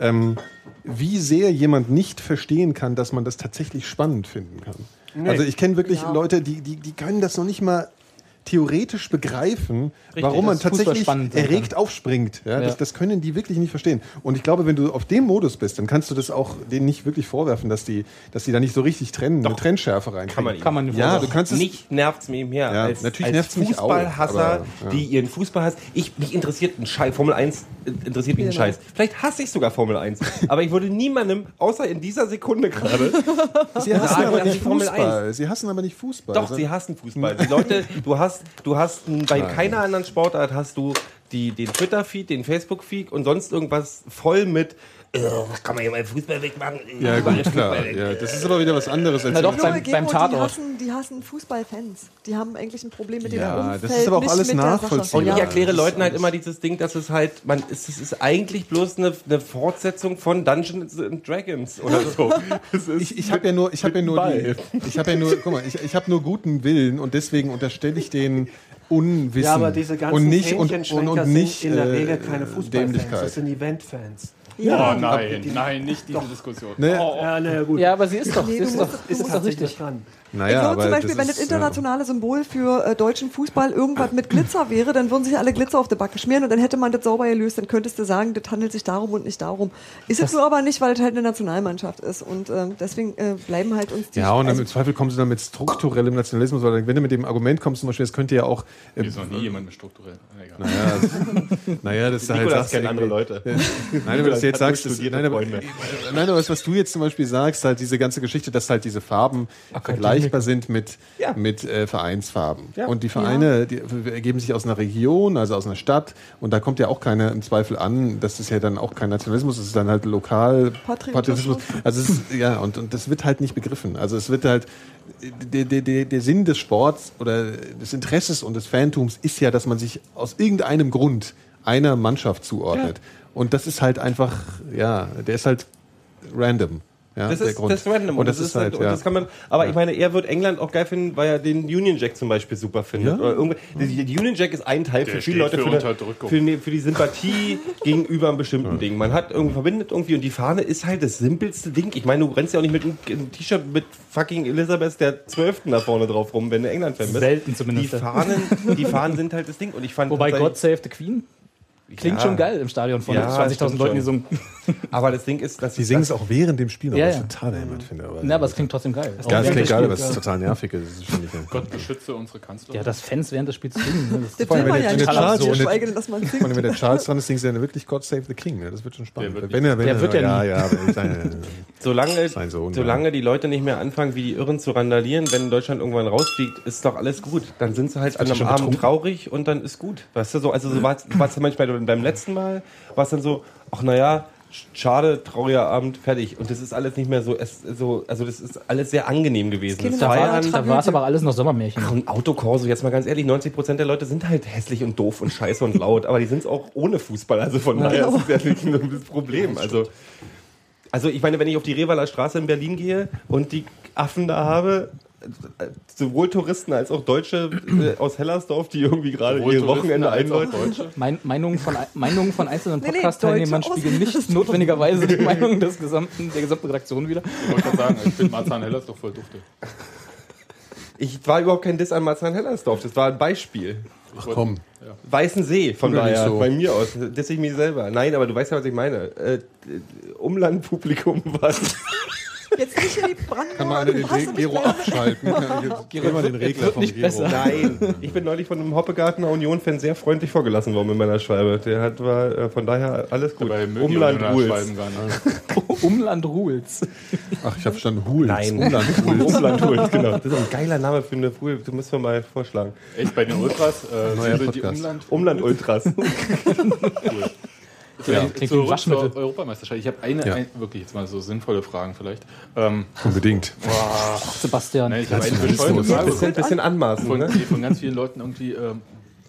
ähm, wie sehr jemand nicht verstehen kann, dass man das tatsächlich spannend finden kann. Also ich kenne wirklich Ja. Leute, die, die, die können das noch nicht mal theoretisch begreifen, warum man tatsächlich erregt aufspringt. Ja, Ja. Das, das können die wirklich nicht verstehen. Und ich glaube, wenn du auf dem Modus bist, dann kannst du das auch denen nicht wirklich vorwerfen, dass die, dass die da nicht so richtig trennen, eine Trennschärfe reinkriegen. Kann man. Kann man nicht Ja, du kannst es Nicht nervt's mir mehr. Ja, als, natürlich als nervt's mich auch, Fußballhasser, ja. die ihren Fußball hassen. Ich, mich interessiert ein Scheiß. Formel 1 interessiert mich ein. Scheiß. Vielleicht hasse ich sogar Formel 1. [LAUGHS] aber ich würde niemandem, außer in dieser Sekunde gerade, [LAUGHS] Sie hassen sagen, aber nicht Fußball. Sie hassen aber nicht Fußball. Doch, sie hassen Fußball. Die Leute, du hast, du hast n- bei keiner anderen Sportart hast du die, den Twitter-Feed, den Facebook-Feed und sonst irgendwas voll mit, kann man hier mal Fußball wegmachen? Ja, gut, klar. Weg. Ja, das ist aber wieder was anderes als Na doch, beim- beim die Tatort. hassen, die hassen Fußballfans. Die haben eigentlich ein Problem mit Ja, dem das Umfeld. ist aber auch alles nachvollziehbar. Und ich erkläre das Leuten halt immer dieses Ding, dass es halt, man, es, es ist eigentlich bloß eine, eine Fortsetzung von Dungeons and Dragons oder so. [LAUGHS] Ich, ich habe ja nur, ich habe ja nur, die, ich habe ja nur, guck mal, ich, ich habe nur guten Willen und deswegen unterstelle ich den Unwissen Ja, aber diese ganzen und nicht und, und, und sind nicht in der äh, Regel keine Fußballfans, das sind Eventfans. Ja. Oh nein, nein, nicht diese Diskussion. Ne? Oh, Ja, na ja, gut. Ja, aber sie ist doch, Nee, sie ist doch, ist doch richtig. dran. Naja, ich glaube zum Beispiel, das wenn das internationale Symbol für äh, deutschen Fußball irgendwas mit Glitzer wäre, dann würden sich alle Glitzer auf der Backe schmieren und dann hätte man das sauber gelöst. Dann könntest du sagen, das handelt sich darum und nicht darum. Ist es nur aber nicht, weil es halt eine Nationalmannschaft ist. Und ähm, deswegen äh, bleiben halt uns die. Ja, und dann also, im Zweifel kommst du dann mit strukturellem Nationalismus, weil wenn du mit dem Argument kommst, zum Beispiel, das könnte ja auch. Äh, ist noch nie jemand mit strukturell. Naja, das- naja, das ist halt Nikolas sagst, kennt andere Leute. Nein, aber das [LAUGHS] jetzt sagst nein, aber, [LAUGHS] nein, aber was, was du jetzt zum Beispiel sagst, halt diese ganze Geschichte, dass halt diese Farben vergleichbar sind mit, Ja. mit äh, Vereinsfarben. Ja. Und die Vereine, die ergeben sich aus einer Region, also aus einer Stadt. Und da kommt ja auch keiner im Zweifel an. Das ist ja dann auch kein Nationalismus, das ist dann halt lokal Patriotismus. Also es ist, ja, und, und das wird halt nicht begriffen. Also es wird halt, der, der, der, der Sinn des Sports oder des Interesses und des Fantums ist ja, dass man sich aus irgendeinem Grund einer Mannschaft zuordnet. Und das ist halt einfach, ja, der ist halt random. Ja, Das der ist, Grund. das ist random. Und das, ist halt, und ja. das kann man, aber ich meine, er wird England auch geil finden, weil er den Union Jack zum Beispiel super findet. Ja. Oder irgendwie, die, die Union Jack ist ein Teil für Der viele steht Leute für für, eine, für, eine, für die Sympathie [LAUGHS] gegenüber einem bestimmten Ding. Man hat irgendwie verbindet irgendwie und die Fahne ist halt das simpelste Ding. Ich meine, du rennst ja auch nicht mit einem T-Shirt mit fucking Elizabeth der Zwölften da vorne drauf rum, wenn du England-Fan bist. Selten Die zumindest. Fahnen, die Fahnen sind halt das Ding. Und ich fand Wobei God Save the Queen. Klingt Ja. schon geil im Stadion von Ja, 20.000 stimmt Leuten schon. gesungen. [LAUGHS] Aber das Ding ist, dass Die singen es auch während dem Spiel, noch, Ja, was ja. ich total behämmert finde. Aber Na, aber es klingt trotzdem geil. ja, es Auch während klingt geil, aber es ist total nervig. Das ist. Gott beschütze unsere Kanzlerin. Ja, das Fans während des Spiels singen. ne, Das man ja wenn nicht der total Charles- geschweige denn, dass man Vor allem, wenn singt. der Charles dran ist, singt er wirklich God Save the King. Ne? Das wird schon spannend. Der wird wenn er, wenn Der er, wird ja ja, ja, [LAUGHS] Solange, solange die Leute nicht mehr anfangen, wie die Irren zu randalieren, wenn Deutschland irgendwann rausfliegt, ist doch alles gut. Dann sind sie halt an einem Abend traurig und dann ist gut. Weißt du, so, also so war es ja manchmal beim letzten Mal, war es dann so, ach naja, schade, trauriger Abend, fertig. Und das ist alles nicht mehr so, es, so also das ist alles sehr angenehm gewesen. keine Das Da war da es aber alles noch Sommermärchen. Ach, ein Autokorso, jetzt mal ganz ehrlich, 90% der Leute sind halt hässlich und doof und scheiße und laut, aber die sind es auch ohne Fußball, also von daher ist [LAUGHS] es ja nicht das Problem. Also, also ich meine, wenn ich auf die Revaler Straße in Berlin gehe und die Affen da habe, sowohl Touristen als auch Deutsche äh, aus Hellersdorf, die irgendwie gerade Sowohl ihr Touristen Wochenende einläuten. Mein, Meinungen, von, Meinungen von einzelnen Nee, nee, Podcast-Teilnehmern Deutsche spiegeln nicht notwendigerweise die Meinung des gesamten, der gesamten Redaktion wieder. Ich wollte gerade sagen, ich finde Marzahn Heller ist doch voll dufte. Ich war überhaupt kein Diss an Marzahn-Hellersdorf, das war ein Beispiel. Ach komm. Weißensee, von Tu doch nicht daher, so. bei mir aus, diss ich mich selber. Nein, aber du weißt ja, was ich meine. Äh, Umlandpublikum was. Jetzt nicht in die Brandenburger. Kann man den Gero abschalten? [LAUGHS] Geh mal den Regler vom nicht Gero. besser. Nein, ich bin neulich von einem Hoppegartener Union-Fan sehr freundlich vorgelassen worden mit meiner Schwalbe. Der hat, war äh, von daher alles gut. Dabei Umland Rules. Nicht. [LAUGHS] Umland Rules. Ach, ich habe verstanden, Huls. Nein, Umland. [LAUGHS] Umland Rules, genau. Das ist ein geiler Name für eine Pool. Du musst mir mal vorschlagen. Echt, bei den Ultras äh, Neuer die. Umland... Umland Ultras. Vielleicht klingt wie zurück Waschmittel. zur Europameisterschaft. Ich habe eine, Ja. ein, wirklich jetzt mal so sinnvolle Fragen vielleicht. Ähm, Unbedingt. [LAUGHS] Sebastian. nein, ich habe eine Das ist bescheuerte. Frage Bisschen, bisschen anmaßen, von, ne? von ganz vielen Leuten irgendwie, ähm,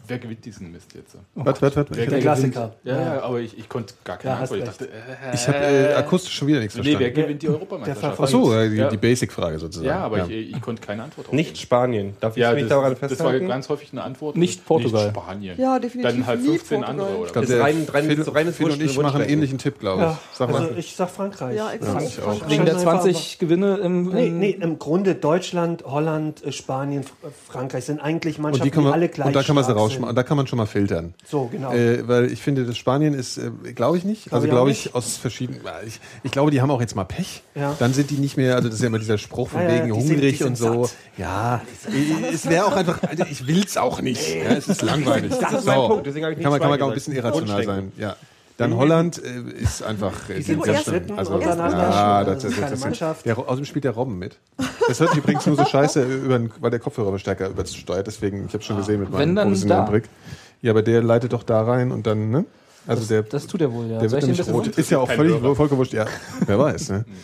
wer gewinnt diesen Mist jetzt? Was, was, was? Wer Der Klassiker. Ja, ja, aber ich, ich konnte gar keine Ja, Antwort. Ich dachte, äh, Ich habe äh, akustisch schon wieder nichts nee, wer verstanden. gewinnt die Europameisterschaft? Ach so, äh, die, Ja. die Basic-Frage sozusagen. Ja, aber Ich, ich konnte keine Antwort drauf Nicht. Spanien. Darf ich Ja, mich das, daran das war festhalten? ganz häufig eine Antwort. Nicht Portugal. Nicht Spanien. Ja, definitiv Dann halt nie 15 Portugal. andere, oder? Ich glaub, Das der ist rein- rein- Phil, so reines Phil und ich machen einen ähnlichen Tipp, glaube ich. Ja, Sag mal. also ich sag Frankreich. Ja, ich Frank- auch. Frank- Wegen der Ganz einfach, 20 Gewinne im. Nee, im- nee, im Grunde Deutschland, Holland, äh, Spanien, Frankreich sind eigentlich Mannschaften, die alle gleich und da kann man sie stark sind. Da kann man schon mal filtern. So, genau. Äh, weil ich finde, das Spanien ist, äh, glaube ich nicht. also ich glaube ich nicht. aus verschiedenen. Ich, ich glaube, die haben auch jetzt mal Pech. Ja. Dann sind die nicht mehr. Also das ist ja immer dieser Spruch von Ja, wegen hungrig sind und so. satt. Ja, es wäre auch einfach. Also ich will's auch nicht. Ja, es ist langweilig. Das ist mein Punkt, deswegen habe ich nicht kann man, kann man auch ein bisschen irrational sein. Ja. Dann Holland äh, ist einfach. Äh, sind sehr erst schlimm. dritten Also, ja, das, Das das, das, Mannschaft. Der, außerdem spielt der Robben mit. Das hört sich übrigens nur so scheiße, [LAUGHS] über, weil der Kopfhörerverstärker übersteuert. Deswegen, ich habe schon gesehen mit meinem professionellen. Brick. Ja, aber der leitet doch da rein und dann, ne? Also der, das tut er wohl, ja. der Soll wird nämlich rot. Ist ja auch völlig vollkommen wurscht. Ja, wer weiß, ne? [LAUGHS]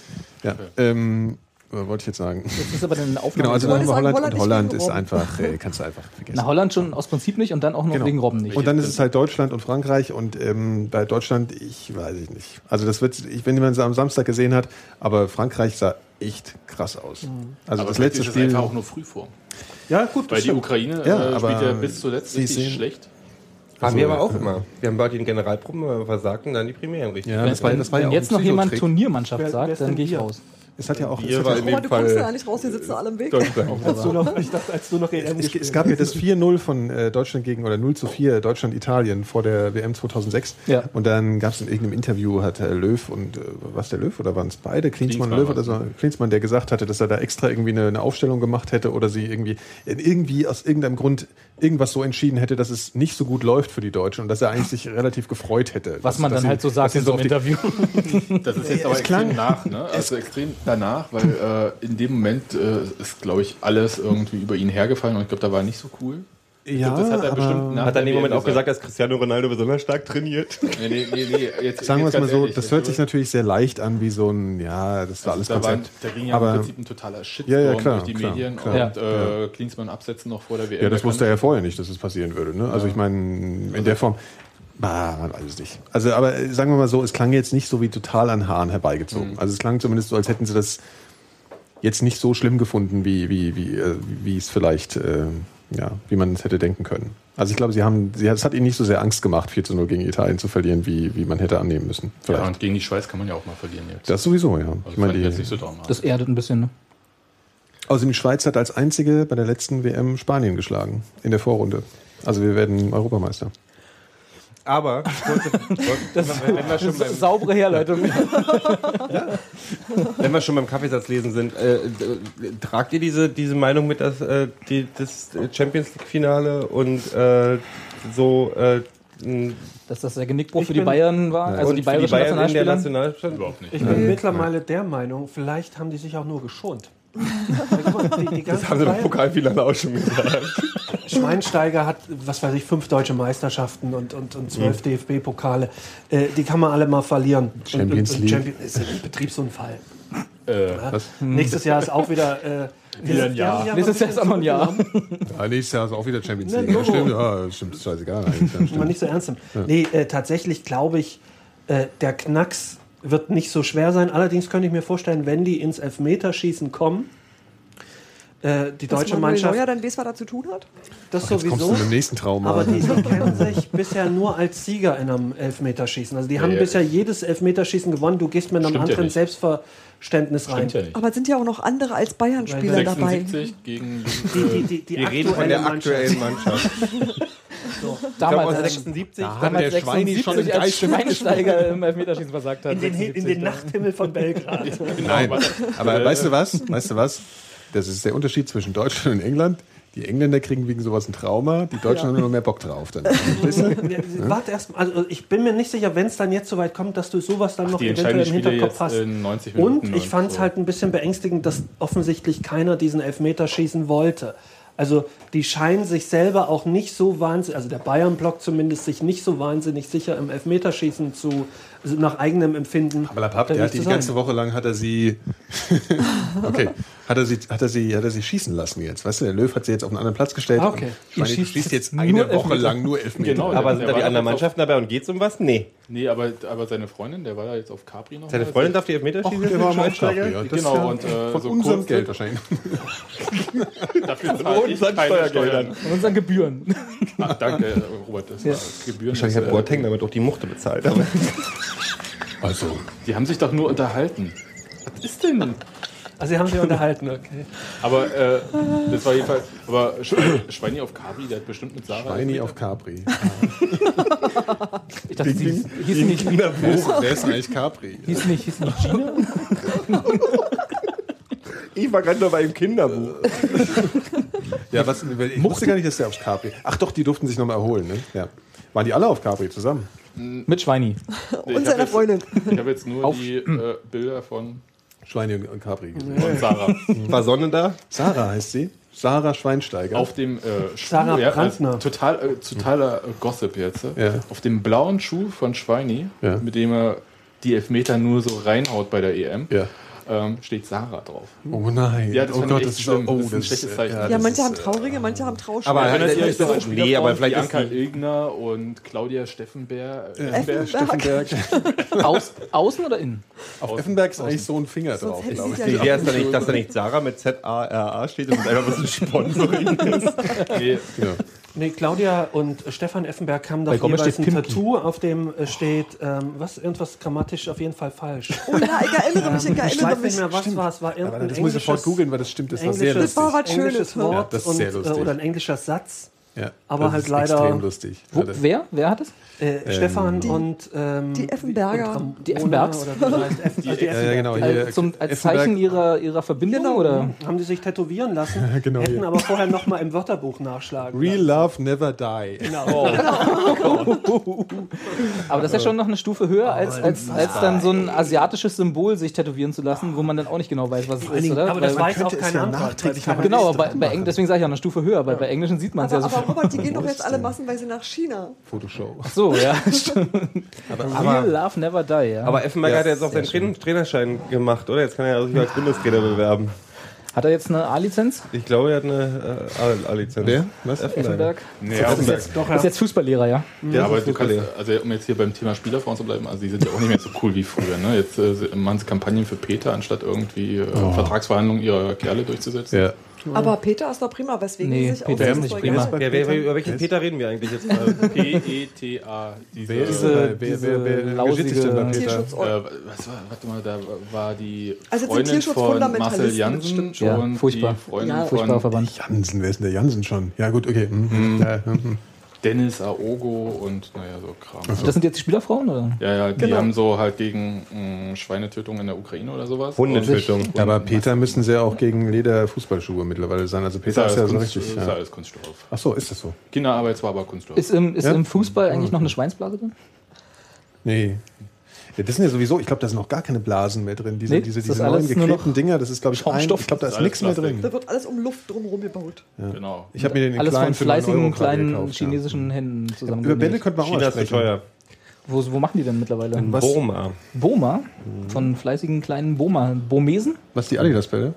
Ja, ähm, wollte ich jetzt sagen? Jetzt ist aber eine Aufnahme. Genau, also dann haben wir wollte Holland sagen, und Holland Holland ist einfach, äh, kannst du einfach vergessen. Na, Holland schon aus Prinzip nicht und dann auch noch Genau. wegen Robben nicht. Und dann ist es halt Deutschland und Frankreich und ähm, bei Deutschland, ich weiß ich nicht. Also das wird, ich, wenn man es am Samstag gesehen hat, aber Frankreich sah echt krass aus. Also Aber das letzte ist Spiel. einfach auch nur früh vor. ja, gut, Weil die stimmt. Ukraine Ja, äh, aber spielt ja bis zuletzt Sie richtig sehen- schlecht. Haben wir aber Also, auch immer. Wir haben bei den Generalproben äh, versagt und dann die Primären richtig. ja, wenn das war, das war ja wenn auch jetzt noch jemand. Turniermannschaft sagt, dann gehe ich raus. Es hat ja auch. Ihr Es, hat war ja, in dem du kommst ja Fall nicht raus, die sitzen alle im Weg. Deutschland. Als du noch, ich dachte, als du noch EM es, es gab ja das [LAUGHS] 4-0 von äh, Deutschland gegen, oder 0 zu 4 Deutschland-Italien vor der WM 2006. Ja. Und dann gab es in irgendeinem Interview, hat Herr Löw und, äh, was der Löw oder waren es beide? Klinsmann, Klinsmann Löw oder so? Klinsmann, der gesagt hatte, dass er da extra irgendwie eine, eine Aufstellung gemacht hätte oder sie irgendwie, irgendwie aus irgendeinem Grund irgendwas so entschieden hätte, dass es nicht so gut läuft für die Deutschen und dass er eigentlich sich relativ gefreut hätte. Was dass- man dass dann sie- halt so sagt in so einem Interview. [LAUGHS] Das ist jetzt Es aber klang- extrem nach, ne? Also extrem danach, weil äh, in dem Moment äh, ist, glaube ich, alles irgendwie über ihn hergefallen und ich glaube, da war er nicht so cool. Ich Ja, glaub, das hat er bestimmt Hat er in dem Moment auch gesagt, dass Cristiano Ronaldo besonders stark trainiert? Nee, nee, nee, nee. Jetzt, [LAUGHS] Sagen wir es mal so, ehrlich, das hört sich glaube, natürlich sehr leicht an, wie so ein, ja, das war alles da, Konzept. da ging ja Aber- im Prinzip ein totaler Shitstorm Ja, ja, klar, durch die klar, Medien klar. und äh, Klinsmann absetzen noch vor der WM. Ja, das wusste er ja vorher nicht, dass es passieren würde. Ne? Also ich meine, in der Form, bah, man weiß es nicht. Also, aber äh, sagen wir mal so, es klang jetzt nicht so wie total an Haaren herbeigezogen. Also es klang zumindest so, als hätten sie das jetzt nicht so schlimm gefunden, wie, wie, wie, äh, wie es vielleicht, äh, ja, wie man es hätte denken können. Also ich glaube, sie haben, sie, es hat ihnen nicht so sehr Angst gemacht, 4 zu 0 gegen Italien zu verlieren, wie, wie man hätte annehmen müssen. Ja, Vielleicht. und gegen die Schweiz kann man ja auch mal verlieren jetzt. das sowieso, ja. also Ich meine, ich jetzt die, nicht so dramatisch. Das erdet ein bisschen, ne? außerdem die Schweiz hat als einzige bei der letzten WM Spanien geschlagen in der Vorrunde. Also wir werden Europameister. Aber, kurze, wenn, wir schon beim, Saubere Herleitung. wenn wir schon beim Kaffeesatzlesen sind, äh, äh, tragt ihr diese, diese Meinung mit, dass äh, die, das Champions League-Finale und äh, so äh, Dass das der Genickbruch für die Bayern war, also und die für bayerischen Bayern in der Nationalspieler. Nationalspieler? Überhaupt nicht. Ich bin mittlerweile der Meinung, vielleicht haben die sich auch nur geschont. Mal, [LAUGHS] die, die ganzen Bayern- Pokalfinale auch schon gesagt. Schweinsteiger hat, was weiß ich, fünf deutsche Meisterschaften und, und, und zwölf DFB-Pokale. Äh, die kann man alle mal verlieren. Champions und, und, League. Champions ist ein Betriebsunfall. Äh, Ja? Nächstes Jahr ist auch wieder. Äh, [LAUGHS] Wieder ein Jahr. Nächstes Jahr ist auch noch ein Jahr. [LAUGHS] Ja, nächstes Jahr ist auch wieder Champions Ne, League. Ja, Logo. stimmt, ja, stimmt, ist scheißegal eigentlich. Ja, Mal nicht so ernst nehmen. Nee, äh, tatsächlich glaube ich, äh, der Knacks wird nicht so schwer sein. Allerdings könnte ich mir vorstellen, wenn die ins Elfmeterschießen kommen, äh, die Dass deutsche Manuel Mannschaft, Neuer dann weiß, was er zu tun hat? das Jetzt kommst du mit dem nächsten Trauma. Aber die, die kennen sich bisher nur als Sieger in einem Elfmeterschießen. Also die haben ja. bisher jedes Elfmeterschießen gewonnen. Du gehst mit einem Stimmt ja anderen nicht. Selbstverständnis rein. Stimmt ja nicht. Aber es sind ja auch noch andere als Bayern-Spieler dabei. 76 gegen Die, die, die, die Wir reden von der Mannschaft. aktuellen Mannschaft. [LAUGHS] Damals, aus als- 76. damals der Schweini schon im 76, als Geist Schweinsteiger [LAUGHS] im Elfmeterschießen versagt hat. In den, in den Nachthimmel von Belgrad. [LAUGHS] Nein, aber weißt du was? Weißt du was? Das ist der Unterschied zwischen Deutschland und England. Die Engländer kriegen wegen sowas ein Trauma, die Deutschen haben nur mehr Bock drauf. Dann. [LAUGHS] Ja, Warte erst mal. Also ich bin mir nicht sicher, wenn es dann jetzt so weit kommt, dass du sowas dann noch die eventuell im Hinterkopf hast. in 90 Minuten. Und ich fand es so. halt ein bisschen beängstigend, dass offensichtlich keiner diesen Elfmeter schießen wollte. Also die scheinen sich selber auch nicht so wahnsinnig, also der Bayern-Block zumindest, sich nicht so wahnsinnig sicher im Elfmeterschießen zu, also nach eigenem Empfinden. Aber der Papp, der hat die sein. ganze Woche lang hat er sie, [LAUGHS] okay, hat er sie, hat er sie, hat er sie schießen lassen jetzt. Weißt du, der Löw hat sie jetzt auf einen anderen Platz gestellt. Ah, okay. und schießt schießt jetzt eine Woche Elfmeter. lang nur Elfmeter. Genau. Aber sind da die anderen auf- Mannschaften dabei und geht's um was? Nee. Nee, aber, aber seine Freundin, der war da jetzt auf Capri noch. Seine. Freundin darf die Elfmeter schießen? Der war am Schweinsteiger? Aufsteiger, ja. Das Genau, ist ja und, äh, von so unserem Geld wahrscheinlich. [LAUGHS] Dafür zahle ich keine Steuergeldern. Steuern. Von unseren Gebühren. Ach, danke, Robert. Das war Gebühren. Wahrscheinlich hat äh, Boateng damit auch die Muchte bezahlt. [LAUGHS] Also, Die haben sich doch nur unterhalten. Was ist denn? Also sie haben sich unterhalten, okay. Aber äh, das war jedenfalls. Aber Sch- Schweini auf Capri, der hat bestimmt mit Sarah. Schweini auf Capri. Ich dachte, sie hieß nicht, ist, wer ist eigentlich Capri? hieß nicht, hieß nicht Gina? ich war gerade noch bei im Kinderbuch. Ja, was, ich wusste gar nicht, dass der aufs Capri. Ach doch, die durften sich nochmal erholen, ne? Ja. Waren die alle auf Capri zusammen? Mit Schweini. Und seiner Freundin. Ich habe jetzt nur die äh, Bilder von, Schweini und Capri. von Sarah. War Sonne da? Sarah heißt sie. Sarah Schweinsteiger. Auf dem äh, Schuh, Sarah ja, Brandner. äh, total, äh, totaler äh, Gossip jetzt. äh. Ja. Auf dem blauen Schuh von Schweini, Ja. mit dem er die Elfmeter nur so reinhaut bei der EM, ja. Ähm, steht Sarah drauf. Oh nein. Ja, das oh Gott, das ist schlimm. oh, Das ist ein schlechtes Zeichen. Ja, das manche ist, haben äh, traurige, manche haben Trauschwere. Aber Erinnert ihr euch noch an Nee, aber vielleicht ist die- Ilgner und Claudia Steffenberg? Effenberg. Steffenberg. [LAUGHS] Aus, außen oder innen? Auf Effenberg ist eigentlich so ein Finger Sonst drauf, glaube ich. ja dass da nicht, dass da nicht Sarah mit Z-A-R-A steht und einfach was ein Sponsoring ist. [LAUGHS] Nee, Ja. Nee, Claudia und Stefan Effenberg haben Gomez jeweils ein Pimki. Tattoo, auf dem äh, steht, ähm, was, irgendwas grammatisch auf jeden Fall falsch. Oh ja, ich erinnere mich, ich Ich erinnere weiß mich. nicht mehr, was war es. War irgendein das muss ich sofort englisches- googeln, weil das stimmt, das war sehr lustig. Das war was Schönes, englisches ne? Wort Ja, das ist sehr und, äh, lustig. oder ein englischer Satz. Ja, Aber das halt ist leider- extrem lustig. Wo, wer? Wer hat es? Äh, Stefan und ähm, die Effenberger. und Ramona Die Effenbergs? Eff, die [LAUGHS] ja, genau. Hier, Als, zum, als Effenberg- Zeichen ihrer, ihrer Verbindung? Oder? haben die sich tätowieren lassen, [LAUGHS] Genau hätten hier. aber vorher nochmal im Wörterbuch nachschlagen. Real lassen. Love Never Die. [LAUGHS] Genau. Aber das ist ja schon noch eine Stufe höher, als, als, als dann so ein asiatisches Symbol sich tätowieren zu lassen, wo man dann auch nicht genau weiß, was es ist, oder? aber das weiß auch könnte es kein ja die Genau, bei, bei deswegen sage ich ja eine Stufe höher, weil bei Englischen sieht man es ja so. Aber Robert, die gehen doch jetzt ist alle massenweise nach China. Fotoshow. So, ja, [LAUGHS] stimmt. Aber, Real Love Never Die, ja. aber Effenberg Ja, hat jetzt auch seinen Train Trainerschein gemacht, oder? Jetzt kann er sich als Bundestrainer bewerben. Hat er jetzt eine A-Lizenz? Ich glaube, er hat eine äh, A-Lizenz. Wer? Was? Effenberg? nee, Das ist aber, jetzt, ist jetzt Fußballlehrer, ja? Ja, aber du kannst, also um jetzt hier beim Thema Spielerfrauen zu bleiben, also die sind ja auch nicht mehr so cool wie früher. Ne? Jetzt äh, machen sie Kampagnen für Peter, anstatt irgendwie äh, Vertragsverhandlungen ihrer Kerle durchzusetzen. Ja. Aber Peter ist doch prima, weswegen Nee, die sich Peter auch ist nicht prima. Wer, wer, wer, über welchen Peter reden wir eigentlich jetzt? [LAUGHS] P-E-T-A. Diese, Wer ist Diese- wer, wer, wer, wer diese bei lausige- Peter? Tierschutz. Äh, was war, warte mal, da war die Also jetzt sind Freundin von Marcel Jansen schon. Ja, und furchtbar. die Freundin Ja. Furchtbarer von Verband. Jansen, wer ist denn der Jansen schon? Ja gut, okay. Mhm. Ja, mhm. Dennis Aogo und naja, so Kram. Das sind jetzt die Spielerfrauen, oder? Ja, ja, die Genau. haben so halt gegen mh, Schweinetötung in der Ukraine oder sowas. Hundetötung. Und- Aber Peter müssen sie ja auch gegen Leder-Fußballschuhe mittlerweile sein. Also Ist Peter ist alles, ja so Kunst, richtig. ist Ja. alles Kunststoff. Ach so, ist das so? Kinderarbeit zwar, aber Kunststoff. Ist im, ist Ja? im Fußball eigentlich noch eine Schweinsblase drin? Nee. Ja, das sind ja sowieso, ich glaube, da sind noch gar keine Blasen mehr drin. Diese, Nee, diese, diese neuen alles nur noch geklebten Dinger, das ist, glaube ich, ein, ich glaube, da ist ist nichts mehr drin. Da wird alles um Luft drumherum gebaut. Genau. Ich habe mir den in Alles klein von für 9 fleißigen kleinen gekauft, ja. chinesischen Händen zusammen. Über Bälle könnte man auch China mal ist zu sprechen. teuer. Wo, wo machen die denn mittlerweile? Was? Burma. Boma? Von fleißigen kleinen Boma. Bomesen? Was die Adidas-Bälle?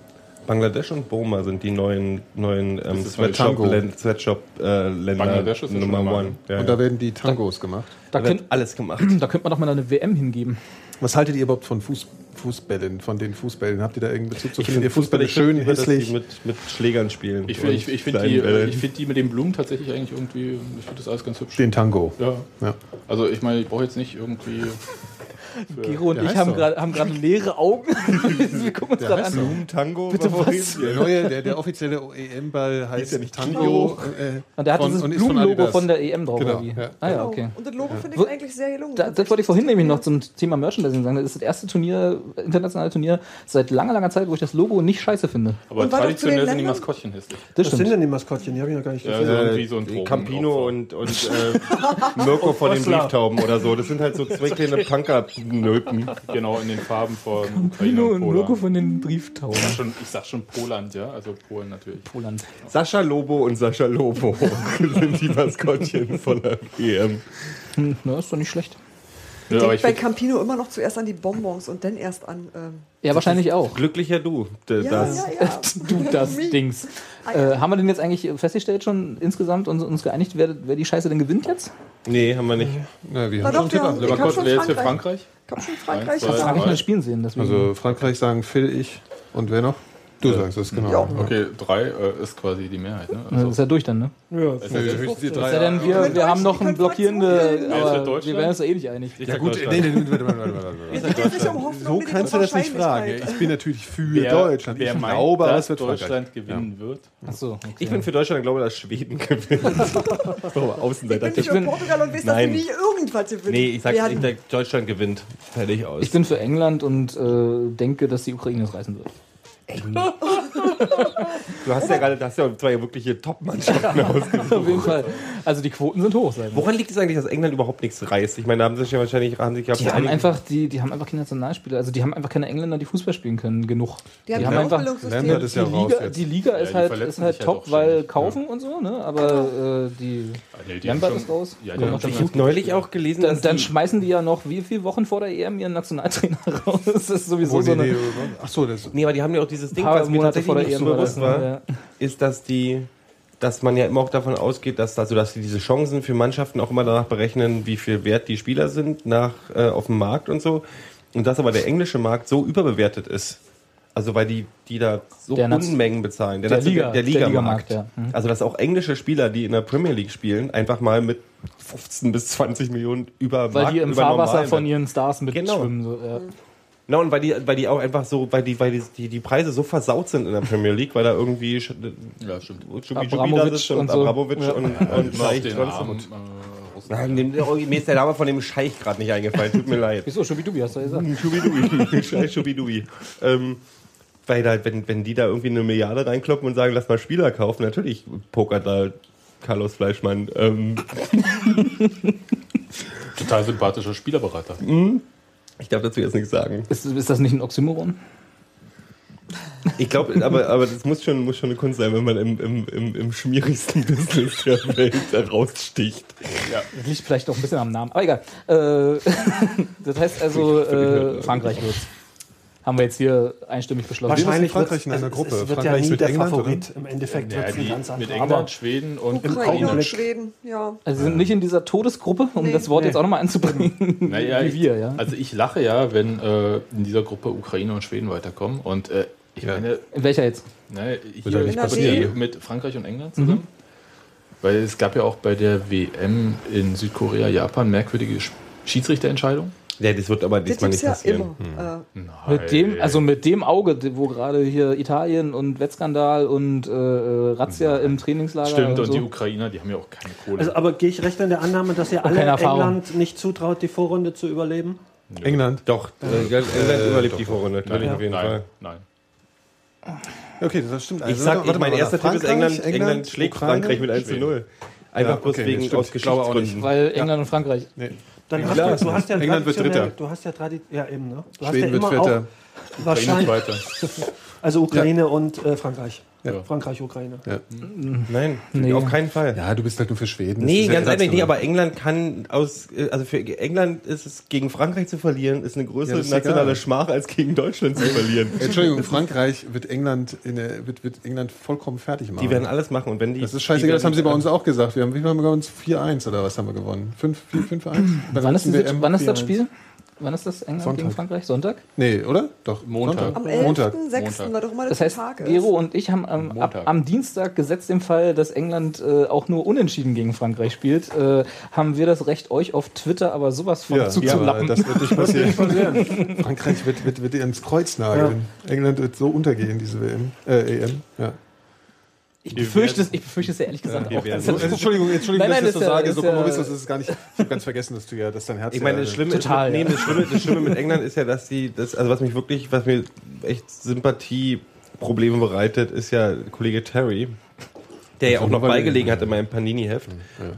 Bangladesch und Burma sind die neuen, neuen ähm. Sweatshop-Länder Sweatshop, äh, Länder Bangladesch ist Nummer one. Ja, Und ja. da werden die Tangos gemacht. Da, Da wird könnt, alles gemacht. [CLEARS THROAT] da könnte man doch mal eine WM hingeben. Was haltet ihr überhaupt von Fuß, Fußbällen, von den Fußbällen? Habt ihr da irgendeinen Bezug zu? Ich Findet ihr Fußbälle ich schön, die hässlich? Mit, mit Schlägern spielen. Ich, finde- ich, ich kleinen die, ich find die mit dem Blumen tatsächlich eigentlich irgendwie, ich finde das alles ganz hübsch. Den Tango. Ja. Ja. Also ich meine, ich brauche jetzt nicht irgendwie. Gero und Der ich haben gerade haben gerade leere Augen. [LAUGHS] Wir gucken uns gerade an. Blumentango. Bitte was? Der neue, der, der offizielle EM-Ball heißt ja nicht Tango. Äh, Und der hat von- dieses Blumenlogo von der EM drauf. Genau, ja. Ah ja, okay. Und das Logo finde Wo- ich eigentlich sehr gelungen. Da, das wollte ich vorhin nämlich noch zum Thema Merchandising sagen. Das ist das erste Turnier, internationale Turnier seit langer, langer Zeit, wo ich das Logo nicht scheiße finde. Aber traditionell sind die Maskottchen hässlich. Das Was sind denn die Maskottchen? Die habe ich noch gar nicht Ja, gesehen. so irgendwie so ein Äh, Campino und, und [LAUGHS] äh, Mirko von den. Brieftauben oder so. Das sind halt so zwei [LAUGHS] kleine Punker-Nöten. Genau, in den Farben von Ukraine und und Logo von den Brieftauben. Ich sag schon, ich sag schon Poland, ja, also Polen natürlich. Poland. Sascha Lobo und Sascha Lobo [LAUGHS] sind die Maskottchen von der EM. Hm, na, ist doch nicht schlecht. Ja, Ich aber denke ich bei Campino immer noch zuerst an die Bonbons und dann erst an. Ähm, Ja, wahrscheinlich auch. Glücklicher du. Ja, das. ja, ja. [LAUGHS] Du das. Dings. Äh, haben wir denn jetzt eigentlich festgestellt schon insgesamt und uns geeinigt, wer, wer die Scheiße denn gewinnt jetzt? Nee, haben wir nicht. Na, wir Na haben doch, schon wir haben- ab. Ich hab Leverkusen schon wer jetzt für Frankreich. Frankreich? Ich habe schon Frankreich Eins, zwei, Das gesagt. habe ich mal spielen sehen. Deswegen. Also Frankreich sagen Phil, ich und wer noch? Du sagst es, genau. Ja. Okay, drei äh, ist quasi die Mehrheit. Ne? das ist ja durch dann, ne? Ja, Nee, ist höchstens die Es drei. sei denn, wir, wir haben noch ein blockierende, für aber wir werden uns eh nicht einig. Ja gut, nee, nee, nee, warte, warte, warte, So kannst du das nicht fragen. Ich bin natürlich für Deutschland. wer ich meint, glaube, aber dass es wird Frankreich. Deutschland gewinnen wird? Achso. Ich bin für Deutschland und glaube, dass Schweden [LAUGHS] gewinnt. so, Außenseiter. Ich bin nicht für Portugal und weiß, dass sie nie irgendwas gewinnen. Nee, ich sag, sag, Deutschland gewinnt. Fertig aus. Ich bin für England und äh, denke, dass die Ukraine es reißen wird. Du hast ja gerade, du hast ja zwei wirkliche Top-Mannschaften ausgesucht. Auf jeden Fall. Also die Quoten sind hoch. Wir. Woran liegt es eigentlich, dass England überhaupt nichts reißt? Ich meine, da haben sie sich ja wahrscheinlich, haben sich, Die haben einfach, die, die haben einfach keine Nationalspieler. Also die haben einfach keine Engländer, die Fußball spielen können. Genug. Die haben Die ein haben einfach- ist Die ja Liga, die Liga ist, die halt, ist halt halt top, auch weil ständig, kaufen und so, ne? Aber äh, die Nee, die Lambert haben ist schon- raus. Ja, die haben schon Ich habe neulich auch gelesen, Dann, dass dann die, schmeißen die ja noch wie viele Wochen vor der EM ihren Nationaltrainer [LAUGHS] raus. Das ist sowieso Wo so die, eine nee, ach so, das Nee, aber die haben ja auch dieses Ding, was mir tatsächlich vor der nicht so bewusst war? Ja. ist, dass die, dass man ja immer auch davon ausgeht, dass also dass sie diese Chancen für Mannschaften auch immer danach berechnen, wie viel wert die Spieler sind nach äh, auf dem Markt und so. Und dass aber der englische Markt so überbewertet ist. Also weil die, die da so Der Unmengen bezahlen. der Nation- Liga- der der Ligamarkt. Ligamarkt, ja. Mhm. Also dass auch englische Spieler, die in der Premier League spielen, einfach mal mit 15 bis 20 Millionen über Weil Markt, die im Fahrwasser von ihren Stars Genau. mitschwimmen. So, ja. Na, und weil die, weil die auch einfach so, weil die, weil die, die, die Preise so versaut sind in der Premier League, weil da irgendwie Ja, stimmt. Schubi da Abramowitsch sitzt und, und so. Abramowitsch Ja. und, und Scheich äh. Nein, dem, mir ist der Name von dem Scheich gerade nicht eingefallen, tut mir leid. Wieso, Schubidubi, hast du ja gesagt. [LAUGHS] Schubidui, Scheich Schubidui. Ähm, weil da, wenn, wenn die da irgendwie eine Milliarde reinkloppen und sagen, lass mal Spieler kaufen, natürlich pokert da Carlos Fleischmann. Ähm, Total sympathischer Spielerberater. Ich darf dazu jetzt nichts sagen. Ist, ist das nicht ein Oxymoron? Ich glaube, aber, aber das muss schon, muss schon eine Kunst sein, wenn man im, im, im, im schmierigsten Business der Welt heraussticht. Das liegt vielleicht auch ein bisschen am Namen. Aber egal. Äh, [LAUGHS] das heißt also, äh, Frankreich wird's. Haben wir jetzt hier einstimmig beschlossen. Wahrscheinlich Frankreich in einer es- Gruppe. Es wird Frankreich ja nie mit der England, Favorit. Im Endeffekt Ja, wird es mit. England, Schweden und Ukraine und. Schweden, ja. Also sie sind nicht in dieser Todesgruppe, um Nee. das Wort Nee. jetzt auch nochmal anzubringen, [LAUGHS] Naja, wie wir, ja. Also ich lache ja, wenn äh, in dieser Gruppe Ukraine und Schweden weiterkommen. Und äh, ich Ja. meine, In welcher jetzt? Wird hier ja nicht in passieren. Mit Frankreich und England zusammen. Weil es gab ja auch bei der WM in Südkorea, Japan merkwürdige Sch- Schiedsrichterentscheidungen. Ja, das wird aber Das diesmal nicht ja passieren. immer. Hm. Äh, Mit dem, also mit dem Auge, wo gerade hier Italien und Wettskandal und äh, äh, Razzia im Trainingslager Stimmt, und so. die Ukrainer, die haben ja auch keine Kohle. Also, aber gehe ich recht in der Annahme, dass ihr alle. England nicht zutraut, die Vorrunde zu überleben? England. Doch, äh, England überlebt die Vorrunde, natürlich auf jeden nein, Fall. nein. Okay, das stimmt. Ich sag, ich, mein warte erster Tipp ist Frankreich, England, England schlägt Ukraine? Frankreich mit 1 zu 0. Einfach Ja, bloß okay, wegen aus. Geschichtsgründen. Weil England und Frankreich. Nee. Dann Ja, hast klar, du, du hast ja England wird Dritter. Du hast ja Tradi ja eben, ne? Du hast Schweden ja wird Vierter. wahrscheinlich, weiter. [LAUGHS] also Ukraine und äh, Frankreich. Ja. Frankreich, Ukraine. Ja. Nein, Nee. auf keinen Fall. ja, du bist halt nur für Schweden. Nee, ganz ehrlich, nee, aber England kann aus, äh, also für England ist es gegen Frankreich zu verlieren, ist eine größere Ja, ist nationale egal. Schmach als gegen Deutschland zu verlieren. Entschuldigung, Frankreich wird England, in der, wird, wird England vollkommen fertig machen. Die werden alles machen und wenn die. das ist scheißegal, das haben sie bei uns auch gesagt. Wir haben, wie viel haben wir gewonnen? 4-1 oder was haben wir gewonnen? 5, 4, 5, 1? Bei der Wann ist, das, wann ist das 4-1. Spiel? Wann ist das England Sonntag. gegen Frankreich? Sonntag? Nee, oder? Doch. Montag. Sonntag. am Montag. 11.06. war doch mal Das heißt, Tag. ist. Gero und ich haben am, ab, Montag. am Dienstag gesetzt im Fall, dass England äh, auch nur unentschieden gegen Frankreich spielt, äh, haben wir das Recht, euch auf Twitter aber sowas von Ja, zuzulappen. [LAUGHS] das wird nicht passieren. Frankreich wird, wird, wird ihr ins Kreuz nageln. England wird so untergehen, diese WM, äh, EM. Ja. Ich, befürchte es, ich befürchte es ja ehrlich gesagt wir auch. Also, Entschuldigung, Entschuldigung, Nein, nein, dass ich das so ja- sage. So ja- Kompromiss, das ist gar nicht. Ich habe ganz vergessen, dass du ja, dass dein Herz. Ich meine, ja, das Schlimme, Total, ist, nee, ja. das, Schlimme, das Schlimme mit England ist ja, dass die, das, also was mich wirklich, was mir echt Sympathieprobleme bereitet, ist ja Kollege Terry, der ja auch noch beigelegen hat in meinem Panini-Heft,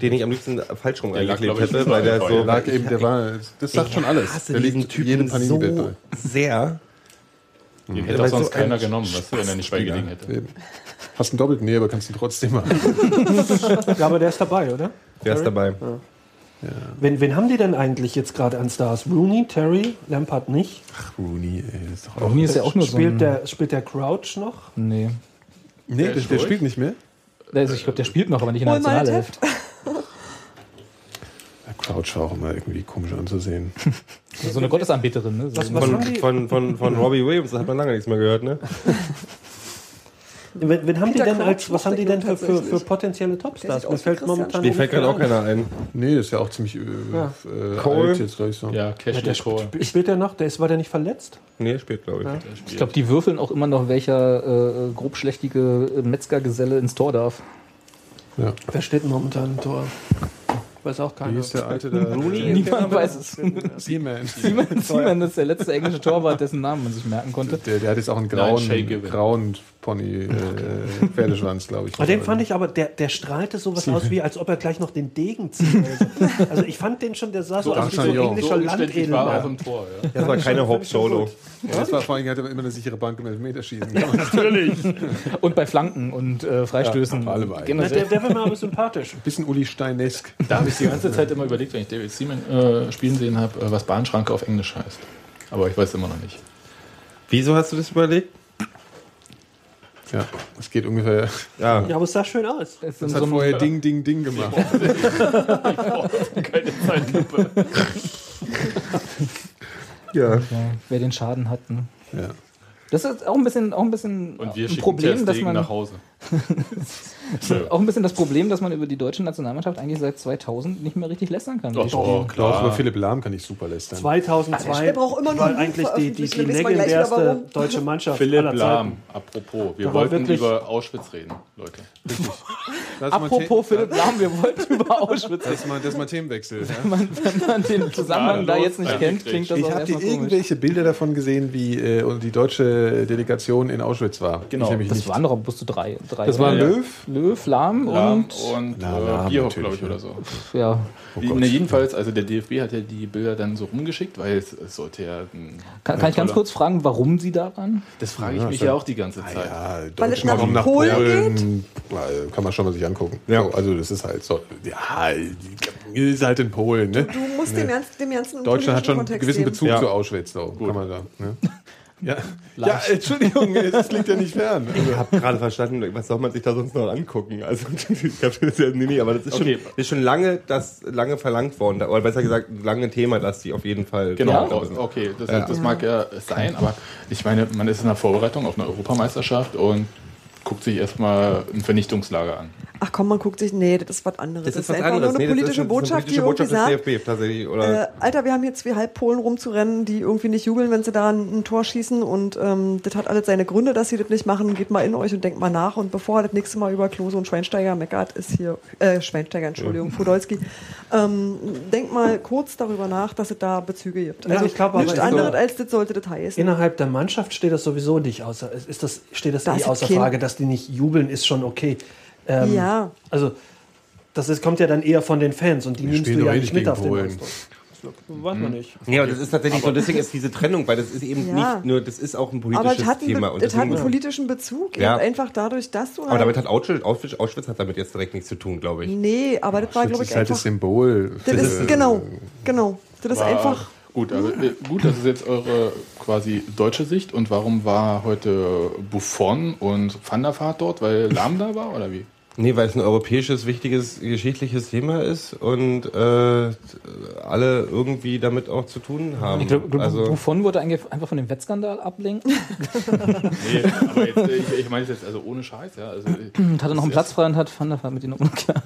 den ich am liebsten falsch rum ich, hätte, weil der so. lag eben, der war, das sagt schon alles. hasse Der diesen liegt Typen jedem Panini-Bild so bei. sehr. Den hätte auch sonst so keiner ein genommen, was wenn er nicht beigelegen hätte. Hast einen doppelten, nee, aber kannst ihn trotzdem machen. Ja, aber der ist dabei, oder? Wer ist dabei? Wen, wen haben die denn eigentlich jetzt gerade an Stars? Rooney, Terry, Lampard nicht? Ach, Rooney, ey, ist doch auch. Rooney ist ja auch nur so spielt, ein... der, spielt der Crouch noch? Nee. Nee, der, der spielt nicht mehr. Also ich glaube, der spielt noch, aber nicht in der das Nationalelf. Der Crouch war auch immer irgendwie komisch anzusehen. [LAUGHS] So eine Gottesanbeterin. Ne? So Was- was- Von, von, von, von [LAUGHS] Robbie Williams, das hat man lange nichts mehr gehört, ne? [LAUGHS] Wen, wen haben die denn als, was haben die denn für, für, für potenzielle Topstars? Mir fällt momentan Mir fällt gerade auch keiner. ein. Nee, das ist ja auch ziemlich äh, Ja. äh, Cole? alt jetzt, glaube ich so. Ja, Ja, Cashley der Cole. sp spielt der noch? Der ist, war der nicht verletzt? Nee, er spielt, glaube ich. Ja. Ich glaube, die würfeln auch immer noch, welcher äh, grobschlächtige Metzgergeselle ins Tor darf. Ja. Wer steht denn momentan im Tor? Weiß auch Wie keiner. ist der alte da? [LAUGHS] [LAUGHS] Niemand weiß es. Seaman. Simon [LAUGHS] ist der letzte englische Torwart, dessen Namen man sich merken konnte. Der, der hat jetzt auch einen Nein, grauen, Given. grauen Pony, äh, Pferdeschwanz, glaube ich. Aber den fand ich aber, der, der strahlte sowas aus, wie als ob er gleich noch den Degen ziehen wollte. Also ich fand den schon, der sah so, aus wie so ein englischer So umständlich war auch im Tor. Ja. Das war keine Hope Solo. Ja, das war vor allem, hat er immer eine sichere Bank im Elfmeterschießen. Und bei Flanken und äh, Freistößen. Ja. Na, Generell. der, der war mir aber sympathisch. Bisschen Uli Steinesk. Da habe ich die ganze Zeit immer überlegt, wenn ich David Seaman äh, spielen sehen habe, äh, was Bahnschranke auf Englisch heißt. Aber ich weiß immer noch nicht. Wieso hast du das überlegt? Ja, es geht ungefähr. Ja. Ja, aber es sah schön aus. Es hat so ein- vorher Ding, Ding, Ding gemacht. Keine Zeitlupe. ja. ja, wer den Schaden hat. Ne? Ja. Das ist auch ein bisschen, auch ein bisschen Und wir ein Problem, dass man nach Hause. [LAUGHS] auch ein bisschen das Problem, dass man über die deutsche Nationalmannschaft eigentlich seit 2000 nicht mehr richtig lästern kann. Doch, doch. Auch über klar. Philipp Lahm kann ich super lästern. 2002 Der braucht immer war eigentlich die, die, die legendärste deutsche Mannschaft Philipp aller Lahm, Zeiten. apropos. Wir Da wollten wirklich- über Auschwitz reden, Leute. Lass mal Apropos Philipp Lahm, wir wollten [LAUGHS] über Auschwitz Das ist mal, das ist mal Themenwechsel. Wenn man, wenn man den Zusammenhang da jetzt nicht kennt, klingt das Ich auch habe dir irgendwelche Bilder davon gesehen, wie äh, die deutsche Delegation in Auschwitz war. Genau, ich das nicht. waren doch bloß so drei. drei das war Ja. Löw. Löw, Lahm, Lahm und und Na, äh, Lahm Bierhoff, glaube ich, oder so. ja. Oh ne, jedenfalls, also der DFB hat ja die Bilder dann so rumgeschickt, weil es, es sollte ja. Ein, Kann, kann ich ganz kurz fragen, warum sie da waren? Das frage ich Ja, mich ja auch die ganze Zeit. Ja, Weil es nach Polen. Weil, Kann man schon mal sich angucken. Ja. So, also das ist halt so. Ja, ist halt in Polen. Ne? Du musst dem, ganzen- dem ganzen Deutschland hat schon einen gewissen. Bezug Ja. zu Auschwitz. So, kann man da. Ne? [LAUGHS] Ja. ja, Entschuldigung, das liegt ja nicht fern. Also, Ich habe gerade verstanden, was soll man sich da sonst noch angucken? Also, ich hab das ja, nee, nee, aber das ist, Okay. schon, das ist schon lange, das, lange verlangt worden. Oder besser gesagt, lange ein Thema, dass die auf jeden Fall Genau, sind. okay, das, das mag ja sein, aber ich meine, man ist in der Vorbereitung auf eine Europameisterschaft und guckt sich erstmal ein Vernichtungslager an. Ach komm, man guckt sich, nee, das ist was anderes. Das ist was einfach anderes. nur eine Nee, das ist politische eine- das ist eine Botschaft, politische die irgendwie Botschaft sagt, tatsächlich. Oder äh, Alter, wir haben hier zwei Halbpolen rumzurennen, die irgendwie nicht jubeln, wenn sie da ein, ein Tor schießen und ähm, das hat alles seine Gründe, dass sie das nicht machen. Geht mal in euch und denkt mal nach und bevor er das nächste Mal über Klose und Schweinsteiger meckert, ist hier, äh, Schweinsteiger, Entschuldigung, Podolski, ähm, denkt mal kurz darüber nach, dass es da Bezüge gibt. Ja, Also ich glaube aber, nichts es- anderes als das sollte das heißen. Innerhalb der Mannschaft steht das sowieso nicht außer, ist das, steht das, Das eh außer Frage, dass die nicht jubeln, ist schon okay. Ähm, Ja. Also, das ist, kommt ja dann eher von den Fans und die nimmst spielen du ja eh nicht mit auf den. Ausdruck. Das weiß man nicht. Ja, aber das ist tatsächlich so, deswegen ist diese Trennung, weil das ist eben Ja. nicht nur, das ist auch ein Aber politisches es hat, einen, Thema. Be- Und es hat einen politischen Bezug, Ja. einfach dadurch, dass du aber halt- damit hat Auschwitz, Auschwitz, Auschwitz hat damit jetzt direkt nichts zu tun, glaube ich. Nee, aber das war, glaube ich, ist halt das. Symbol. Das ist, genau, genau. Das ist War- einfach. Gut, also, gut, das ist jetzt eure quasi deutsche Sicht. Und warum war heute Buffon und Van der Vaart dort? Weil Lahm da war oder wie? Nee, weil es ein europäisches, wichtiges, geschichtliches Thema ist und äh, alle irgendwie damit auch zu tun haben. Ich glaube, also, Buffon wurde eigentlich einfach von dem Wettskandal ablenken. [LAUGHS] Nee, aber jetzt, ich, ich meine es jetzt also ohne Scheiß, ja. Also, Und [CLEARS THROAT] hatte noch einen Platz frei und hat Van der Vaart mit ihm umgekehrt.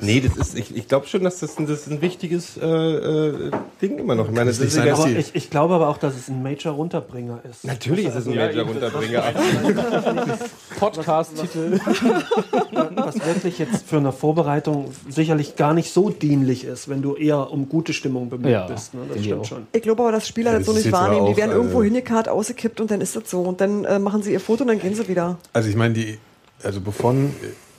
nee, das ist, ich, ich glaube schon, dass das, ein- das ein wichtiges äh, äh, Ding immer noch. Ich meine, das ist sein, Aber ich, ich glaube aber auch, dass es ein Major-Runterbringer ist. Natürlich ist es ein Ja, Major eben, das- Runterbringer. [LAUGHS] [LAUGHS] Podcast-Titel. Was wirklich jetzt für eine Vorbereitung sicherlich gar nicht so dienlich ist, wenn du eher um gute Stimmung bemüht Ja, bist. Ne? Das stimmt auch. schon. Ich glaube aber, dass Spieler Ja, das das so ist nicht wahrnehmen. Die auch, werden äh, irgendwo hingekarrt, ausgekippt und dann ist das so. Und dann äh, machen sie ihr Foto und dann gehen sie wieder. Also ich meine, die, also Buffon,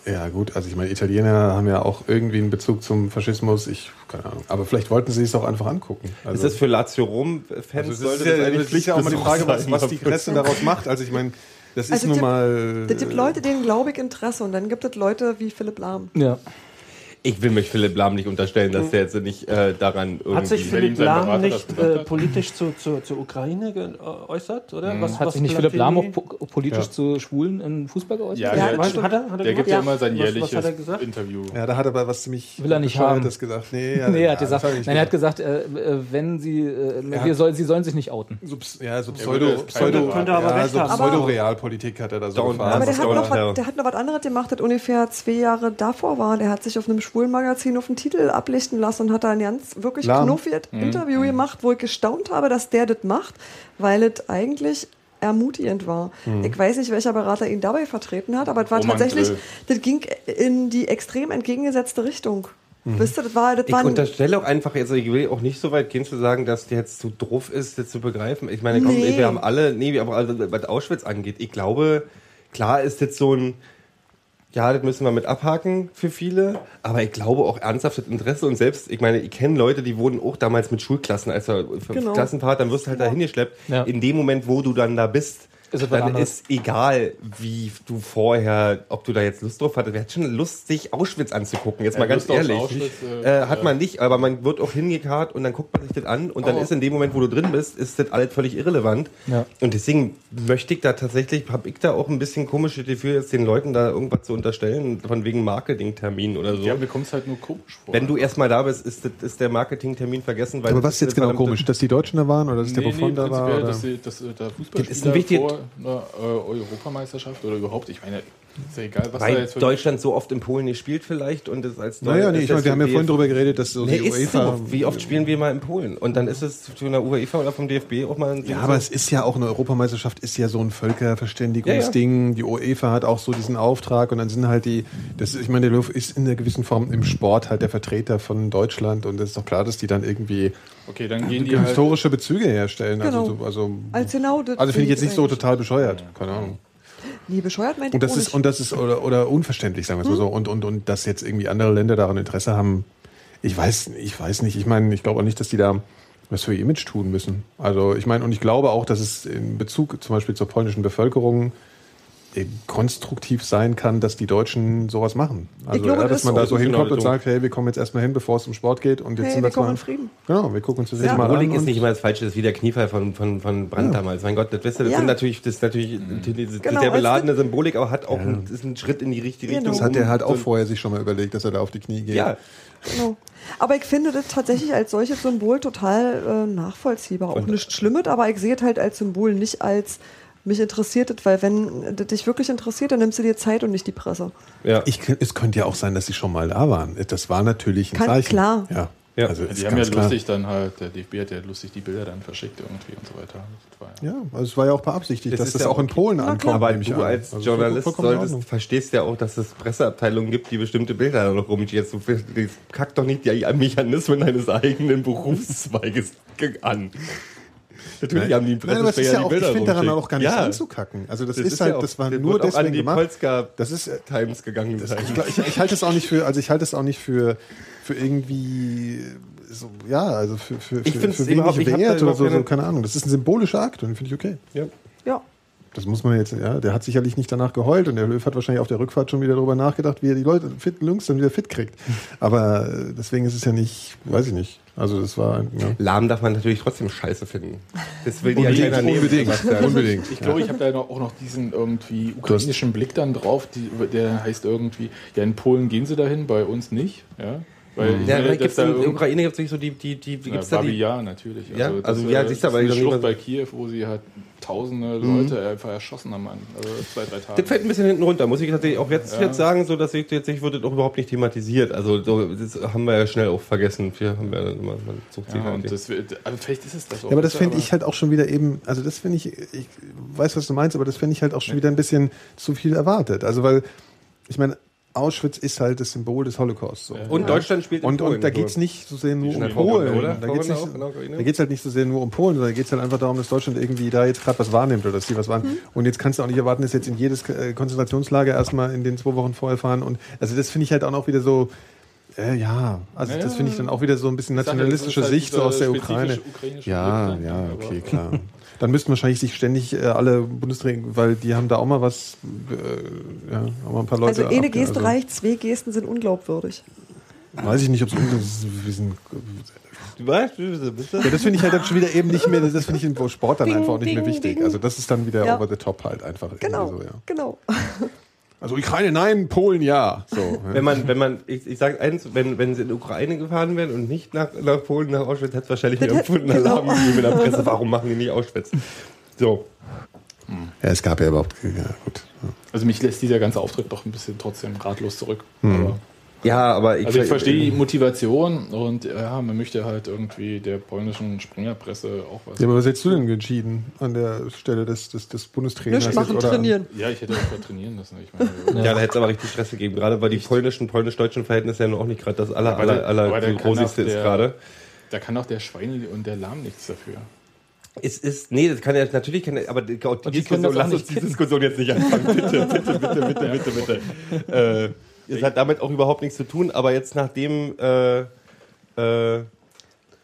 ja gut, also ich meine, Italiener haben ja auch irgendwie einen Bezug zum Faschismus. Ich, keine Ahnung. Aber vielleicht wollten sie es auch einfach angucken. Ist Also, das für Lazio Rom-Fans? also es sollte ist ja, das eigentlich das ist ja auch mal die Frage, was, sein, was die Presse daraus macht. Also ich meine, das ist Also nun mal... Das gibt Leute, denen glaube ich Interesse und dann gibt es Leute wie Philipp Lahm. Ja. Ich will mich Philipp Lahm nicht unterstellen, dass der jetzt nicht äh, daran irgendwie... Hat sich Philipp Lahm Berater nicht äh, politisch zu, zu, zur Ukraine geäußert? Oder? Was, Hat was sich nicht Philipp Lahm auch po politisch zu Schwulen im Fußball geäußert? Ja, Ja, du, hat er, hat er der gibt ja Ja. immer sein Was- was jährliches hat er gesagt? Interview. Ja, da hat er aber was ziemlich Will er nicht haben. gesagt. Nee, [LAUGHS] ja, Nee, er hat ja, gesagt, nein, er hat gesagt, äh, äh, wenn sie, äh, wir soll, sie sollen sich nicht outen. Ja, so Pseudo, Pseudo, Könnte aber ja, recht so. Pseudo-Realpolitik hat er da so gefahren. Aber der hat, noch ja. was, der hat noch was anderes gemacht, das ungefähr zwei Jahre davor war. Der hat sich auf einem Schwulenmagazin auf den Titel ablichten lassen und hat da ein ganz wirklich knuffiges Interview gemacht, wo ich gestaunt habe, dass der das macht, weil es eigentlich ermutigend war. Ich weiß nicht, welcher Berater ihn dabei vertreten hat, aber es war Roman tatsächlich, das ging in die extrem entgegengesetzte Richtung. Wisst ihr, das war, das Ich unterstelle auch einfach, also ich will auch nicht so weit gehen zu sagen, dass der jetzt zu drauf ist, das zu begreifen. Ich meine, komm, Nee. wir haben alle, nee, alle, was Auschwitz angeht. Ich glaube, klar ist jetzt so ein, ja, das müssen wir mit abhaken für viele, aber ich glaube auch ernsthaftes Interesse und selbst, ich meine, ich kenne Leute, die wurden auch damals mit Schulklassen, als Genau. Klassenfahrt, dann wirst du halt da hingeschleppt. Ja. In dem Moment, wo du dann da bist, Ist es dann anderes. ist egal, wie du vorher, ob du da jetzt Lust drauf hattest. Wer hat schon Lust, sich Auschwitz anzugucken? Jetzt Ja, mal ganz Lust ehrlich. Äh, äh, hat man nicht, aber man wird auch hingekarrt und dann guckt man sich das an und dann Oh. ist in dem Moment, wo du drin bist, ist das alles völlig irrelevant. Ja. Und deswegen möchte ich da tatsächlich, habe ich da auch ein bisschen komisches Gefühl, jetzt den Leuten da irgendwas zu unterstellen, von wegen Marketingtermin oder so. Ja, mir kommt es halt nur komisch vor. Wenn du erstmal da bist, ist, das, ist der Marketingtermin vergessen. Weil Aber was ist jetzt genau komisch? Dass die Deutschen da waren oder dass der nee, Buffon nee, da war? Oder? dass, die, dass äh, der Das ist Fußballspieler ein wichtig- vor einer äh, Europameisterschaft oder überhaupt, ich meine, ist ja egal, was da Weil jetzt für Deutschland so oft in Polen nicht spielt vielleicht und es als Naja, nee, ich meine, wir haben ja vorhin darüber geredet, dass so Nee, die UEFA. so. Wie oft spielen wir mal in Polen? Und dann ist es von der UEFA oder vom DFB auch mal ein Ja, aber es ist ja auch eine Europameisterschaft, ist ja so ein Ja, Völkerverständigungsding. Die UEFA hat auch so diesen Auftrag und dann sind halt die, das, ich meine, der Löw ist in einer gewissen Form im Sport halt der Vertreter von Deutschland und es ist doch klar, dass die dann irgendwie Okay, dann gehen die halt. historische Bezüge herstellen. Genau. Also, so- also, als genau das also finde ich jetzt nicht so total bescheuert. Keine Ahnung. Nee, bescheuert meint Und das ist, und das ist, oder, oder unverständlich, sagen wir es mal so. Und, und, und dass jetzt irgendwie andere Länder daran Interesse haben, ich weiß, ich weiß nicht. Ich meine, ich glaube auch nicht, dass die da was für ihr Image tun müssen. Also, ich meine, und ich glaube auch, dass es in Bezug zum Beispiel zur polnischen Bevölkerung konstruktiv sein kann, dass die Deutschen sowas machen. Also, glaube, ja, das dass man ist da so. hinkommt und sagt, hey, wir kommen jetzt erstmal hin, bevor es um Sport geht und jetzt Hey, sind wir jetzt kommen mal, in Frieden. Genau, wir gucken uns das jetzt Ja. mal an. Symbolik ist nicht immer das Falsche, das ist wie der Kniefall von, von, von Brandt damals. Mein Gott, das, wisst ihr, das Ja. sind natürlich, das ist natürlich diese Genau, sehr weißt beladene Symbolik, aber hat auch ein, ist ein Schritt in die richtige Genau. Richtung. das hat er halt auch vorher sich schon mal überlegt, dass er da auf die Knie geht. Ja, Genau. Aber ich finde das tatsächlich als solches Symbol total äh, nachvollziehbar. Auch Und- nichts Schlimmes, aber ich sehe es halt als Symbol, nicht als Mich interessiert das, weil wenn das dich wirklich interessiert, dann nimmst du dir Zeit und nicht die Presse. Ja. Ich, es könnte ja auch sein, dass sie schon mal da waren. Das war natürlich ein Kann- Zeichen. klar. Ja. Ja. Also Die haben ja klar. lustig dann halt, der DFB hat ja lustig die Bilder dann verschickt irgendwie und so weiter. Ja- Ja, also es war ja auch beabsichtigt, Das dass ist das ja auch in. Polen ankommt. Aber du als Also Journalist solltest, verstehst ja auch, dass es Presseabteilungen gibt, die bestimmte Bilder da noch rumschieben. Jetzt, du kack doch nicht die Mechanismen deines eigenen Berufszweiges an. Natürlich haben die Nein, aber es ist ja auch, ich finde daran auch gar nichts ja. anzukacken. Also das, Das ist, ist halt, ja auch- das war das nur deswegen an die gemacht. Polska Das ist, äh, [LAUGHS] Times gegangen sein. ich, ich, ich halte es auch nicht für, also ich halte es auch nicht für, für irgendwie so, ja, also für, für, Ich für, find's für überhaupt- wenig ich Wert oder so, so, keine- Ahnung. Das ist ein symbolischer Akt und den finde ich okay. Ja. Ja. Das muss man jetzt, ja, der hat sicherlich nicht danach geheult und der Löw hat wahrscheinlich auf der Rückfahrt schon wieder darüber nachgedacht, wie er die Leute fit Jungs dann wieder fit kriegt. [LAUGHS] Aber äh, deswegen ist es ja nicht, weiß ich nicht. Also das war, ja. Lahm darf man natürlich trotzdem scheiße finden. Das will die ja Unbedingt, keiner nehmen. unbedingt, unbedingt. Ich glaube, ich habe da auch noch diesen irgendwie ukrainischen Blick dann drauf, die, der heißt irgendwie, ja, in Polen gehen sie dahin, bei uns nicht. Ja, weil ich Ja, meine, gibt's da in der Ukraine gibt es nicht so die, die, die, Ja, gibt's da Babi die, ja, natürlich. Ja, das, also, äh, ja, siehst du, das noch nie Schlucht bei Kiew, wo sie halt tausende Mhm. Leute einfach erschossen haben, also zwei, drei Tage. Das fällt ein bisschen hinten runter, muss ich tatsächlich auch jetzt, Ja. jetzt sagen, so dass ich jetzt ich wurde auch überhaupt nicht thematisiert. Also so, das haben wir ja schnell auch vergessen. Wir haben ja immer man sucht sich ja, halt und das, wird- aber vielleicht ist es das auch. Ja, aber das finde ich halt auch schon wieder eben, also das finde ich, ich weiß, was du meinst, aber das finde ich halt auch schon wieder ein bisschen zu viel erwartet. Also weil, ich meine, Auschwitz ist halt das Symbol des Holocaust. So. Und Deutschland spielt in Und, Polen. und da geht es nicht so sehr nur um spielen Polen. oder? Da geht es geht's halt nicht so sehr nur um Polen, sondern da geht es halt einfach darum, dass Deutschland irgendwie da jetzt gerade was wahrnimmt oder dass die was wahrnehmen. Und jetzt kannst du auch nicht erwarten, dass jetzt in jedes äh, Konzentrationslager erstmal in den zwei Wochen vorher fahren. Und also das finde ich halt auch noch wieder so. Äh, ja, also Ja, das ja. finde ich dann auch wieder so ein bisschen ja, nationalistische halt Sicht so aus der Ukraine. Ja, ja, okay, klar. Dann müssten wahrscheinlich sich ständig äh, alle Bundesregierungen, weil die haben da auch mal was, äh, ja, auch mal ein paar Leute. Also eine abge- Geste reicht, zwei Gesten sind unglaubwürdig. Weiß ich nicht, ob es du bist ja, das finde ich halt dann schon wieder eben nicht mehr, das finde ich im Sport dann Ding, einfach auch nicht mehr ding, wichtig. ding. Also das ist dann wieder Ja. over the top halt einfach. Genau, So, ja. genau. Also Ukraine nein, Polen ja. So, ja. Wenn man, wenn man, ich, ich sage eins, wenn, wenn sie in die Ukraine gefahren wären und nicht nach, nach Polen, nach Auschwitz, hätte es wahrscheinlich hätte- empfundenen genau. Alarm gegeben in der Presse. Warum machen die nicht Auschwitz? So. ja, es gab ja überhaupt, ja gut. Also mich lässt dieser ganze Auftritt doch ein bisschen trotzdem ratlos zurück. Hm. Ja, aber ich, also ich verstehe die Motivation und ja, man möchte halt irgendwie der polnischen Springerpresse auch was. Ja, aber was hättest du denn entschieden an der Stelle des, des, des Bundestrainers? Nicht machen, trainieren. Ja, ich hätte auch mal trainieren lassen. Ich meine, [LAUGHS] Ja, da hätte es aber richtig Stress gegeben. Gerade weil die polnischen, polnisch-deutschen Verhältnisse ja nur auch nicht gerade das aller, aller, aller kann großigste ist der- gerade. da kann auch der Schweini und der Lahm nichts dafür. Es ist, nee, das kann ja, natürlich kann er, aber die, Diskussion, lass uns die. Diskussion jetzt nicht anfangen. [LAUGHS] Bitte, bitte, bitte, bitte, bitte, bitte. Es hat damit auch überhaupt nichts zu tun, aber jetzt nachdem äh, äh,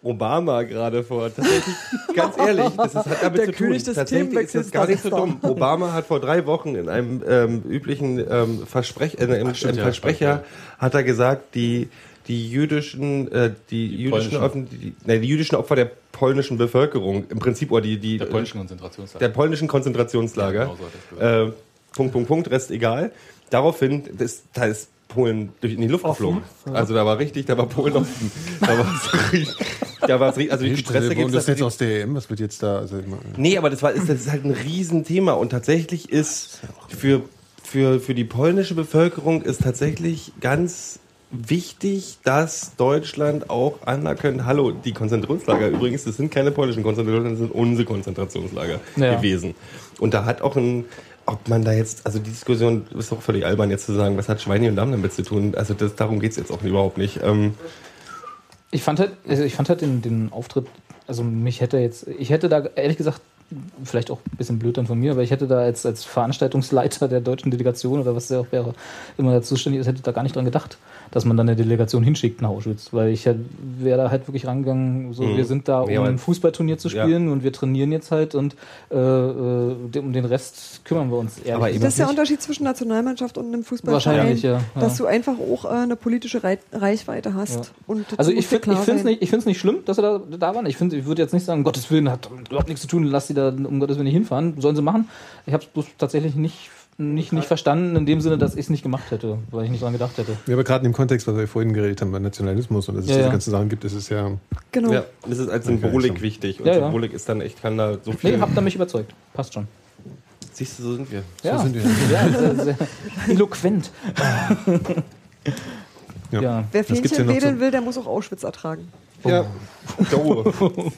Obama gerade vor, tatsächlich, [LAUGHS] ganz ehrlich, das ist, hat damit Der zu tun. König des Tatsächlich ist das gar nicht so dumm. Obama hat vor drei Wochen in einem ähm, üblichen ähm, Versprech, äh, im, Ach, stimmt, im ja, Versprecher hat er gesagt, die die jüdischen, äh, die, jüdischen, polnischen. Opfer, die, nee, die jüdischen Opfer der polnischen Bevölkerung, im Prinzip, oder die, die, Der polnischen Konzentrationslager. der polnischen Konzentrationslager. Ja, genau so äh, Punkt, Punkt, Punkt, Rest egal. Daraufhin, das, da ist Polen durch in die Luft geflogen. Also da war richtig, da war Polen offen. Da war [LAUGHS] es richtig, da war es richtig, also die Presse Und gibt das jetzt aus der EM, was wird jetzt da? Also, Nee, aber das, war, ist, das ist halt ein Riesenthema und tatsächlich ist für, für, für die polnische Bevölkerung ist tatsächlich ganz wichtig, dass Deutschland auch anerkennt, hallo, die Konzentrationslager übrigens, das sind keine polnischen Konzentrationslager, das sind unsere Konzentrationslager Ja. gewesen. Und da hat auch ein, ob man da jetzt, also die Diskussion ist doch völlig albern jetzt zu sagen, was hat Schweini und Damm damit zu tun, also das, darum geht's jetzt auch überhaupt nicht. Ähm, Ich fand halt, also ich fand halt den, den Auftritt, also mich hätte jetzt, ich hätte da ehrlich gesagt, vielleicht auch ein bisschen blöd dann von mir, aber ich hätte da als, als Veranstaltungsleiter der deutschen Delegation oder was der auch wäre, immer da zuständig ist, hätte da gar nicht dran gedacht, dass man dann eine Delegation hinschickt nach Auschwitz, weil ich halt, wäre da halt wirklich rangegangen, so, Mhm. wir sind da, um Ja, ein Fußballturnier zu Ja. spielen und wir trainieren jetzt halt und äh, äh, um den Rest kümmern wir uns ehrlich Aber Das ist der. Unterschied zwischen Nationalmannschaft und einem Fußballverein. Wahrscheinlich, ja, ja. Dass du einfach auch äh, eine politische Rei Reichweite hast. Ja. Also ich finde es nicht, ich nicht schlimm, dass sie da, da waren. Ich, find, ich würde jetzt nicht sagen, Gottes Willen, hat damit überhaupt nichts zu tun, lass sie da um Gottes Willen nicht hinfahren. Sollen sie machen. Ich habe es bloß tatsächlich nicht, nicht, nicht verstanden, in dem Sinne, dass ich es nicht gemacht hätte, weil ich nicht dran gedacht hätte. Ja, aber gerade in dem Kontext, was wir vorhin geredet haben, bei Nationalismus und dass es Ja, diese ja. ganzen Sachen gibt, ist es ja. Genau. ja, das ist als Symbolik wichtig und Ja, ja. Symbolik ist dann echt, kann da so viel... Nee, habt ihr mich überzeugt. Passt schon. Siehst du, so sind wir. Ja, sind wir. [LAUGHS] ja sehr, sehr eloquent. Ja. Ja. Wer Fähnchen wedeln so- will, der muss auch Auschwitz ertragen. Ja. Oh. [LAUGHS] [LAUGHS]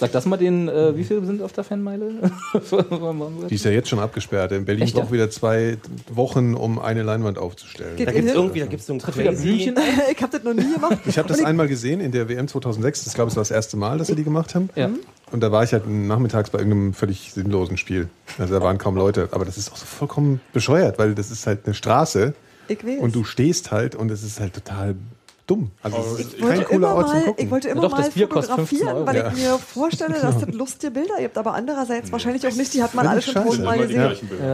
Sag das mal den, äh, wie viele sind auf der Fanmeile? [LAUGHS] Die ist ja jetzt schon abgesperrt. In Berlin Echt, braucht wieder zwei Wochen, um eine Leinwand aufzustellen. Geht Da gibt es irgendwie, da gibt's so ein wieder crazy... [LAUGHS] Ich habe das noch nie gemacht. Ich habe das einmal gesehen in der WM 2006. Das glaube ich war das erste Mal, dass sie die gemacht haben. Ja. Und da war ich halt nachmittags bei irgendeinem völlig sinnlosen Spiel. Also da waren kaum Leute. Aber das ist auch so vollkommen bescheuert, weil das ist halt eine Straße Ich weiß. und du stehst halt und es ist halt total dumm. Also es ist Ich wollte, kein cooler immer Ort zum mal, Gucken. ich wollte immer Ja doch, das mal Bier kostet 15 fotografieren, weil Ja. ich mir vorstelle, dass [LAUGHS] das lustige Bilder gibt. Aber andererseits wahrscheinlich auch nicht. Die hat man alle schon tausendmal gesehen.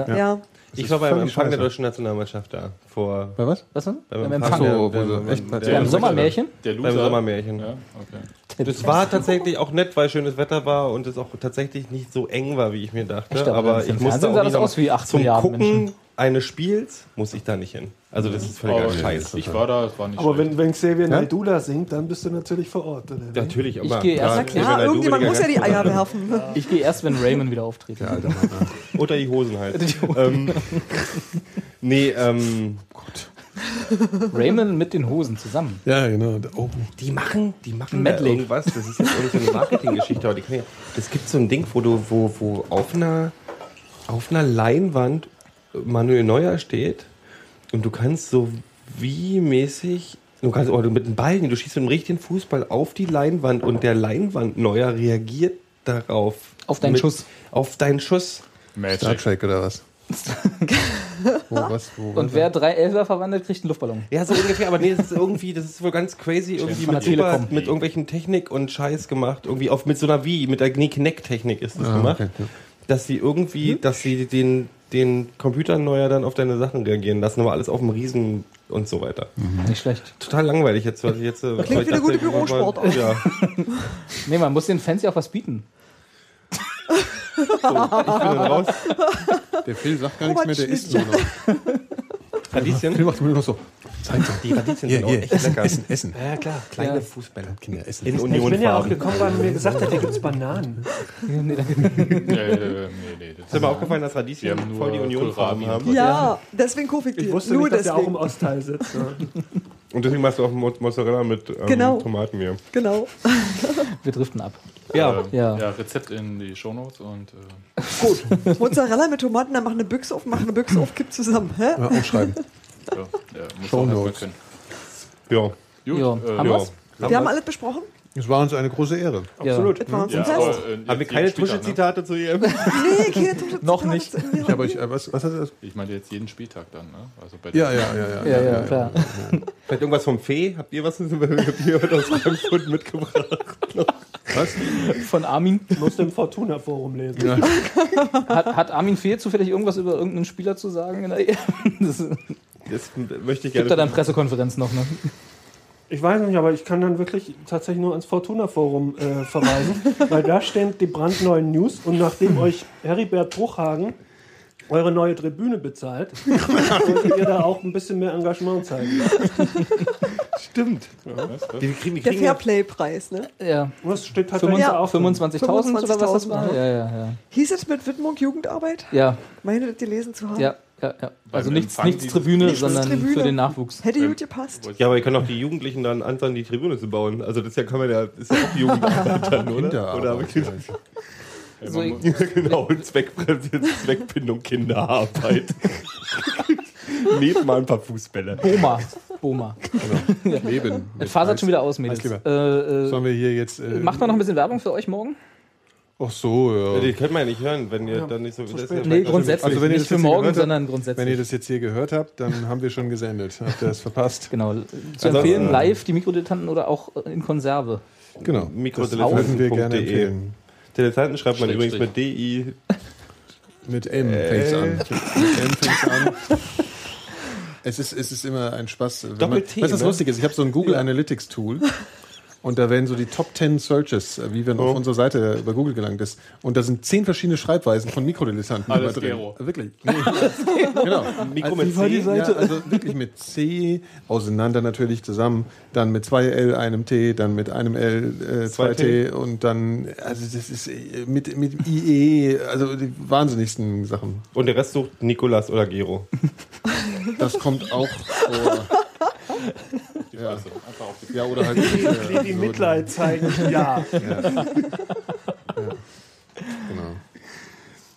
Ja. Ja. Ich war beim Empfang der deutschen Nationalmannschaft da. Vor... Bei was? Was denn? Beim Empfang. so, Der- wo sie der- echt der- Beim Sommermärchen? Der Loser. Beim Sommermärchen. Ja, okay. Das war tatsächlich auch nett, weil schönes Wetter war und es auch tatsächlich nicht so eng war, wie ich mir dachte. Echt, aber aber ich musste auch das nicht aus wie 8 zum Gucken Menschen. Eines Spiels muss ich da nicht hin. Also das ist völliger Aber Scheiß. Ich war da, es war nicht Aber schlecht. wenn, wenn Xavier Naidula singt, dann bist du natürlich vor Ort. Oder? Natürlich, aber gehe erst- klar, Ja, Naidoo irgendjemand muss ich ja die Eier [LAUGHS] werfen. Ich gehe erst, wenn Raymond wieder auftritt. Ja, Alter, Mann. ja. Unter die Hosen halt. [LAUGHS] ähm, nee, ähm, Raymond mit den Hosen zusammen. ja, genau. Oh, die machen, die machen da Medley. irgendwas. Das ist jetzt irgendwie so eine Marketinggeschichte, die ja, es gibt so ein Ding, wo du, wo, wo auf einer, auf einer Leinwand Manuel Neuer steht und du kannst so wie mäßig, du kannst oder mit einem Ball, du schießt mit einem richtigen Fußball auf die Leinwand und der Leinwand Neuer reagiert darauf. Auf deinen Schuss. Auf deinen Schuss. Star Magic. Trek oder was? [LAUGHS] wo, was wo, Und wer drei Elfer verwandelt, kriegt einen Luftballon. Ja, so ungefähr, aber nee, das ist irgendwie, das ist wohl ganz crazy, irgendwie mit, über, mit irgendwelchen Technik und Scheiß gemacht. Irgendwie auf mit so einer Wii, mit der Kinect-Technik ist das Ah, gemacht. okay, ja. Dass sie irgendwie, dass sie den, den Computer neuer dann auf deine Sachen reagieren lassen, aber alles auf dem Riesen und so weiter. Nicht schlecht. Total langweilig jetzt, was ich jetzt. äh, Klingt weil ich wie eine gute Bürosportart. Ja, [LAUGHS] Nee, man muss den Fans ja auch was bieten. so, ich bin dann raus. Der Phil sagt gar nichts mehr, der isst nur noch. Radieschen? Phil macht nur noch so. Zeig doch. Die Radieschen Hier, sind auch hier, echt essen, lecker. essen, essen. Ja, klar. Kleine Ja. Fußbälle. Kinder essen. In Ich bin ja auch gekommen, weil man mir gesagt hat, hier gibt es Bananen. [LAUGHS] Nee, nee, nee, nee. Das Ist mal aufgefallen, dass Radieschen voll die Unionfarben Kohlrabi. haben? Ja, deswegen kaufe ich die. Ich wusste Nur nicht, dass er auch im Ostteil sitzt. Ja. Und deswegen machst du auch Mo- Mozzarella mit ähm, Genau. Tomaten hier. Genau. Wir driften ab. Ja. Äh, Ja. ja. Rezept in die Shownotes und äh, [LAUGHS] Mozzarella mit Tomaten, dann mach eine Büchse auf, mach eine Büchse auf, kipp zusammen. Hä? Ja, aufschreiben. [LAUGHS] ja, ja, muss Shownotes. können. Ja. Gut, Ja. äh, Haben ja. wir's? Wir haben alles besprochen. Es war uns eine große Ehre. Absolut. Das war uns Ja, ein aber, Fest. äh, Haben wir keine Spieltag, ne? Tusche-Zitate zu ihr? [LAUGHS] Nee, keine Tusche- Noch Zitate nicht. Ich habe euch, äh, was, was hat das? Ich meine jetzt jeden Spieltag dann, ne? Also bei Ja, der- ja, ja, ja. Ja, ja, klar. Vielleicht irgendwas vom Fee? Habt ihr was habt ihr was aus Frankfurt mitgebracht? Was? Von Armin. Musst du im Fortuna-Forum lesen. Hat, hat Armin Fehl zufällig irgendwas über irgendeinen Spieler zu sagen? In der das gibt Das möchte ich da gerne. dann Pressekonferenz noch, ne? Ich weiß nicht, aber ich kann dann wirklich tatsächlich nur ans Fortuna-Forum äh, verweisen, [LAUGHS] weil da stehen die brandneuen News und nachdem [LAUGHS] euch Heribert Bruchhagen eure neue Tribüne bezahlt, [LAUGHS] solltet ihr da auch ein bisschen mehr Engagement zeigen. Stimmt. Was, was? Die kriegen, die Der ja, Fairplay-Preis, ne? Ja. Was steht tatsächlich Ja. da auch? 25.000 oder was das 25.000, war? Ja, ja, ja. Hieß es mit Widmung Jugendarbeit? Ja, Meine das gelesen zu haben? ja, ja. ja. Also nichts, Empfang nichts Tribüne, Nichts sondern Tribüne. für den Nachwuchs. Hätte gut gepasst. ja, aber ihr könnt auch die Jugendlichen dann anfangen, die Tribüne zu bauen. Also das ist ja, kann man ja, ist ja auch Jugendarbeit dann, oder? Kinderarbeit Oder habe ich [LAUGHS] Ja, So, ich- genau, Zweck, [LAUGHS] Zweckbindung Kinderarbeit. [LAUGHS] [LAUGHS] Nehmt mal ein paar Fußbälle. Boma. Boma. Leben. Das fasert schon wieder aus, Mädels. Äh, äh, Sollen wir hier jetzt. Äh, macht man noch ein bisschen Werbung für euch morgen? Ach so, Ja, ja. die könnt man ja nicht hören, wenn ihr dann nicht so. das ist ja Nee, grundsätzlich. Also wenn ihr nicht das für jetzt hier morgen, gehört habt, sondern grundsätzlich. Wenn ihr das jetzt hier gehört habt, dann haben wir schon gesendet. Habt ihr das verpasst? Genau. Zu Also, empfehlen äh, live die Mikrodilettanten oder auch äh, in Konserve. Genau. Würden wir gerne empfehlen. Dilettanten schreibt man übrigens mit DI. Mit M fängt's an. Mit M fängt's an. [LAUGHS] Es ist, es ist immer ein Spaß. Doppel-T, was ne? lustig ist? Ich habe so ein Google Analytics Tool [LAUGHS] Und da werden so die Top 10 Searches, äh, wie wenn Oh. auf unserer Seite über Google gelangt ist. Und da sind zehn verschiedene Schreibweisen von Mikrodilettanten Alles drin. Gero. Wirklich. [LAUGHS] Nee. genau. Mikro Also, mit wie war die C? Seite? Ja, also [LAUGHS] wirklich mit C, auseinander natürlich zusammen, dann mit zwei L, einem T, dann mit einem L, äh, zwei T und dann, also das ist äh, mit, mit IE, also die wahnsinnigsten Sachen. Und der Rest sucht Nikolas oder Gero. Das kommt auch vor. [LAUGHS] Ja. ja, oder halt. Die, die Mitleid zeigen, [LAUGHS] ja. Genau.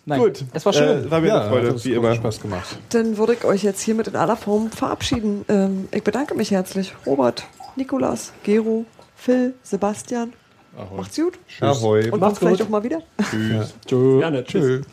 Nein, Gut. es war schön. Äh, war mir eine Freude, wie immer. Spaß gemacht. Dann würde ich euch jetzt hiermit in aller Form verabschieden. Ähm, ich bedanke mich herzlich. Robert, Nikolas, Gero, Phil, Sebastian. Macht's gut. Ahoi. Und Macht's vielleicht gut. auch mal wieder. Gerne. Tschüss. Tschüss.